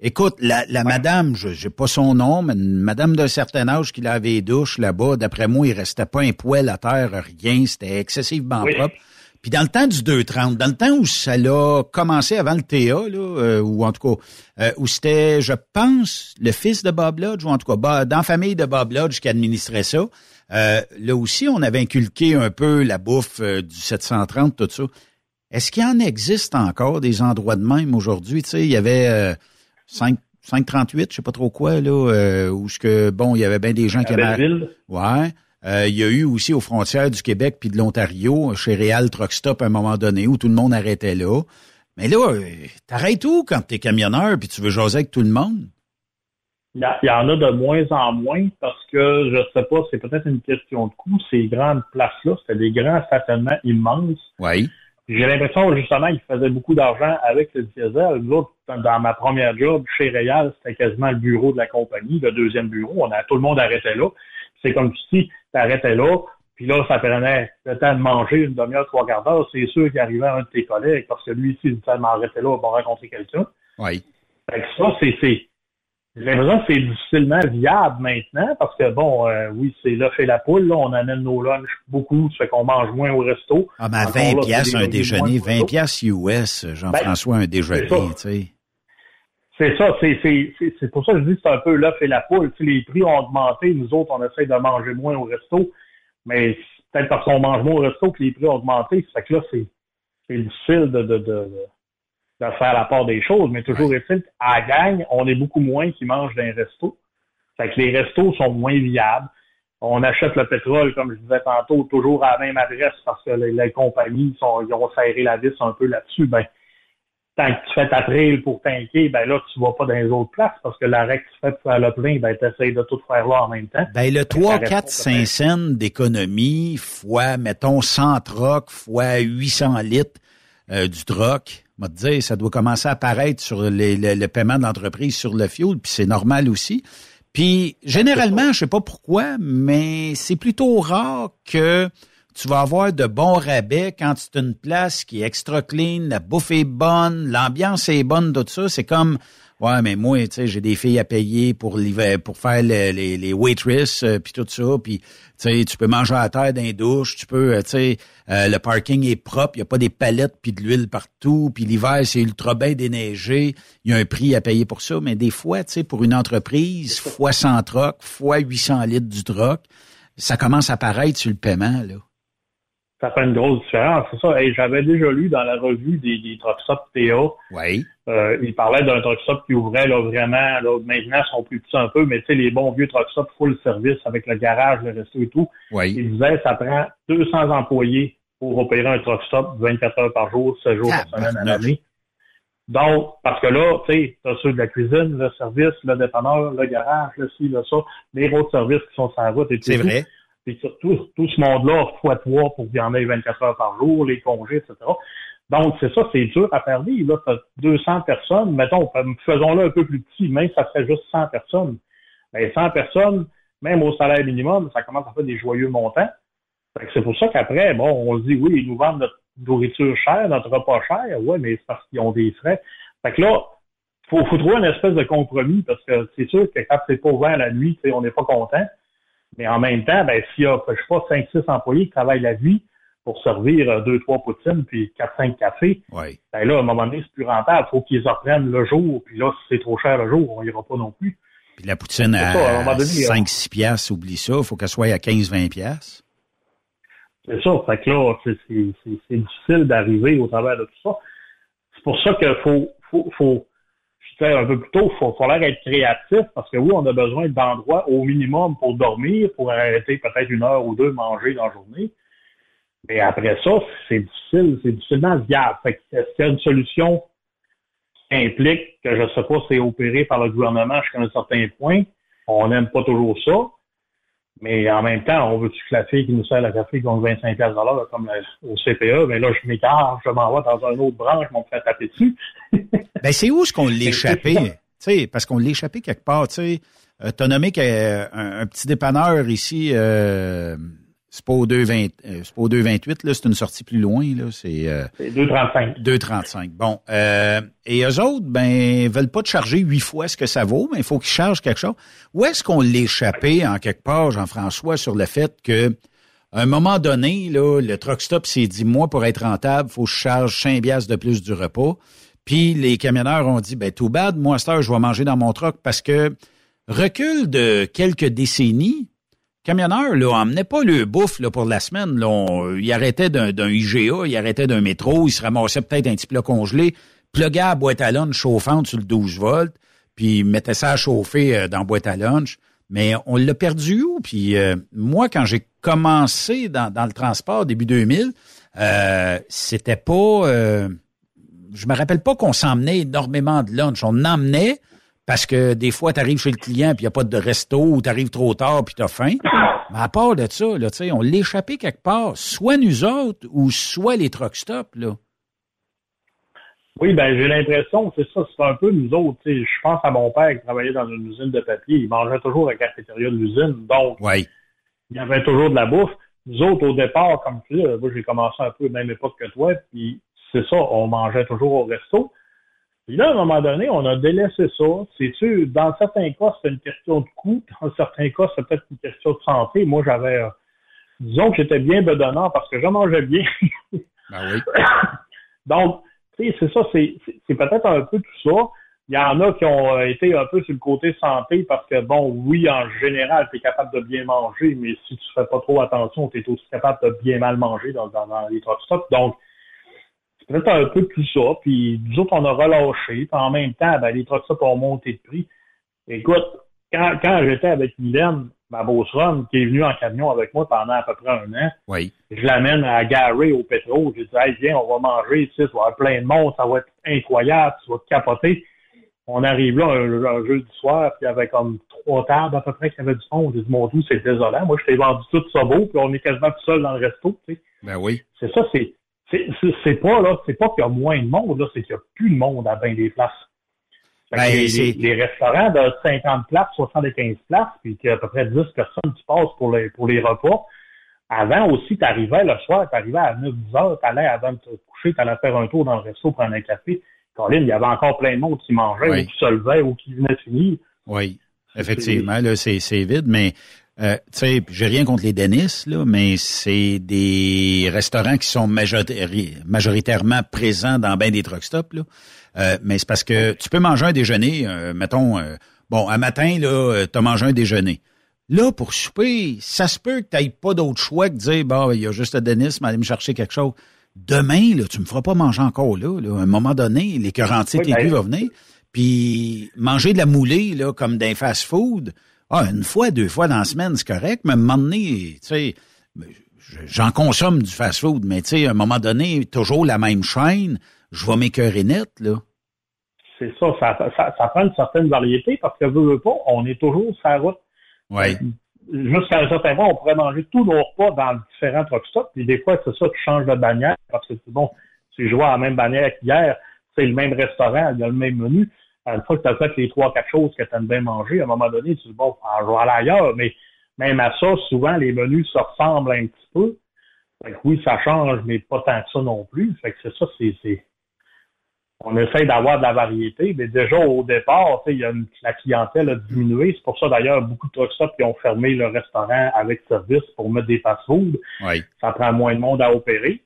Écoute, la, la madame, je n'ai pas son nom, mais une madame d'un certain âge qui lavait les douches là-bas, d'après moi, il restait pas un poêle à terre, rien, c'était excessivement propre. Puis dans le temps du 230, dans le temps où ça a commencé avant le TA, là, euh, ou en tout cas, euh, où c'était, je pense, le fils de Bob Lodge, ou en tout cas, dans la famille de Bob Lodge qui administrait ça, euh, là aussi, on avait inculqué un peu la bouffe du 730, tout ça. Est-ce qu'il en existe encore des endroits de même aujourd'hui? Tu sais, il y avait 5, 538, je sais pas trop quoi, là, où ce que, bon, il y avait bien des gens qui avaient... Ouais. Euh, il y a eu aussi aux frontières du Québec puis de l'Ontario, chez Real Truck Stop à un moment donné, où tout le monde arrêtait là. Mais là, euh, t'arrêtes où quand t'es camionneur puis tu veux jaser avec tout le monde? Il y, en a de moins en moins parce que, je sais pas, c'est peut-être une question de coût. Ces grandes places-là, c'était des grands stationnements immenses. Oui. J'ai l'impression, justement, qu'ils faisaient beaucoup d'argent avec le diesel. L'autre, dans ma première job chez Réal, c'était quasiment le bureau de la compagnie, le deuxième bureau. On a, tout le monde arrêtait là. C'est comme si t'arrêtais là, puis là, ça prenait le temps de manger une demi-heure, trois quarts d'heure. C'est sûr qu'il arrivait un de tes collègues, parce que lui, si ça m'arrêtait là, on va rencontrer quelqu'un. Oui. Fait que ça, c'est, c'est, j'ai l'impression que c'est difficilement viable maintenant, parce que bon, euh, oui, c'est l'œuf et la poule, là, on amène nos lunchs beaucoup, ça fait qu'on mange moins au resto. Ah, mais à 20 piastres un déjeuner, 20 piastres US, Jean-François, un déjeuner, tu sais. C'est ça, c'est pour ça que je dis que c'est un peu l'œuf et la poule. Si les prix ont augmenté, nous autres, on essaie de manger moins au resto, mais peut-être parce qu'on mange moins au resto que les prix ont augmenté. Ça fait que là, c'est difficile de, de, de, de, faire la part des choses, mais toujours est-il qu'à la gang, on est beaucoup moins qui mangent dans les restos. Fait que les restos sont moins viables. On achète le pétrole, comme je disais tantôt, toujours à la même adresse parce que les, compagnies sont, ils ont serré la vis un peu là-dessus. Ben, tant que tu fais ta trail pour tanker, ben là, tu vas pas dans les autres places parce que l'arrêt que tu fais pour faire le plein, ben, tu essaies de tout faire là en même temps. Ben, le 3, 4, 5 cents d'économie fois, mettons, 100 trocs fois 800 litres euh, du troc, te dire, ça doit commencer à apparaître sur les, le, paiement de l'entreprise sur le fuel, puis c'est normal aussi. Puis, généralement, je sais pas pourquoi, mais c'est plutôt rare que tu vas avoir de bons rabais quand c'est une place qui est extra clean, la bouffe est bonne, l'ambiance est bonne, tout ça. C'est comme, ouais, mais moi, tu sais, j'ai des filles à payer pour pour faire les, les, les waitresses, euh, puis tout ça, puis tu sais, tu peux manger à terre dans les douches, tu peux, euh, tu sais, euh, le parking est propre, il y a pas des palettes puis de l'huile partout, puis l'hiver c'est ultra bien déneigé, il y a un prix à payer pour ça, mais des fois, tu sais, pour une entreprise, fois. 100 trocs, fois 800 litres du troc, ça commence à apparaître sur le paiement là ça fait une grosse différence. C'est ça. J'avais déjà lu dans la revue des, des truck TA. Oui. Euh, il parlait d'un truck stop qui ouvrait là, vraiment, là, maintenant ils sont plus petits un peu, mais tu sais, les bons vieux truck stop full service avec le garage, le resto et tout. Oui. Il disait ça prend 200 employés pour opérer un truck stop 24 heures par jour, 7 jours par semaine à l'année. Donc, parce que là, tu sais, t'as ceux de la cuisine, le service, le dépanneur, le garage, le ci, le ça, les autres services qui sont sur la route et tout. C'est vrai. Surtout, tout ce monde-là, fois trois pour qu'il y en ait 24 heures par jour, les congés, etc. Donc, c'est ça, c'est dur à faire vivre. Là, tu 200 personnes, mettons, faisons-le un peu plus petit, même ça serait juste 100 personnes. Mais 100 personnes, même au salaire minimum, ça commence à faire des joyeux montants. C'est pour ça qu'après, bon, on se dit, oui, ils nous vendent nourriture chère, notre repas cher. Ouais, mais c'est parce qu'ils ont des frais. Fait que là, faut, faut trouver une espèce de compromis parce que c'est sûr que quand c'est pas ouvert la nuit, on n'est pas content. Mais en même temps, ben, s'il y a, je sais pas, 5-6 employés qui travaillent la nuit pour servir euh, deux, trois poutines puis quatre, cinq cafés, ouais. ben là, à un moment donné, c'est plus rentable. Faut qu'ils reprennent le jour. Puis là, si c'est trop cher le jour, on ira pas non plus. Puis la poutine à, 5-6 piastres, oublie ça. Il faut qu'elle soit à 15-20 piastres. C'est ça. Fait que là, c'est difficile d'arriver au travers de tout ça. C'est pour ça qu'il faut, faut, faut, disais un peu plus tôt, il faut falloir être créatif parce que oui, on a besoin d'endroits au minimum pour dormir, pour arrêter peut-être une heure ou deux manger dans la journée. Mais après ça, c'est difficile, c'est difficilement viable. Fait est-ce qu'il y a une solution qui implique que, je ne sais pas, c'est opéré par le gouvernement jusqu'à un certain point? On n'aime pas toujours ça. Mais en même temps, on veut-tu que la fille qui nous sert la café gagne 25 dollars comme au CPE, mais là, je m'écarte, je m'en vais dans un autre branche, je m'en fais taper dessus. ben, c'est où est-ce qu'on l'échappé? parce qu'on l'échappé quelque part, tu sais. Euh, T'as nommé qu'un un, petit dépanneur ici, euh, c'est pas au 2,20, euh, c'est pas au 2,28, là, c'est une sortie plus loin, là. C'est, euh, 2,35. 2,35. Bon. Euh, et eux autres, ben, veulent pas te charger huit fois ce que ça vaut, mais il faut qu'ils chargent quelque chose. Où est-ce qu'on l'échappait, en quelque part, Jean-François, sur le fait que, à un moment donné, là, le truck stop s'est dit, moi, pour être rentable, faut que je charge 5 de plus du repas. Puis les camionneurs ont dit, ben, tout bad, moi, à cette heure, je vais manger dans mon truck parce que recul de quelques décennies, camionneurs, là, emmenaient pas le bouffe là, pour la semaine. Là, il arrêtait d'un IGA, il arrêtait d'un métro, il se ramassait peut-être un petit plat congelé, pluguait à boîte à lunch chauffante sur le 12 volts, puis mettait ça à chauffer euh, dans la boîte à lunch. Mais on l'a perdu où? Puis euh, moi, quand j'ai commencé dans, le transport début 2000, euh, c'était pas... Euh, je me rappelle pas qu'on s'emmenait énormément de lunch. On emmenait, parce que des fois, tu arrives chez le client puis il n'y a pas de resto ou tu arrives trop tard puis tu as faim. Mais à part de ça, là, on l'échappait quelque part, soit nous autres ou soit les truck stops. Là. Oui, ben j'ai l'impression, c'est ça, c'est un peu nous autres. Je pense à mon père qui travaillait dans une usine de papier. Il mangeait toujours à la cafétéria de l'usine. Donc, il y avait toujours de la bouffe. Nous autres, au départ, comme tu dis, moi j'ai commencé un peu à la même époque que toi, puis c'est ça, on mangeait toujours au resto. Puis là, à un moment donné, on a délaissé ça. C'est sûr, dans certains cas, c'est une question de coût. Dans certains cas, c'est peut-être une question de santé. Moi, j'avais, euh, disons que j'étais bien bedonnant parce que je mangeais bien. ben oui. Donc, tu sais, c'est ça, c'est, c'est peut-être un peu tout ça. Il y en a qui ont euh, été un peu sur le côté santé parce que, bon, oui, en général, tu es capable de bien manger, mais si tu fais pas trop attention, tu es aussi capable de bien mal manger dans, dans, dans les truck stops. Donc, peut-être un peu tout ça. Puis nous autres, on a relâché. Puis en même temps, ben, les trucks ont monté de prix. Écoute, quand, quand j'étais avec Mylène, ma boss qui est venue en camion avec moi pendant à peu près un an, oui. je l'amène à Gary au pétrole. Je dis, hey, viens, on va manger ici, ça va avoir plein de monde, ça va être incroyable, tu vas te capoter. On arrive là un, jeudi soir, puis il y avait comme trois tables à peu près qui avaient du fond. J'ai dit, mon tout, c'est désolant. Moi, je t'ai vendu tout ça beau, puis on est quasiment tout seul dans le resto. Tu sais. Ben oui. C'est ça, c'est c'est pas là, c'est pas qu'il y a moins de monde, là, c'est qu'il y a plus de monde à bien des places. Ben, les, restaurants de 50 places, 75 places, puis qu'il y a à peu près 10 personnes qui passent pour les, pour les repas. Avant aussi, tu arrivais le soir, tu arrivais à 9 heures, tu allais avant de te coucher, tu allais faire un tour dans le resto, prendre un café. Colin, il y avait encore plein de monde qui mangeait ou qui se levait ou qui venait finir. Oui, effectivement, là, c'est vide, mais euh, tu sais, j'ai rien contre les Denis, là, mais c'est des restaurants qui sont majoritairement présents dans bien des truck stops, là. Euh, mais c'est parce que tu peux manger un déjeuner, euh, mettons, euh, bon, un matin, là, tu as mangé un déjeuner. Là, pour souper, ça se peut que n'aies pas d'autre choix que de dire, bah, il y a juste le Denis, mais aller me chercher quelque chose. Demain, là, tu me feras pas manger encore là. là. À un moment donné, les cœurs entiers oui, ben... vont venir. Puis manger de la moulée, là, comme d'un fast-food, ah, une fois, deux fois dans la semaine, c'est correct, mais à un moment donné, tu sais, j'en consomme du fast-food, mais tu sais, à un moment donné, toujours la même chaîne, je vais m'écœurer net, là. C'est ça ça, ça, prend une certaine variété parce que, veut, veut pas, on est toujours sur la route. Oui. Jusqu'à un certain point, on pourrait manger tous nos repas dans différents truck stops, puis des fois, c'est ça, tu changes de bannière parce que, bon, tu joues à la même bannière qu'hier, c'est le même restaurant, il y a le même menu une fois que tu as fait les trois, quatre choses que tu aimes bien manger, à un moment donné, tu dis, bon, je vais aller ailleurs. Mais même à ça, souvent, les menus se ressemblent un petit peu. Fait que oui, ça change, mais pas tant que ça non plus. Fait que c'est ça, c'est, on essaie d'avoir de la variété, mais déjà au départ, il y a la clientèle a diminué. C'est pour ça d'ailleurs beaucoup de truck stops qui ont fermé le restaurant avec service pour mettre des fast-food. Oui. Ça prend moins de monde à opérer.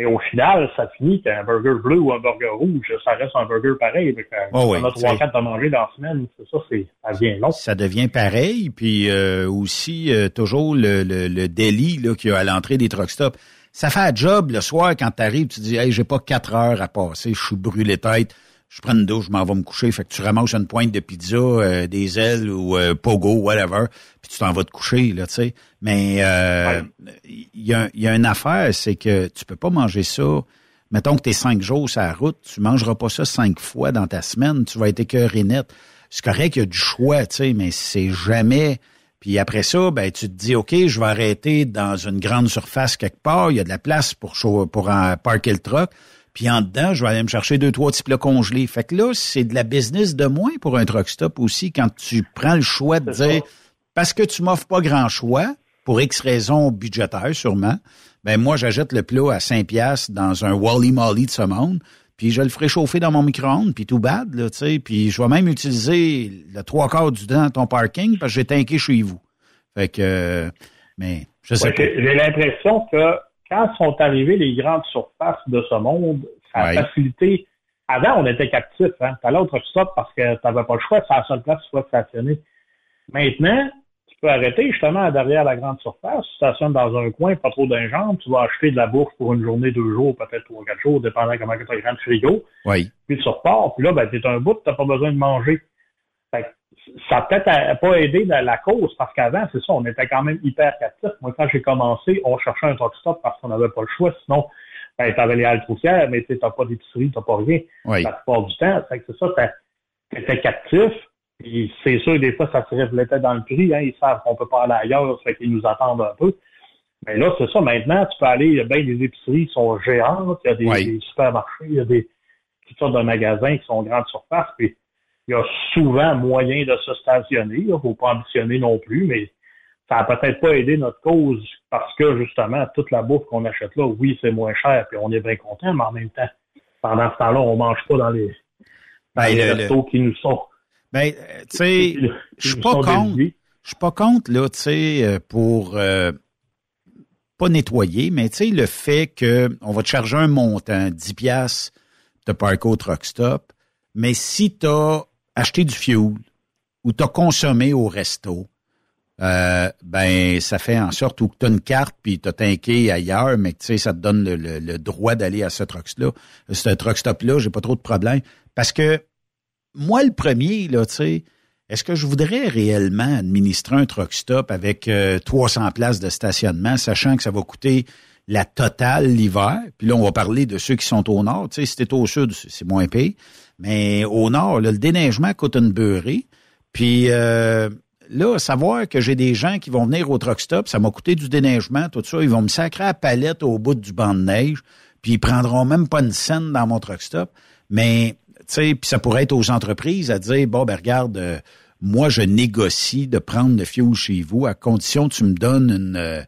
Mais au final, ça finit qu'un burger bleu ou un burger rouge, ça reste un burger pareil. Fait que, Oh oui, on a trois, quatre à manger dans la semaine. C'est ça, c'est, ça devient long. Ça devient pareil. Puis euh, aussi, euh, toujours le, le, le délit là, qu'il y a à l'entrée des truck stops. Ça fait un job le soir quand tu arrives, tu dis Hey, j'ai pas quatre heures à passer, je suis brûlé tête, je prends une douche, je m'en vais me coucher. Fait que tu ramasses une pointe de pizza, euh, des ailes ou euh, pogo, whatever, puis tu t'en vas te coucher, là, tu sais. Mais euh, il y, a, y une affaire, c'est que tu peux pas manger ça. Mettons que tu es cinq jours sur la route, tu mangeras pas ça cinq fois dans ta semaine, tu vas être écœuré net. C'est correct qu'il y a du choix, tu sais, mais c'est jamais... Puis après ça, ben tu te dis, OK, je vais arrêter dans une grande surface quelque part, il y a de la place pour, pour en parker le truck. Puis en dedans, je vais aller me chercher deux, trois petits plats congelés. Fait que là, c'est de la business de moins pour un truck stop aussi quand tu prends le choix de dire, parce que tu m'offres pas grand choix, pour X raisons budgétaires sûrement, ben moi, j'achète le plat à 5 piastres dans un Wally Molly de ce monde, puis je le ferai chauffer dans mon micro-ondes, puis tout bad, là, tu sais, puis je vais même utiliser le trois quarts du temps ton parking parce que j'ai tanké chez vous. Fait que, euh, mais je sais Ouais, j'ai l'impression que quand sont arrivées les grandes surfaces de ce monde, ça a facilité. Avant, on était captif. Hein? Tu allais au truck stop parce que tu n'avais pas le choix, c'est la seule place où tu pouvais stationner. Maintenant, tu peux arrêter justement derrière la grande surface, tu stationnes dans un coin, pas trop d'un jambe, tu vas acheter de la bouffe pour une journée, deux jours, peut-être trois, quatre jours, dépendant comment tu as le grand frigo, Oui. puis tu repars, puis là, ben, tu es un bout, tu n'as pas besoin de manger. Ça a peut-être à- pas aidé la, la cause, parce qu'avant, c'est ça, on était quand même hyper captifs. Moi, quand j'ai commencé, on cherchait un truck stop parce qu'on n'avait pas le choix, sinon, ben, t'avais les haltes routières, mais tu n'as pas d'épicerie, t'as pas rien. Oui. La plupart du temps, fait que c'est ça, t'as- t'étais captif, puis c'est sûr, des fois, ça se reflétait dans le prix, hein, ils savent qu'on peut pas aller ailleurs, ça fait qu'ils nous attendent un peu. Mais là, c'est ça, maintenant, tu peux aller, il y a bien des épiceries qui sont géantes, il y a des, Oui. des supermarchés, il y a des toutes sortes de magasins qui sont grandes surfaces, puis il y a souvent moyen de se stationner. Il ne faut pas ambitionner non plus, mais ça n'a peut-être pas aidé notre cause parce que justement, toute la bouffe qu'on achète là, oui, c'est moins cher, puis on est bien content, mais en même temps, pendant ce temps-là, on mange pas dans les, dans Ben, les le- restos qui nous sont. Ben, euh, tu sais, je suis pas contre. Je suis pas contre, là, tu sais, euh, pour euh, pas nettoyer, mais tu sais, le fait que on va te charger un montant, 10 piastres, de au truck stop, mais si tu as acheté du fuel ou tu as consommé au resto, euh, ben ça fait en sorte où tu as une carte puis tu as ailleurs, mais tu ça te donne le, droit d'aller à ce truck-là. Ce truck stop-là, j'ai pas trop de problème. Parce que moi, le premier, là, tu sais, est-ce que je voudrais réellement administrer un truck stop avec euh, 300 places de stationnement, sachant que ça va coûter la totale l'hiver? Puis là, on va parler de ceux qui sont au nord. Tu sais, si au sud, c'est moins payé. Mais au nord, là, le déneigement coûte une beurrée. Puis euh, là, savoir que j'ai des gens qui vont venir au truck stop, ça m'a coûté du déneigement, tout ça. Ils vont me sacrer à palette au bout du banc de neige, puis ils prendront même pas une scène dans mon truck stop. Mais, tu sais, puis ça pourrait être aux entreprises à dire, bon, ben regarde, euh, moi, je négocie de prendre le fuel chez vous à condition que tu me donnes une, euh,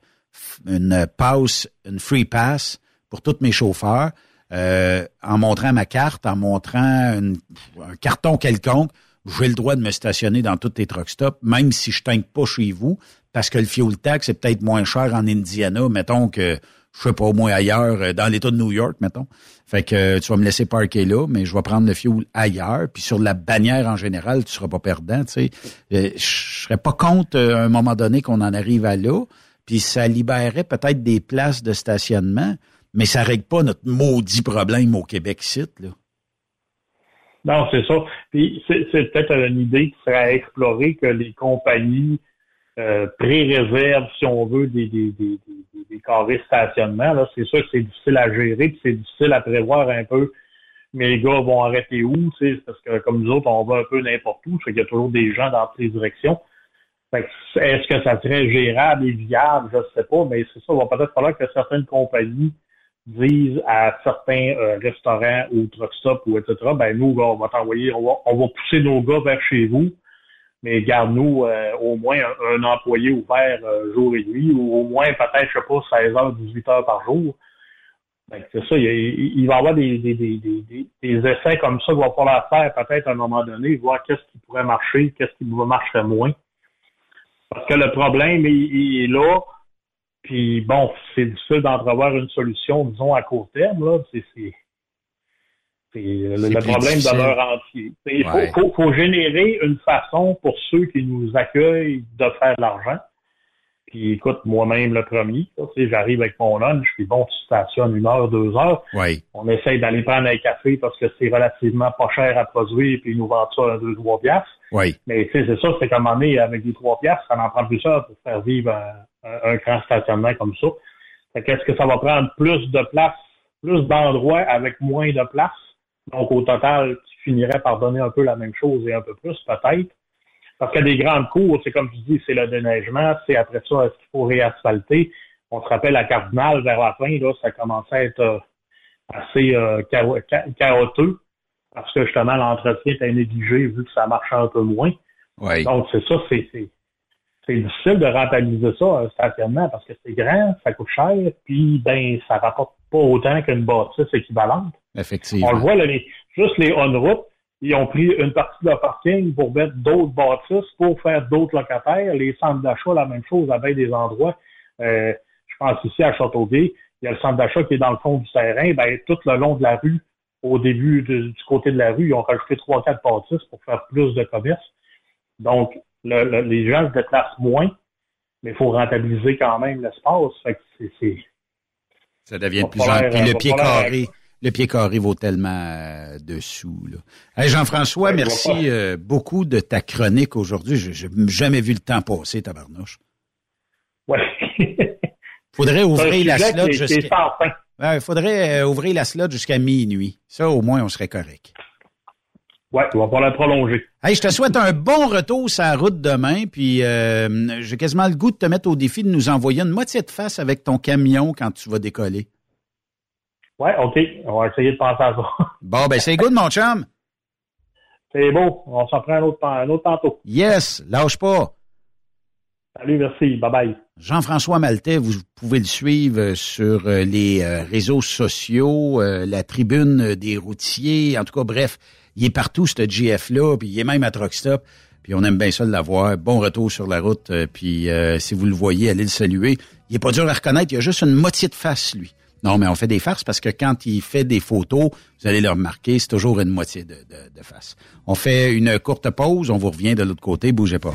une passe, une free pass pour tous mes chauffeurs, euh, en montrant ma carte, en montrant un carton quelconque, j'ai le droit de me stationner dans tous tes truck stops, même si je tank pas chez vous, parce que le fuel tax est peut-être moins cher en Indiana, mettons que, je sais pas, au moins ailleurs, euh, dans l'État de New York, mettons. Fait que euh, tu vas me laisser parker là, mais je vais prendre le fuel ailleurs. Puis sur la bannière en général, tu seras pas perdant, tu sais. Euh, Je serais pas contre à un moment donné qu'on en arrive à là. Puis ça libérerait peut-être des places de stationnement, mais ça règle pas notre maudit problème au Québec site, là. Non, c'est ça. Puis c'est peut-être une idée qui serait à explorer que les compagnies euh, pré-réservent, si on veut, des, carrés de stationnement. C'est sûr que c'est difficile à gérer, puis c'est difficile à prévoir un peu. Mais les gars vont arrêter où, tu sais, parce que comme nous autres, on va un peu n'importe où, qu'il y a toujours des gens dans toutes les directions. Est-ce que ça serait gérable et viable? Je ne sais pas, mais c'est ça, il va peut-être falloir que certaines compagnies disent à certains euh, restaurants ou truck stop ou etc. Ben nous, on va t'envoyer, on va, on va pousser nos gars vers chez vous. mais garde-nous euh, au moins un, employé ouvert euh, jour et nuit, ou au moins peut-être, je sais pas, 16 heures, 18 heures par jour. Ben, c'est ça, il, va y avoir des, des, des, des, essais comme ça qu'il va falloir faire peut-être à un moment donné, voir qu'est-ce qui pourrait marcher, qu'est-ce qui marcherait moins. Parce que le problème, il, est là, puis bon, c'est difficile d'entrevoir une solution, disons, à court terme, là. C'est, c'est le, problème de leur entier. Il faut, faut, générer une façon pour ceux qui nous accueillent de faire de l'argent. Puis écoute, moi-même le premier, j'arrive avec mon lunch, puis bon, tu stationnes une heure, deux heures. On essaye d'aller prendre un café parce que c'est relativement pas cher à produire, puis ils nous vendent ça à deux, trois piastres. Oui. Mais tu sais, c'est ça, c'est comme on est avec des trois piastres, ça en prend plus cher pour faire vivre un, un, grand stationnement comme ça. Qu'est-ce que ça va prendre plus de place, plus d'endroits avec moins de place? Donc, au total, tu finirais par donner un peu la même chose et un peu plus, peut-être. Parce que des grandes cours, c'est comme tu dis, c'est le déneigement, c'est après ça, est-ce qu'il faut réasphalter? On se rappelle à Cardinal, vers la fin, là, ça commençait à être euh, assez euh, chaotique parce que justement, l'entretien était négligé vu que ça marchait un peu moins. Donc, c'est ça, c'est c'est difficile de rentabiliser ça, un stationnement, parce que c'est grand, ça coûte cher, puis ben ça rapporte pas autant qu'une bâtisse équivalente. Effectivement. On le voit, là, les, juste les on-route, ils ont pris une partie de leur parking pour mettre d'autres bâtisses, pour faire d'autres locataires. Les centres d'achat, la même chose, avec des endroits. Euh, je pense ici à Châteauguay, il y a le centre d'achat qui est dans le fond du terrain. Ben, tout le long de la rue, au début du côté de la rue, ils ont rajouté trois, quatre bâtisses pour faire plus de commerce. Donc, les gens se déplacent moins, mais il faut rentabiliser quand même l'espace. Ça devient de plus en plus. Le pied carré. Le pied carré vaut tellement euh, dessous. Jean-François, merci euh, beaucoup de ta chronique aujourd'hui. Je n'ai jamais vu le temps passer, tabarnouche. Ouais. faudrait ouvrir la slot jusqu'à. Il faudrait ouvrir la slot jusqu'à minuit. Ça, au moins, on serait correct. Ouais, on va pas la prolonger. Hey, je te souhaite un bon retour sur la route demain, puis euh, j'ai quasiment le goût de te mettre au défi de nous envoyer une moitié de face avec ton camion quand tu vas décoller. Ouais, OK. On va essayer de penser à ça. Bon, ben c'est good, mon chum. C'est beau. On s'en prend un autre, un autre tantôt. Yes, lâche pas. Salut, merci. Bye bye. Jean-François Maltais, vous pouvez le suivre sur euh, les euh, réseaux sociaux, la tribune des routiers, en tout cas, bref il est partout, ce GF-là, puis il est même à Truckstop. Puis on aime bien ça de l'avoir. Bon retour sur la route. Euh, puis euh, si vous le voyez, allez le saluer. Il est pas dur à reconnaître. Il a juste une moitié de face, lui. Non, mais on fait des farces parce que quand il fait des photos, vous allez le remarquer, c'est toujours une moitié de, de face. On fait une courte pause. On vous revient de l'autre côté. Bougez pas.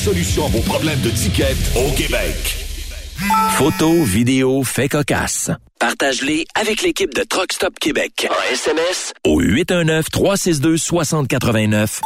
solution à vos problèmes de ticket au Québec. Photos, vidéos, faits cocasse. Partage-les avec l'équipe de Truck Stop Québec. En SMS au 819-362-6089.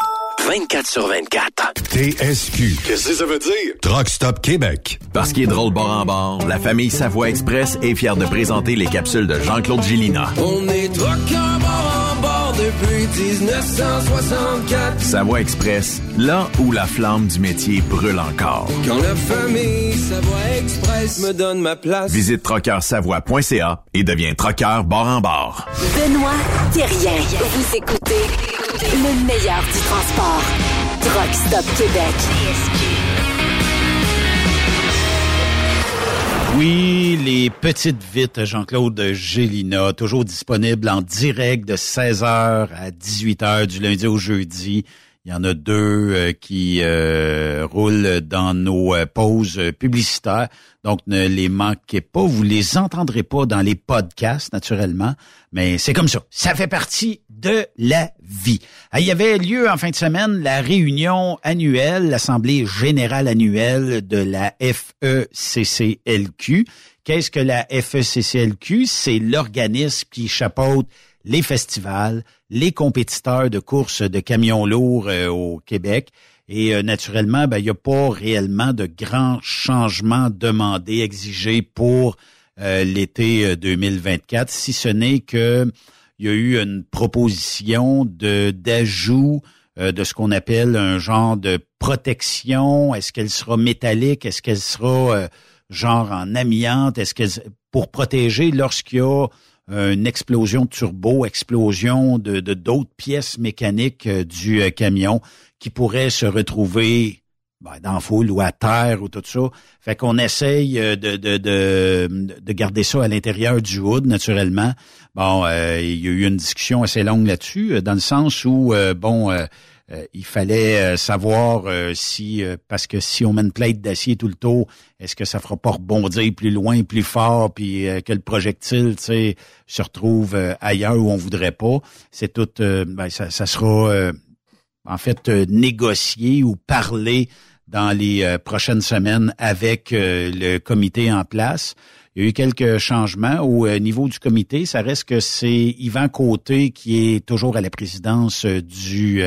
24 sur 24. TSQ. Qu'est-ce que ça veut dire? Truck Stop Québec. Parce qu'il est drôle bord en bord, la famille Savoie Express est fière de présenter les capsules de Jean-Claude Gillina. On est bord en bord depuis 1964. Savoie Express, là où la flamme du métier brûle encore. Quand la famille Savoie Express me donne ma place. Visite trockeursavoie.ca et deviens trockeur bord en bord. Benoît Thérien. Vous écoutez le meilleur du transport. Truck Stop Québec. Oui, les petites vites Jean-Claude Gélina, toujours disponible en direct de 16h à 18h du lundi au jeudi. Il y en a deux euh, qui euh, roulent dans nos euh, pauses publicitaires. Donc, ne les manquez pas. Vous les entendrez pas dans les podcasts, naturellement. Mais c'est comme ça. Ça fait partie de la vie. Ah, il y avait lieu en fin de semaine la réunion annuelle, l'Assemblée générale annuelle de la FECCLQ. Qu'est-ce que la FECCLQ? C'est l'organisme qui chapeaute les festivals, les compétiteurs de courses de camions lourds euh, au Québec. Et euh, naturellement, ben, il n'y a pas réellement de grands changements demandés, exigés pour euh, l'été 2024, si ce n'est que il y a eu une proposition de d'ajout de ce qu'on appelle un genre de protection. Est-ce qu'elle sera métallique? Est-ce qu'elle sera genre en amiante? Est-ce que pour protéger lorsqu'il y a une explosion de turbo, explosion de d'autres pièces mécaniques euh, du euh, camion qui pourraient se retrouver ben, dans foule ou à terre ou tout ça. Fait qu'on essaye euh, de, de, de, de, garder ça à l'intérieur du hood, naturellement. Bon, il y a eu une discussion assez longue là-dessus, dans le sens où, bon, il fallait euh, savoir euh, si, parce que si on met une d'acier tout le tour, est-ce que ça fera pas rebondir plus loin, plus fort, puis que le projectile, tu sais, se retrouve ailleurs où on voudrait pas? C'est tout, ben, ça, ça, sera en fait négocié ou parlé dans les prochaines semaines avec le comité en place. Il y a eu quelques changements au niveau du comité. Ça reste que c'est Yvan Côté qui est toujours à la présidence du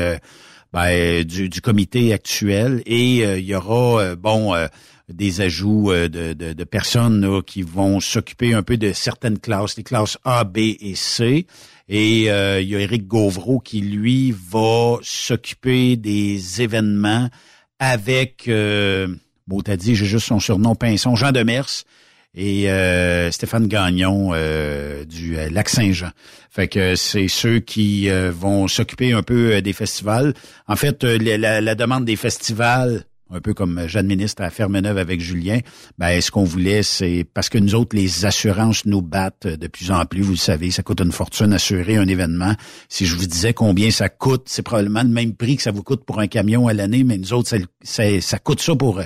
ben, du, du, comité actuel et euh, il y aura euh, bon euh, des ajouts euh, de, de, personnes qui vont s'occuper un peu de certaines classes, les classes A, B et C. Et euh, il y a Éric Gauvreau qui, lui, va s'occuper des événements avec, euh, bon, t'as dit, j'ai juste son surnom, Pinson, Jean Demers et euh, Stéphane Gagnon euh, du Lac Saint-Jean. Fait que c'est ceux qui vont s'occuper un peu des festivals. En fait, la, demande des festivals un peu comme j'administre à Fermeneuve avec Julien, ben ce qu'on voulait, c'est parce que nous autres, les assurances nous battent de plus en plus, vous le savez, ça coûte une fortune assurer un événement. Si je vous disais combien ça coûte, c'est probablement le même prix que ça vous coûte pour un camion à l'année, mais nous autres, ça, ça, coûte ça pour euh,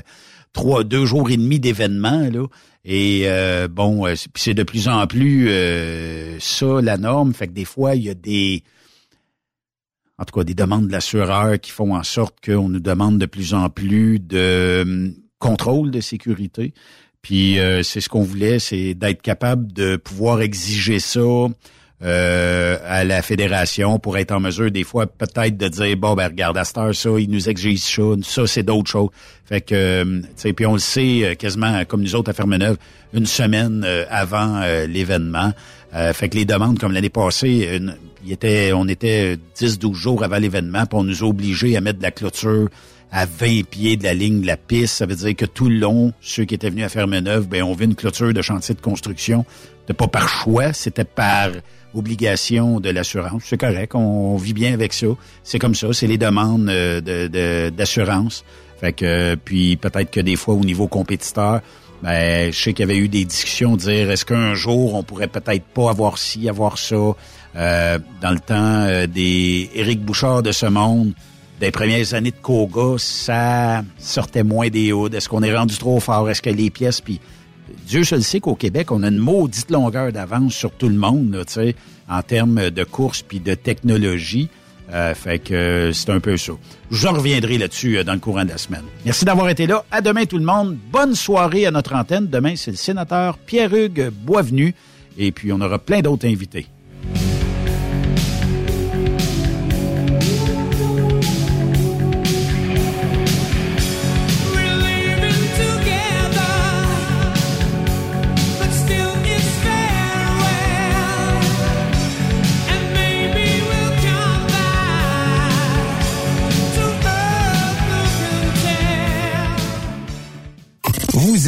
trois, deux jours et demi d'événement, là. Et euh, bon, euh, c'est de plus en plus ça, la norme. Fait que des fois, il y a des en tout cas des demandes de l'assureur qui font en sorte qu'on nous demande de plus en plus de hum, contrôle de sécurité. Puis euh, c'est ce qu'on voulait, c'est d'être capable de pouvoir exiger ça euh, à la fédération pour être en mesure des fois peut-être de dire bon ben regarde à cette ça ils nous exigent ça ça c'est d'autres choses fait que hum, tu sais puis on le sait euh, quasiment comme nous autres à Fermeneuve une semaine avant l'événement fait que les demandes comme l'année passée il était, on était 10-12 jours avant l'événement, puis on nous a obligés à mettre de la clôture à 20 pieds de la ligne de la piste. Ça veut dire que tout le long, ceux qui étaient venus à Fermeneuve, ben, on vu une clôture de chantier de construction. C'était pas par choix, c'était par obligation de l'assurance. C'est correct, on, vit bien avec ça. C'est comme ça, c'est les demandes euh, d'assurance. De, fait que, puis peut-être que des fois, au niveau compétiteur, ben, je sais qu'il y avait eu des discussions, dire est-ce qu'un jour, on pourrait peut-être pas avoir ci, avoir ça? Euh, dans le temps euh, des Éric Bouchard de ce monde, des premières années de Koga, ça sortait moins des hauts. Est-ce qu'on est rendu trop fort? Est-ce que les pièces... Puis Dieu se le sait qu'au Québec, on a une maudite longueur d'avance sur tout le monde, là, en termes de course puis de technologie. Euh, fait que c'est un peu ça. Je reviendrai là-dessus dans le courant de la semaine. Merci d'avoir été là. À demain tout le monde. Bonne soirée à notre antenne. Demain, c'est le sénateur Pierre-Hugues Boisvenu. Et puis, on aura plein d'autres invités.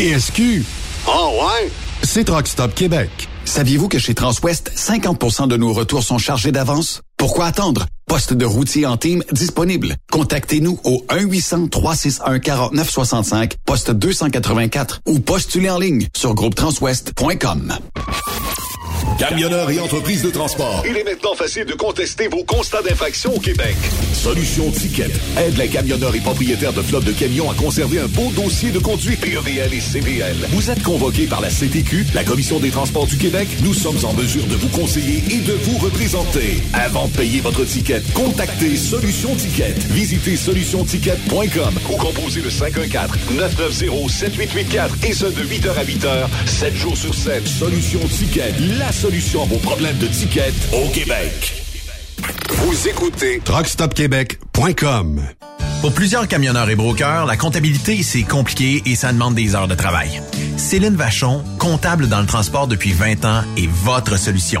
TSQ. Oh ouais? C'est Rockstop Québec. Saviez-vous que chez Transwest, 50% de nos retours sont chargés d'avance? Pourquoi attendre? Poste de routier en team disponible. Contactez-nous au 1-800-361-4965, poste 284 ou postulez en ligne sur groupetranswest.com. Camionneurs et entreprises de transport. Il est maintenant facile de contester vos constats d'infraction au Québec. Solution Ticket aide les camionneurs et propriétaires de flottes de camions à conserver un beau dossier de conduite PEVL et CVL. Vous êtes convoqué par la CTQ, la Commission des transports du Québec. Nous sommes en mesure de vous conseiller et de vous représenter. Avant de payer votre ticket, contactez Solution Ticket. Visitez solutionticket.com ou composez le 514-990-7884 et ce de 8h à 8h, 7 jours sur 7. Solution Ticket, la solution à vos problèmes de ticket au Québec. Vous écoutez TruckStopQuébec.com. Pour plusieurs camionneurs et brokers, la comptabilité, c'est compliqué et ça demande des heures de travail. Céline Vachon, comptable dans le transport depuis 20 ans, est votre solution.